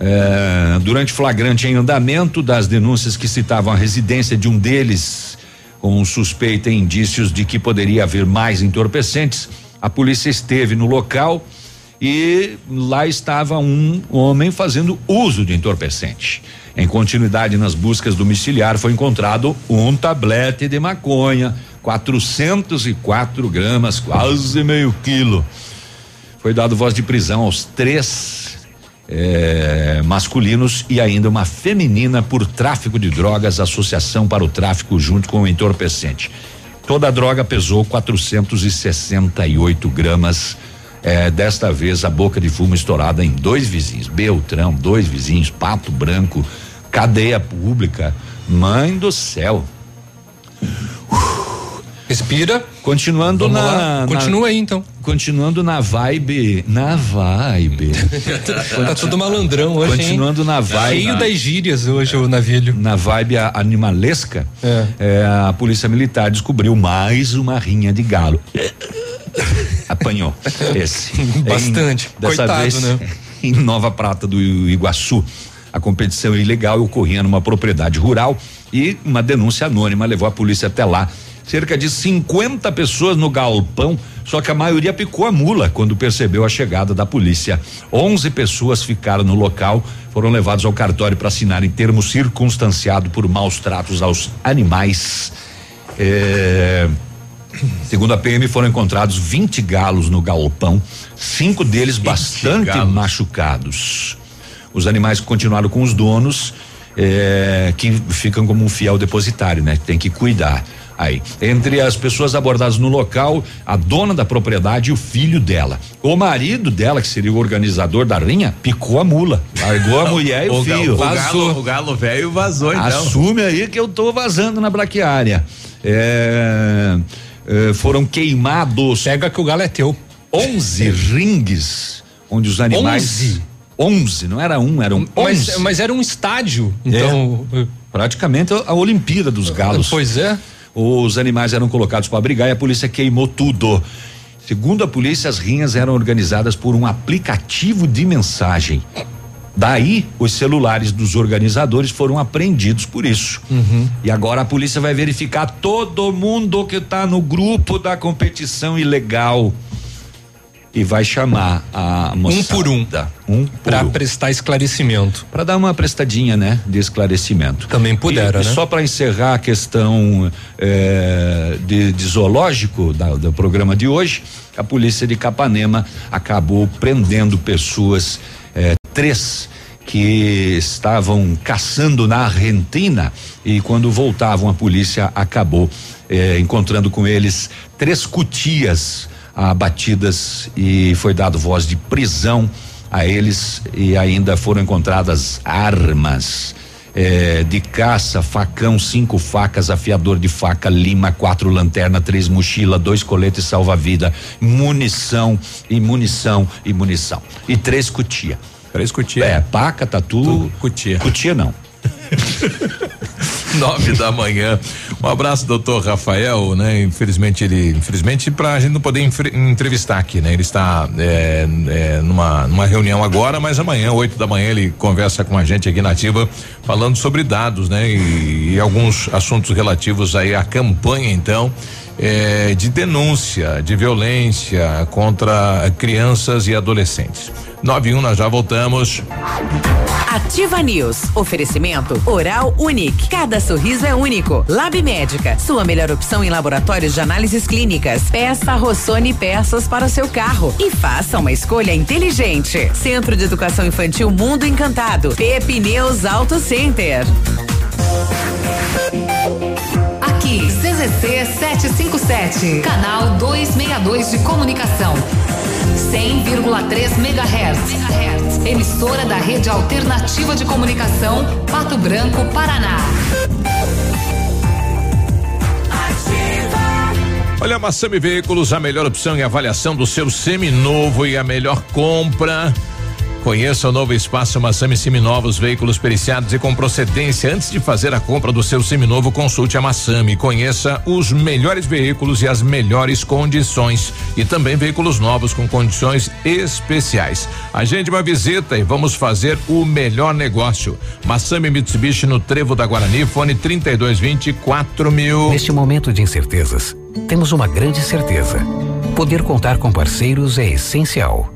É, durante flagrante em andamento das denúncias que citavam a residência de um deles, com suspeita e indícios de que poderia haver mais entorpecentes, a polícia esteve no local e lá estava um homem fazendo uso de entorpecente. Em continuidade nas buscas domiciliar, foi encontrado um tablete de maconha, 404 gramas, quase meio quilo. Foi dado voz de prisão aos três eh, masculinos e ainda uma feminina por tráfico de drogas, associação para o tráfico junto com o entorpecente. Toda a droga pesou 468 gramas. Eh, desta vez a boca de fumo estourada em dois vizinhos, Beltrão, dois vizinhos, Pato Branco, cadeia pública. Mãe do céu.
Respira.
Continuando
Vamos
na.
Continua aí então.
Continuando na vibe, na vibe.
tá tudo malandrão hoje.
Continuando
hein?
na vibe.
Cheio das gírias hoje o navilho.
Na vibe animalesca, é. É, a polícia militar descobriu mais uma rinha de galo. Apanhou esse.
Bastante.
Em, dessa
Coitado,
vez,
né?
Em Nova Prata do Iguaçu. A competição ilegal ocorria numa propriedade rural e uma denúncia anônima levou a polícia até lá. Cerca de 50 pessoas no galpão, só que a maioria picou a mula quando percebeu a chegada da polícia. 11 pessoas ficaram no local, foram levados ao cartório para assinarem termo circunstanciado por maus tratos aos animais. É, Segundo a PM, foram encontrados 20 galos no galpão, cinco deles bastante galos. machucados. Os animais continuaram com os donos, eh, que ficam como um fiel depositário, né? Tem que cuidar. Aí, entre as pessoas abordadas no local, a dona da propriedade e o filho dela. O marido dela, que seria o organizador da rinha, picou a mula, largou a mulher e o,
o
filho.
O galo, o galo velho vazou, então.
Assume aí que eu tô vazando na braquiária. É, é, foram queimados.
Pega que o galo é teu.
11 ringues, onde os animais.
11?
11, não era um, eram 11.
Mas, mas era um estádio, então.
É, praticamente a Olimpíada dos Galos.
Pois é.
os animais eram colocados para brigar e a polícia queimou tudo. Segundo a polícia, as rinhas eram organizadas por um aplicativo de mensagem. Daí, os celulares dos organizadores foram apreendidos por isso.
Uhum.
E agora a polícia vai verificar todo mundo que está no grupo da competição ilegal e vai chamar a moçada.
Um por um.
Um
Para prestar esclarecimento.
Para dar uma prestadinha, né? De esclarecimento.
Também puderam,
e,
né?
Só para encerrar a questão eh, de, de zoológico da, do programa de hoje, a polícia de Capanema acabou prendendo pessoas, três que estavam caçando na Argentina e quando voltavam a polícia acabou eh, encontrando com eles três cutias abatidas e foi dado voz de prisão a eles e ainda foram encontradas armas eh, de caça, facão, cinco facas, afiador de faca, lima, quatro lanterna, três mochila, dois coletes salva-vida, munição e munição e munição e três cutia.
Três cutia.
É, paca, tatu,
cutia.
Cutia não.
Nove da manhã. Um abraço, doutor Rafael, né? Infelizmente ele, infelizmente para a gente não poder entrevistar aqui, né? Ele está é, é, numa, numa reunião agora, mas amanhã, oito da manhã, ele conversa com a gente aqui na Ativa, falando sobre dados, né? E, e alguns assuntos relativos aí à campanha, então. É, de denúncia de violência contra crianças e adolescentes. 91, nós já voltamos.
Ativa News. Oferecimento Oral Unique. Cada sorriso é único. Lab Médica. Sua melhor opção em laboratórios de análises clínicas. Peça Rossoni peças para o seu carro. E faça uma escolha inteligente. Centro de Educação Infantil Mundo Encantado. Pepineus Auto Center.
CZC 757, canal 262 de comunicação. 100,3 MHz. Emissora da Rede Alternativa de Comunicação, Pato Branco, Paraná.
Olha, Massami Veículos, a melhor opção e avaliação do seu seminovo e a melhor compra. Conheça o novo espaço Massami Seminovos, veículos periciados e com procedência. Antes de fazer a compra do seu seminovo, consulte a Massami. Conheça os melhores veículos e as melhores condições. E também veículos novos com condições especiais. Agende uma visita e vamos fazer o melhor negócio. Massami Mitsubishi no Trevo da Guarani, fone 3220 4000. mil.
Neste momento de incertezas, temos uma grande certeza. Poder contar com parceiros é essencial.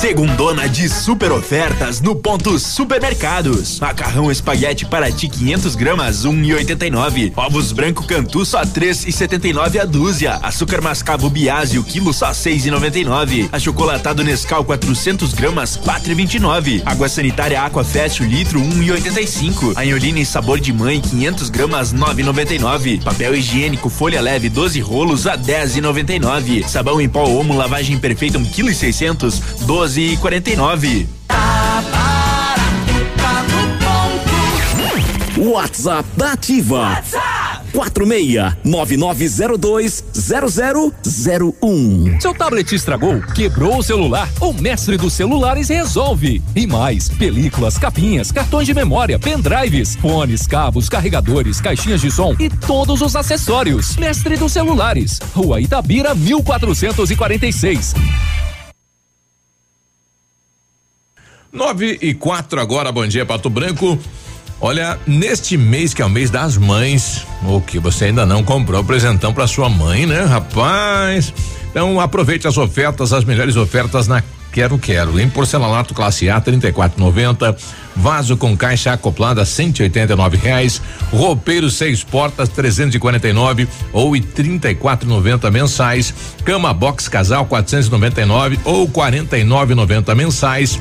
Segundona de super ofertas no ponto supermercados. Macarrão espaguete para ti 500 gramas 1,89. Ovos branco cantu só 3,79 a dúzia. Açúcar mascavo Biase o quilo só 6,99. Achocolatado Nescau 400 gramas 4,29. Água sanitária Aquafest o litro 1,85. Anholine sabor de mãe 500 gramas 9,99. Papel higiênico folha leve 12 rolos a 10,99. Sabão em pó Omo lavagem perfeita 1 kg e 600 12 e 49.
WhatsApp da Ativa. WhatsApp 46-9902-0001.
Seu tablet estragou? Quebrou o celular? O mestre dos celulares resolve. E mais: películas, capinhas, cartões de memória, pendrives, fones, cabos, carregadores, caixinhas de som e todos os acessórios. Mestre dos celulares. Rua Itabira, 1446.
Nove e quatro agora, bom dia, Pato Branco. Olha, neste mês que é o mês das mães, o que você ainda não comprou presentão para sua mãe, né, rapaz? Então aproveite as ofertas, as melhores ofertas na Quero Quero. Em porcelanato classe A 34,90. Vaso com caixa acoplada 189 reais. Roupeiro seis portas 349 ou e 34,90 mensais. Cama box casal 499 ou 49,90 mensais.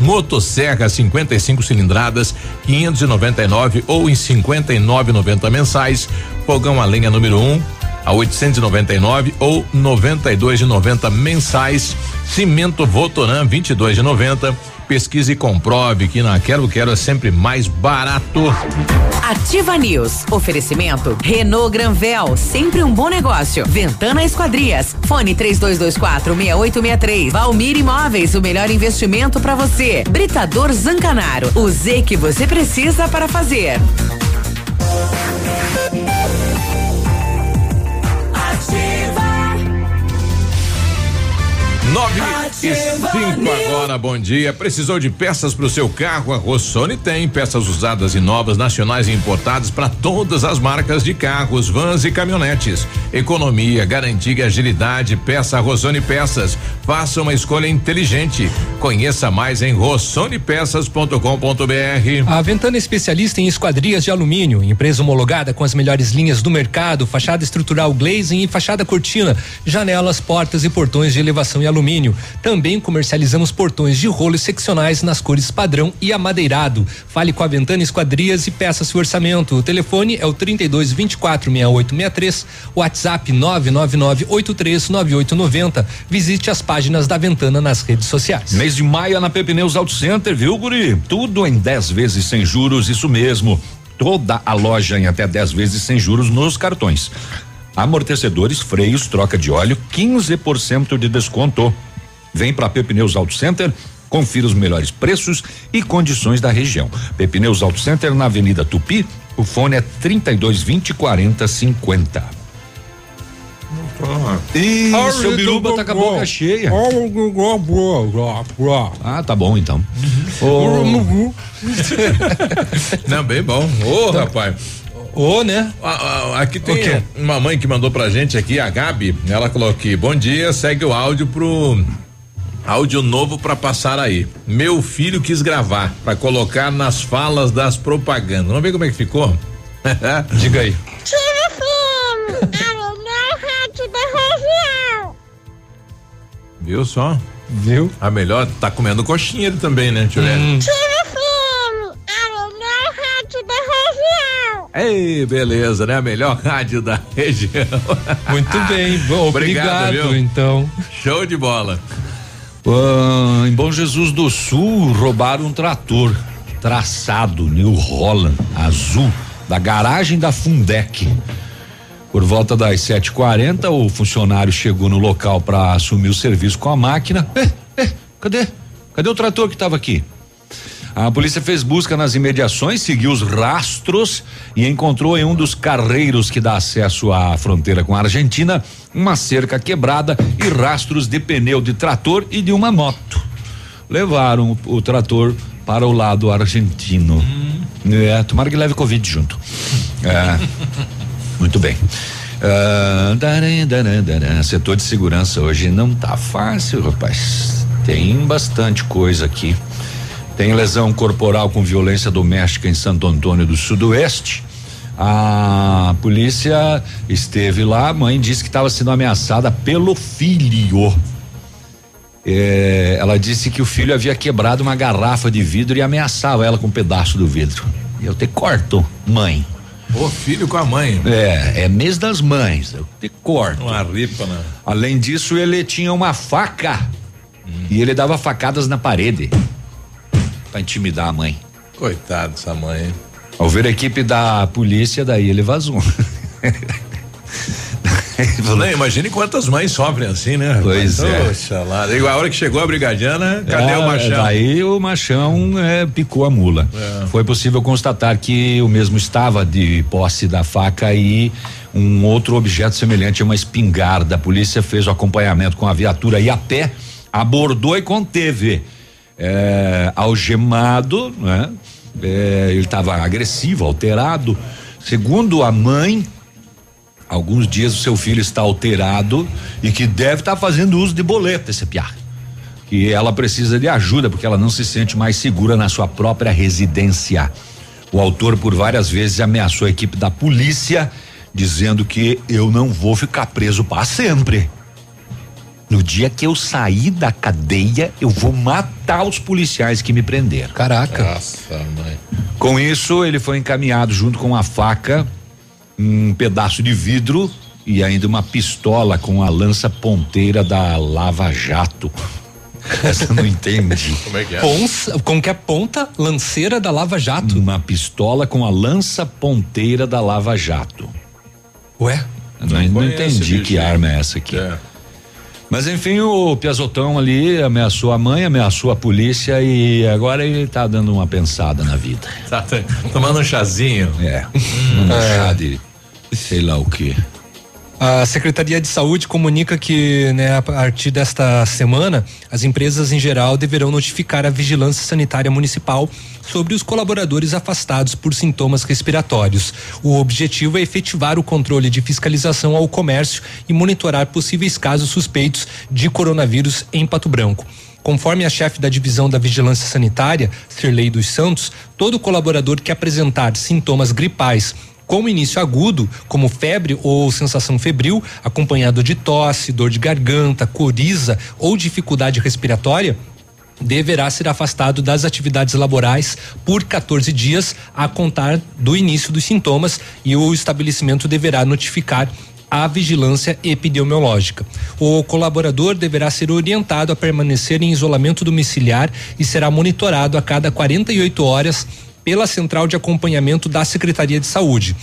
Motosserra 55 cilindradas 599 ou em 59,90 mensais. Fogão a lenha número 1 um, a 899 ou 92,90 mensais. Cimento Votoran 22,90. Pesquise e comprove que na Quero Quero é sempre mais barato.
Ativa News. Oferecimento Renault Granvel, sempre um bom negócio. Ventana Esquadrias. Fone 3224 6863. Valmir Imóveis, o melhor investimento para você. Britador Zancanaro. O Z que você precisa para fazer.
Nove e cinco agora, bom dia. Precisou de peças para o seu carro? A Rossoni tem peças usadas e novas, nacionais e importadas para todas as marcas de carros, vans e caminhonetes. Economia, garantia e agilidade. Peça Rossoni Peças. Faça uma escolha inteligente. Conheça mais em rossonepeças.com.br.
A Ventana é especialista em esquadrias de alumínio, empresa homologada com as melhores linhas do mercado, fachada estrutural glazing e fachada cortina, janelas, portas e portões de elevação e alumínio Também comercializamos portões de rolos seccionais nas cores padrão e amadeirado. Fale com a Ventana Esquadrias e peça seu orçamento. O telefone é o 32 24 6863, WhatsApp 999 83 9890. Visite as páginas da Ventana nas redes sociais.
Mês de maio é na Pepineus Auto Center, viu, Guri? Tudo em 10 vezes sem juros, isso mesmo. Toda a loja em até 10 vezes sem juros nos cartões amortecedores, freios, troca de óleo, 15% de desconto. Vem para Pepineus Auto Center, confira os melhores preços e condições da região. Pepineus Auto Center na Avenida Tupi, o fone é 32 20 40 50. Ih, seu biruba tá com a boca cheia. Ah, tá bom então.
Oh. Não, bem bom. Ô, oh, rapaz.
Ô, oh, né?
aqui tem okay. uma mãe que mandou pra gente aqui, a Gabi. Ela colocou aqui: bom dia, segue o áudio pro. Áudio novo para passar aí. Meu filho quis gravar para colocar nas falas das propagandas. Vamos ver como é que ficou?
Diga aí.
Tira filho, a melhor rádio da região.
Viu só?
Viu?
A melhor, tá comendo coxinha ele também, né, Tio hum. Ei, beleza, né? A melhor rádio da região.
Muito bem, bom, obrigado, obrigado então.
Show de bola.
Uh, em Bom Jesus do Sul, roubaram um trator traçado New Holland azul da garagem da Fundec. Por volta das 7h40, o funcionário chegou no local para assumir o serviço com a máquina. Eh, eh, cadê? Cadê o trator que estava aqui? A polícia fez busca nas imediações, seguiu os rastros e encontrou em um dos carreiros que dá acesso à fronteira com a Argentina uma cerca quebrada e rastros de pneu de trator e de uma moto. Levaram o, o trator para o lado argentino. Hum. É, tomara que leve Covid junto. É, muito bem. Uh, setor de segurança hoje não tá fácil, rapaz. Tem bastante coisa aqui. Tem lesão corporal com violência doméstica em Santo Antônio do Sudoeste. A polícia esteve lá, a mãe disse que estava sendo ameaçada pelo filho. É, ela disse que o filho havia quebrado uma garrafa de vidro e ameaçava ela com um pedaço do vidro. E eu te corto, mãe.
O filho com a mãe.
É, é mês das mães. Eu te corto.
Uma ripa, né?
Além disso, ele tinha uma faca. Hum. E ele dava facadas na parede para intimidar a mãe.
Coitado dessa mãe.
Ao ver a equipe da polícia, daí ele vazou.
Não, imagine quantas mães sofrem assim, né?
Pois
Mas,
é.
Poxa lá. A hora que chegou a brigadiana, cadê
é,
o machão?
Daí o machão é, picou a mula. É. Foi possível constatar que o mesmo estava de posse da faca e um outro objeto semelhante a uma espingarda. A polícia fez o acompanhamento com a viatura e a pé, abordou e conteve é, algemado, né? É, ele estava agressivo, alterado. Segundo a mãe, alguns dias o seu filho está alterado e que deve estar fazendo uso de boleta, esse piá. Que ela precisa de ajuda porque ela não se sente mais segura na sua própria residência. O autor por várias vezes ameaçou a equipe da polícia dizendo que eu não vou ficar preso para sempre. No dia que eu sair da cadeia, eu vou matar os policiais que me prenderam.
Caraca.
Nossa, mãe.
Com isso, ele foi encaminhado junto com uma faca, um pedaço de vidro e ainda uma pistola com a lança ponteira da Lava Jato. Essa eu não entendi.
Como é que é?
Ponça, como que é ponta lanceira da Lava Jato?
Uma pistola com a lança ponteira da Lava Jato.
Ué?
Não, não
conheço,
entendi que arma é essa aqui. Mas enfim, o Piazotão ali ameaçou a mãe, ameaçou a polícia e agora ele tá dando uma pensada na vida.
Tá, tá tomando um chazinho.
É. Um chá de sei lá o que.
A Secretaria de Saúde comunica que, né, a partir desta semana, as empresas em geral deverão notificar a Vigilância Sanitária Municipal sobre os colaboradores afastados por sintomas respiratórios. O objetivo é efetivar o controle de fiscalização ao comércio e monitorar possíveis casos suspeitos de coronavírus em Pato Branco. Conforme a chefe da divisão da Vigilância Sanitária, Sirlei dos Santos, todo colaborador que apresentar sintomas gripais com início agudo, como febre ou sensação febril, acompanhado de tosse, dor de garganta, coriza ou dificuldade respiratória, deverá ser afastado das atividades laborais por 14 dias a contar do início dos sintomas e o estabelecimento deverá notificar a vigilância epidemiológica. O colaborador deverá ser orientado a permanecer em isolamento domiciliar e será monitorado a cada 48 horas pela Central de Acompanhamento da Secretaria de Saúde.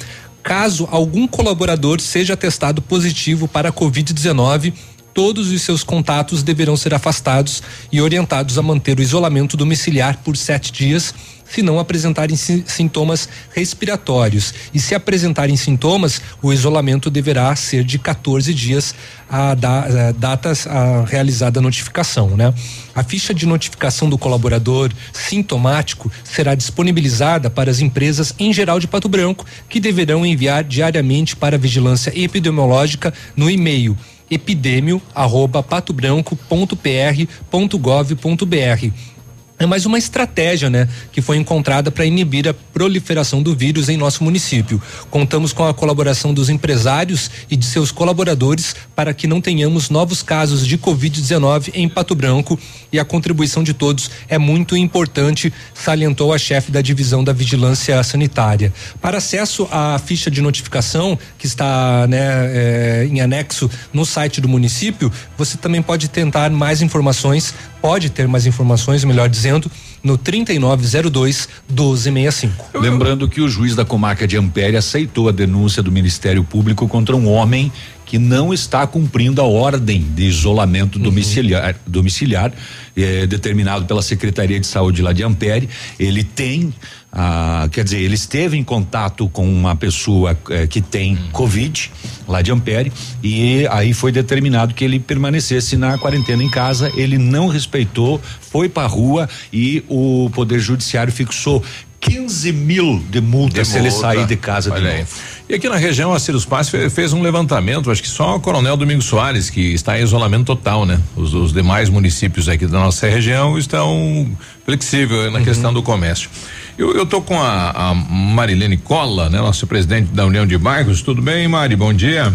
Caso algum colaborador seja testado positivo para a Covid-19, todos os seus contatos deverão ser afastados e orientados a manter o isolamento domiciliar por sete dias, se não apresentarem si- sintomas respiratórios. E se apresentarem sintomas, o isolamento deverá ser de 14 dias a, da, a datas a realizada a notificação, né? A ficha de notificação do colaborador sintomático será disponibilizada para as empresas em geral de Pato Branco, que deverão enviar diariamente para a vigilância epidemiológica no e-mail epidemio@patobranco.pr.gov.br. É mais uma estratégia, né, que foi encontrada para inibir a proliferação do vírus em nosso município. Contamos com a colaboração dos empresários e de seus colaboradores para que não tenhamos novos casos de Covid-19 em Pato Branco e a contribuição de todos é muito importante, salientou a chefe da divisão da Vigilância Sanitária. Para acesso à ficha de notificação que está, né, eh, em anexo no site do município, você também pode tentar mais informações, pode ter mais informações, melhor dizendo, no 3902 1265.
Lembrando que o juiz da comarca de Ampere aceitou a denúncia do Ministério Público contra um homem que não está cumprindo a ordem de isolamento domiciliar, domiciliar eh, determinado pela Secretaria de Saúde lá de Ampere. Ele tem, ah, quer dizer, ele esteve em contato com uma pessoa eh, que tem Covid lá de Ampere e aí foi determinado que ele permanecesse na quarentena em casa. Ele não respeitou, foi pra rua e o Poder Judiciário fixou 15 mil de multa
De
se ele
multa.
sair de casa de
Olha aí.
novo.
E aqui na região, a Cirus Paz fe- fez um levantamento, acho que só o Coronel Domingos Soares, que está em isolamento total, né? Os, os demais municípios aqui da nossa região estão flexíveis na questão do comércio. Eu, eu tô com a, a Marilene Cola, né? Nossa presidente da União de Bairros. Tudo bem, Mari? Bom dia.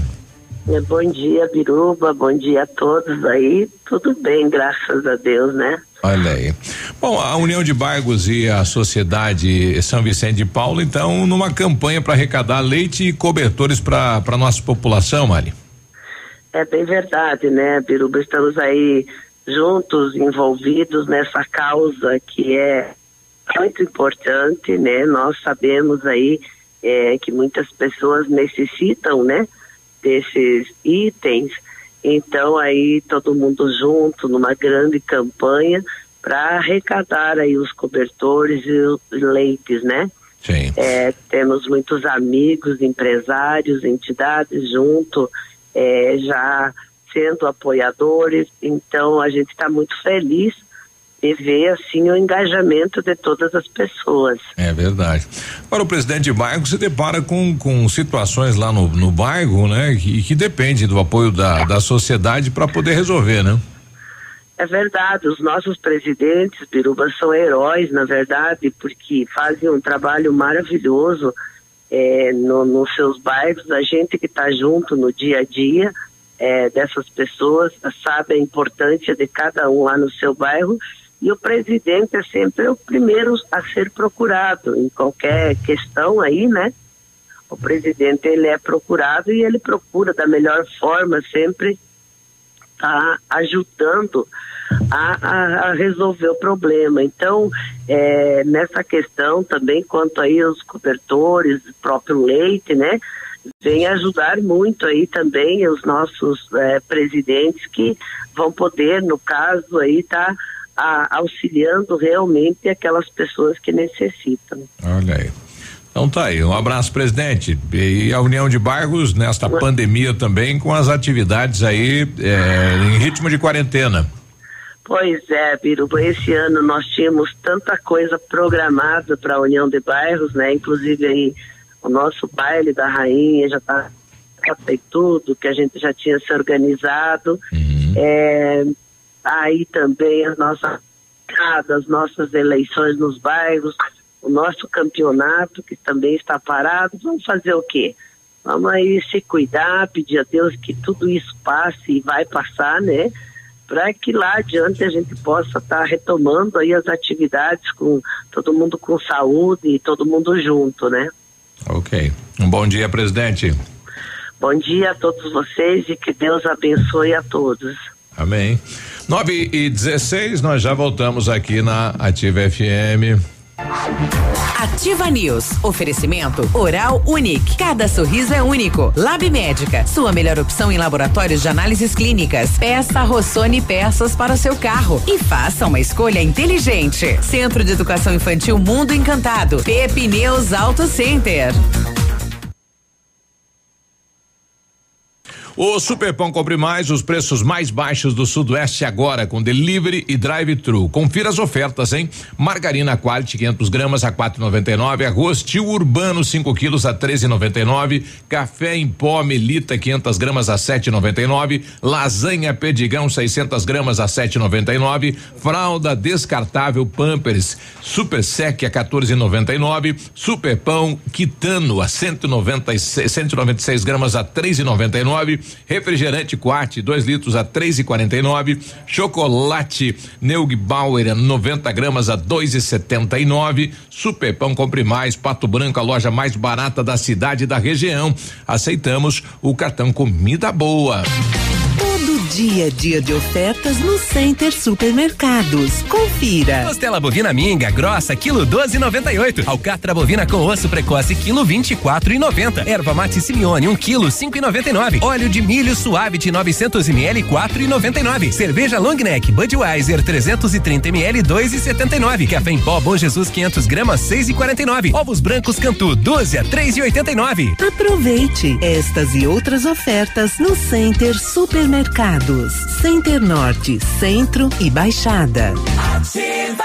É, Bom dia, Biruba. Bom dia a todos aí. Tudo bem, graças a Deus, né?
Olha aí. Bom, a União de Bairros e a Sociedade São Vicente de Paulo, então, numa campanha para arrecadar leite e cobertores para a nossa população, Mari.
É bem verdade, né, Biruba? Estamos aí juntos, envolvidos nessa causa que é muito importante, né? Nós sabemos aí é, que muitas pessoas necessitam, né, desses itens. Então aí todo mundo junto numa grande campanha para arrecadar aí os cobertores e os leites, né?
Sim.
É, temos muitos amigos, empresários, entidades junto, é, já sendo apoiadores. Então a gente está muito feliz e ver assim o engajamento de todas as pessoas.
É verdade. Para o presidente de bairro se depara com, com situações lá no, no bairro, né? Que, que depende do apoio da, da sociedade para poder resolver, né?
É verdade, os nossos presidentes, Biruba, são heróis, na verdade, porque fazem um trabalho maravilhoso é, no, nos seus bairros. A gente que está junto no dia a dia é, dessas pessoas sabe a importância de cada um lá no seu bairro e o presidente é sempre o primeiro a ser procurado em qualquer questão aí, né? O presidente ele é procurado e ele procura da melhor forma sempre tá ajudando a, a, a resolver o problema. Então, é, nessa questão também quanto aí os cobertores, próprio leite, né? Vem ajudar muito aí também os nossos é, presidentes que vão poder, no caso aí, tá a, auxiliando realmente aquelas pessoas que necessitam.
Olha aí. Então tá aí, um abraço, presidente. E a União de Bairros nesta pandemia também com as atividades aí é, em ritmo de quarentena.
Pois é, Biruba, esse ano nós tínhamos tanta coisa programada para a União de Bairros, né? Inclusive aí o nosso baile da rainha já está e tudo, que a gente já tinha se organizado. Uhum. É, aí também as nossas as nossas eleições nos bairros, o nosso campeonato que também está parado. Vamos fazer o quê? Vamos aí se cuidar, pedir a Deus que tudo isso passe e vai passar, né? Para que lá adiante a gente possa estar tá retomando aí as atividades com todo mundo com saúde e todo mundo junto, né?
Ok. Um bom dia, presidente.
Bom dia a todos vocês e que Deus abençoe a todos.
Amém. 9 e 16, nós já voltamos aqui na Ativa FM.
Ativa News. Oferecimento Oral Unique. Cada sorriso é único. Lab Médica. Sua melhor opção em laboratórios de análises clínicas. Peça Rossoni peças para o seu carro e faça uma escolha inteligente. Centro de Educação Infantil Mundo Encantado. Pepineus Auto Center.
O Superpão Compre Mais, os preços mais baixos do Sudoeste agora, com delivery e drive-thru. Confira as ofertas, hein? Margarina Quality 500 gramas a 4,99. Arroz Tio Urbano 5 quilos a 13,99. Café em pó Melita 500 gramas a 7,99. Lasanha Pedigão 600 gramas a 7,99. Fralda descartável Pampers Super Sec a 14,99. Superpão Quitano a 196, 196 gramas a 3,99. Refrigerante Quart, 2 litros a 3,49. Chocolate Neugbauer, 90 gramas a 2,79. Super Pão Compre Mais, Pato Branco, a loja mais barata da cidade e da região. Aceitamos o cartão Comida Boa.
Dia a dia de ofertas no Center Supermercados. Confira.
Costela bovina minga grossa, quilo 12,98. Alcatra bovina com osso precoce, quilo 24,90. Erva mate Simeone, 1 um quilo 5,99. Óleo de milho suave de 900 ml, 4,99. Cerveja long neck Budweiser 330 ml, 2,79. Café em pó Bom Jesus 500 gramas, 6,49. Ovos brancos Cantu, 12 a 3,89.
Aproveite estas e outras ofertas no Center Supermercados. Center Norte, Centro e Baixada. Ativa.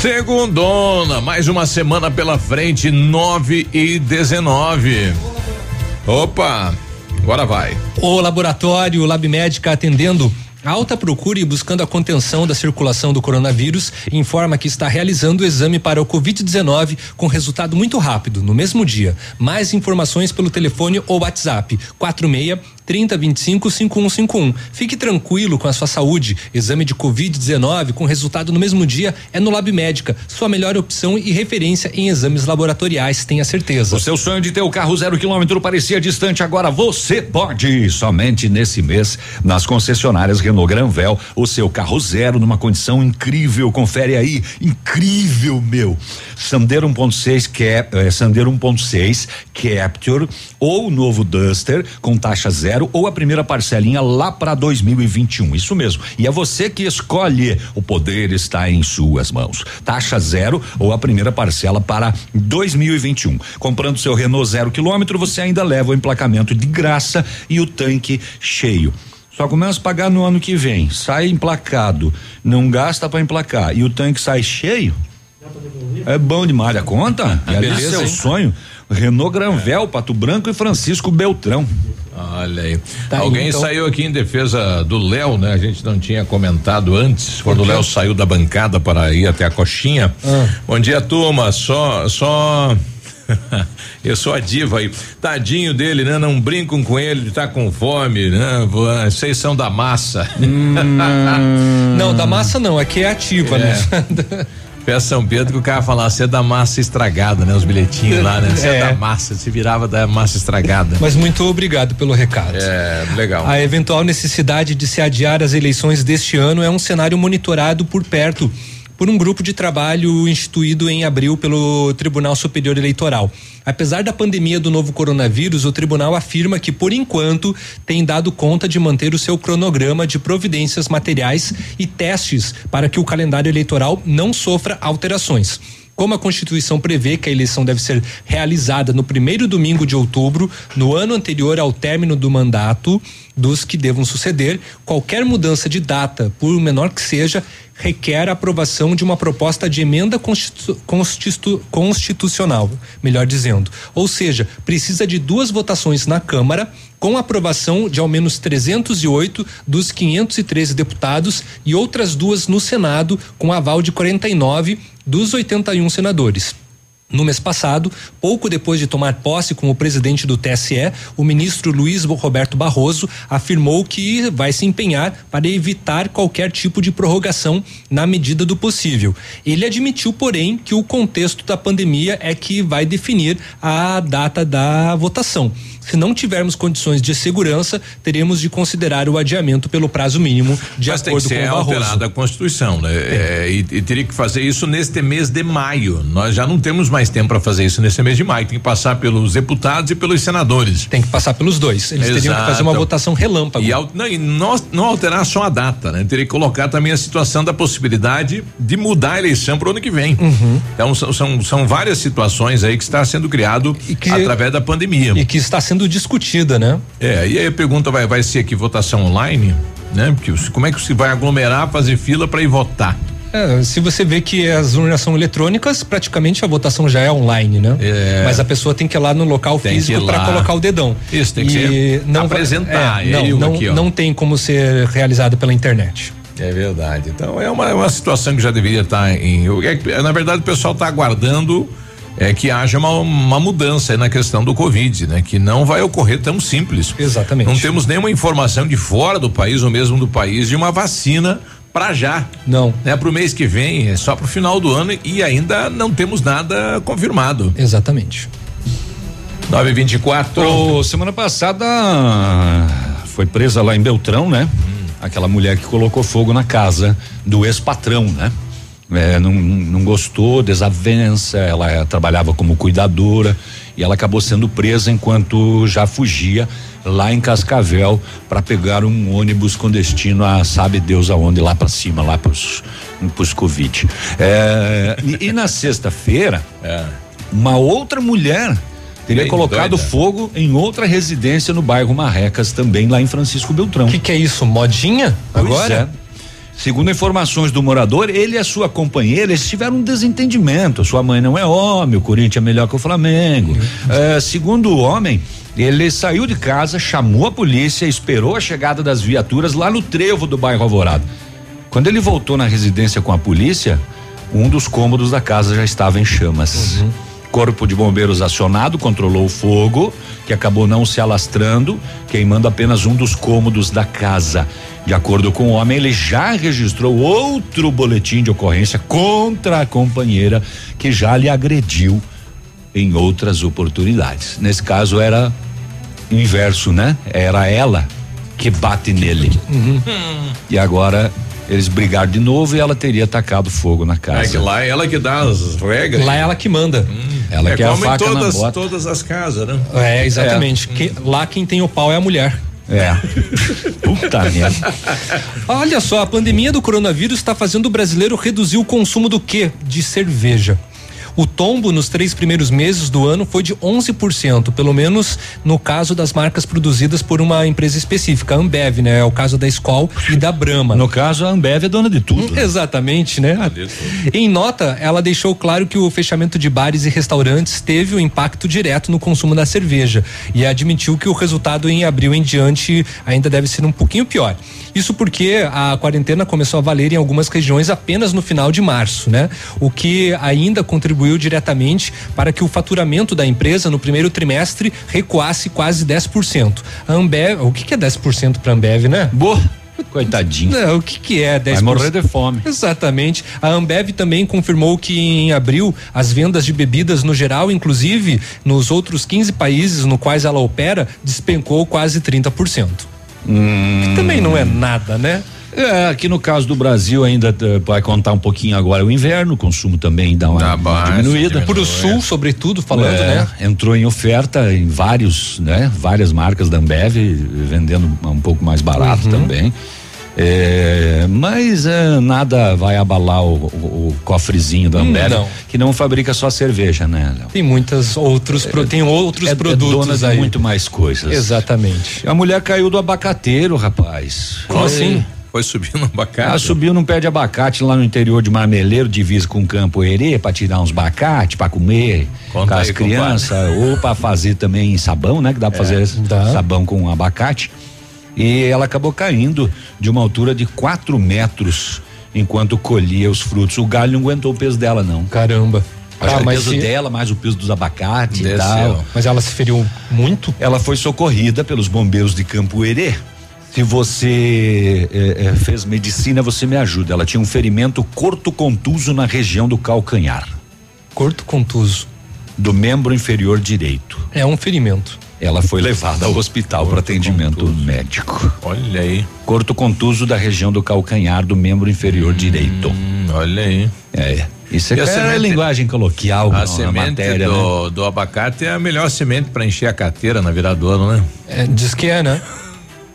Segundona, mais uma semana pela frente, 9 e 19. Opa, agora vai.
O laboratório Lab Médica atendendo alta procura e buscando a contenção da circulação do coronavírus informa que está realizando o exame para o Covid-19 com resultado muito rápido, no mesmo dia. Mais informações pelo telefone ou WhatsApp 46 3025 5151. Fique tranquilo com a sua saúde. Exame de Covid-19 com resultado no mesmo dia é no Lab Médica, sua melhor opção e referência em exames laboratoriais, tenha certeza.
O seu sonho de ter o carro zero quilômetro parecia distante, agora você pode. Somente nesse mês, nas concessionárias Renault Granvel, o seu carro zero numa condição incrível. Confere aí, incrível, meu. Sandero 1.6 Cap, eh, Sandero 1.6 Capture ou novo Duster com taxa zero ou a primeira parcelinha lá para 2021. Isso mesmo. E é você que escolhe. O poder está em suas mãos. Taxa zero ou a primeira parcela para 2021. Comprando seu Renault zero quilômetro, você ainda leva o emplacamento de graça e o tanque cheio. Só começa a pagar no ano que vem. Sai emplacado, não gasta para emplacar e o tanque sai cheio. É bom demais a conta. É
beleza,
seu
hein?
sonho. Renault Granvel, Pato Branco e Francisco Beltrão.
Olha aí.
Tá aí,
Alguém
então.
saiu aqui em defesa do Léo, né? A gente não tinha comentado antes, quando o? Léo saiu da bancada para ir até a coxinha.
Ah.
Bom dia, turma. Só, só. Eu sou a diva aí. Tadinho dele, né? Não brincam com ele, ele tá com fome, né? Vocês são da massa.
Não, da massa não, aqui é ativa,
É.
né?
Festa São Pedro que o cara falava, você é da massa estragada, né? Os bilhetinhos lá, né? Você é.
É.
da massa, se virava da massa estragada.
Mas muito obrigado pelo recado.
É, legal.
A eventual necessidade de se adiar as eleições deste ano é um cenário monitorado por perto por um grupo de trabalho instituído em abril pelo Tribunal Superior Eleitoral. Apesar da pandemia do novo coronavírus, o tribunal afirma que, por enquanto, tem dado conta de manter o seu cronograma de providências materiais e testes para que o calendário eleitoral não sofra alterações. Como a Constituição prevê que a eleição deve ser realizada no primeiro domingo de outubro, no ano anterior ao término do mandato dos que devam suceder, qualquer mudança de data, por menor que seja, requer a aprovação de uma proposta de emenda constitu- constitu- constitucional, melhor dizendo. Ou seja, precisa de duas votações na Câmara com aprovação de ao menos 308 dos 513 deputados e outras duas no Senado com aval de 49 dos 81 senadores. No mês passado, pouco depois de tomar posse como presidente do TSE, o ministro Luiz Roberto Barroso afirmou que vai se empenhar para evitar qualquer tipo de prorrogação na medida do possível. Ele admitiu, porém, que o contexto da pandemia é que vai definir a data da votação. Se não tivermos condições de segurança, teremos de considerar o adiamento pelo prazo mínimo, de
Mas tem que
acordo com
ser
o Barroso.
alterada a Constituição, né? É, e, e teria que fazer isso neste mês de maio. Nós já não temos mais tempo para fazer isso nesse mês de maio. Tem que passar pelos deputados e pelos senadores.
Tem que passar pelos dois. Eles teriam que fazer uma votação relâmpago.
E, não, e não, não alterar só a data, né? Teria que colocar também a situação da possibilidade de mudar a eleição para o ano que vem.
Uhum.
Então são, são, são várias situações aí que está sendo criado através da pandemia.
E que está sendo discutida, né?
É, e aí a pergunta vai, vai ser que votação online, né? Porque os- como é que se vai aglomerar, fazer fila para ir votar?
É, se você vê que as urnas são eletrônicas, praticamente a votação já é online, né?
É.
Mas a pessoa tem que ir lá no local
Tem
físico para colocar o dedão.
Isso, tem que
E
ser-
não
apresentar,
é, não, não,
aqui,
não tem como ser realizado pela internet.
É verdade. Então é uma, é uma situação que já deveria estar em. é que, na verdade, o pessoal está aguardando é, que haja uma, uma mudança aí na questão do Covid, né? Que não vai ocorrer tão simples.
Exatamente.
Não temos nenhuma informação de fora do país ou mesmo do país de uma vacina pra já.
Não.
É pro mês que vem, é só pro final do ano e ainda não temos nada confirmado.
Exatamente.
924.
Ô, semana passada foi presa lá em Beltrão, né? Aquela mulher que colocou fogo na casa do ex-patrão, né? É, não, não gostou, desavença, ela trabalhava como cuidadora e ela acabou sendo presa enquanto já fugia lá em Cascavel para pegar um ônibus com destino a sabe Deus aonde, lá para cima, lá pros, pros Covid. É, e, e na sexta-feira, uma outra mulher teria
Bem
colocado
doida.
fogo em outra residência no bairro Marrecas, também lá em Francisco Beltrão. O
que, que é isso? Modinha? Agora?
Segundo informações do morador, ele e a sua companheira eles tiveram um desentendimento. Sua mãe não é homem, o Corinthians é melhor que o Flamengo. É, segundo o homem, ele saiu de casa, chamou a polícia, esperou a chegada das viaturas lá no trevo do bairro Alvorada. Quando ele voltou na residência com a polícia, um dos cômodos da casa já estava em chamas. Corpo de bombeiros acionado controlou o fogo, que acabou não se alastrando, queimando apenas um dos cômodos da casa. De acordo com o homem, ele já registrou outro boletim de ocorrência contra a companheira que já lhe agrediu em outras oportunidades. Nesse caso era inverso, né? Era ela que bate nele. E agora eles brigaram de novo e ela teria atacado fogo na casa.
É que lá é ela que dá as regras.
Lá é ela que manda.
Ela
é
que é a
como em
faca na
todas,
bota.
todas as casas, né?
É, exatamente. Que- lá quem tem o pau é a mulher.
É. Puta merda.
Olha só, a pandemia do coronavírus está fazendo o brasileiro reduzir o consumo do quê? De cerveja. O tombo nos três primeiros meses do ano foi de 11%, pelo menos no caso das marcas produzidas por uma empresa específica, a Ambev, né? É o caso da Skol e da Brahma.
No caso, a Ambev é dona de tudo.
Exatamente, né? Em nota, ela deixou claro que o fechamento de bares e restaurantes teve um impacto direto no consumo da cerveja e admitiu que o resultado em abril em diante ainda deve ser um pouquinho pior. Isso porque a quarentena começou a valer em algumas regiões apenas no final de março, né? O que ainda contribuiu diretamente para que o faturamento da empresa no primeiro trimestre recuasse quase 10%. A Ambev, o que que é 10% para Ambev, né?
Boa. Coitadinho.
Não, o que que é 10%?
Vai morrer de fome.
Exatamente. A Ambev também confirmou que em abril as vendas de bebidas no geral, inclusive nos outros 15 países no quais ela opera, despencou quase 30%. Que também não é nada, né?
É, aqui no caso do Brasil ainda eh, vai contar um pouquinho agora o inverno, o consumo também dá uma diminuída.
Pro sul, sobretudo, falando,
É,
né?
Entrou em oferta em vários, né? Várias marcas da Ambev vendendo um pouco mais barato
Uhum.
também. É, mas é, nada vai abalar o, o- o cofrezinho da Ambev,
Não.
que não fabrica só cerveja, né? Léo?
Tem muitos outros, pro- tem outros
é,
produtos
é dona de
aí.
muito mais coisas.
Exatamente.
A mulher caiu do abacateiro, rapaz.
Como
É.
assim? Foi subir no abacate?
Ela subiu num pé de abacate lá no interior de Marmeleiro, divisa com Campo Herê, pra tirar uns abacate, pra comer
Conta
com as crianças, ou pra fazer também sabão, né? Que dá pra
É,
fazer
dá.
sabão com abacate. E ela acabou caindo de uma altura de 4 metros enquanto colhia os frutos. O galho não aguentou o peso dela, não.
Caramba.
Acho
Ah,
que o peso
se-
dela, mais o peso dos abacates e tal.
Mas ela se feriu muito?
Ela foi socorrida pelos bombeiros de Campo Herê. Se você eh, eh, fez medicina, você me ajuda. Ela tinha um ferimento corto contuso na região do calcanhar.
Corto contuso.
Do membro inferior direito.
É um ferimento.
Ela foi levada ao hospital para atendimento médico.
Olha aí.
Corto contuso da região do calcanhar do membro inferior direito.
Hum, olha aí.
É. Isso é, é
semente-
linguagem coloquial
A
na
semente
matéria, né?
do, do abacate é a melhor semente pra encher a carteira na virada do ano, né?
É, diz que é, né?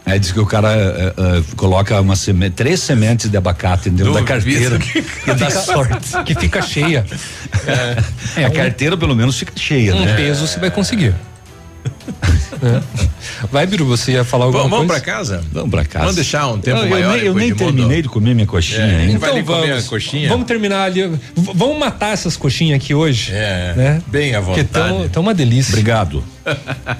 É, diz que o cara eh, eh, coloca uma semente, três sementes de abacate dentro da
Duvido
carteira
que-
e dá sorte.
Que fica cheia. É,
a
um-
carteira pelo menos fica cheia,
Um
né?
peso você vai conseguir. É. Vai, Biru, você ia falar alguma
Vamos, vamos pra
coisa?
casa?
Vamos pra casa.
Vamos deixar um tempo
eu, eu
maior
nem, eu nem
de mundo?
terminei de comer minha coxinha
É,
ainda.
vai ali comer a coxinha?
Vamos terminar ali. Vamos matar essas coxinhas aqui hoje.
É,
né?
bem à
Porque
vontade.
tão uma delícia.
Obrigado.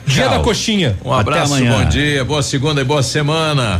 Dia
Tchau.
da coxinha.
Um abraço,
amanhã.
bom dia, boa segunda e boa semana.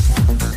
Thank you.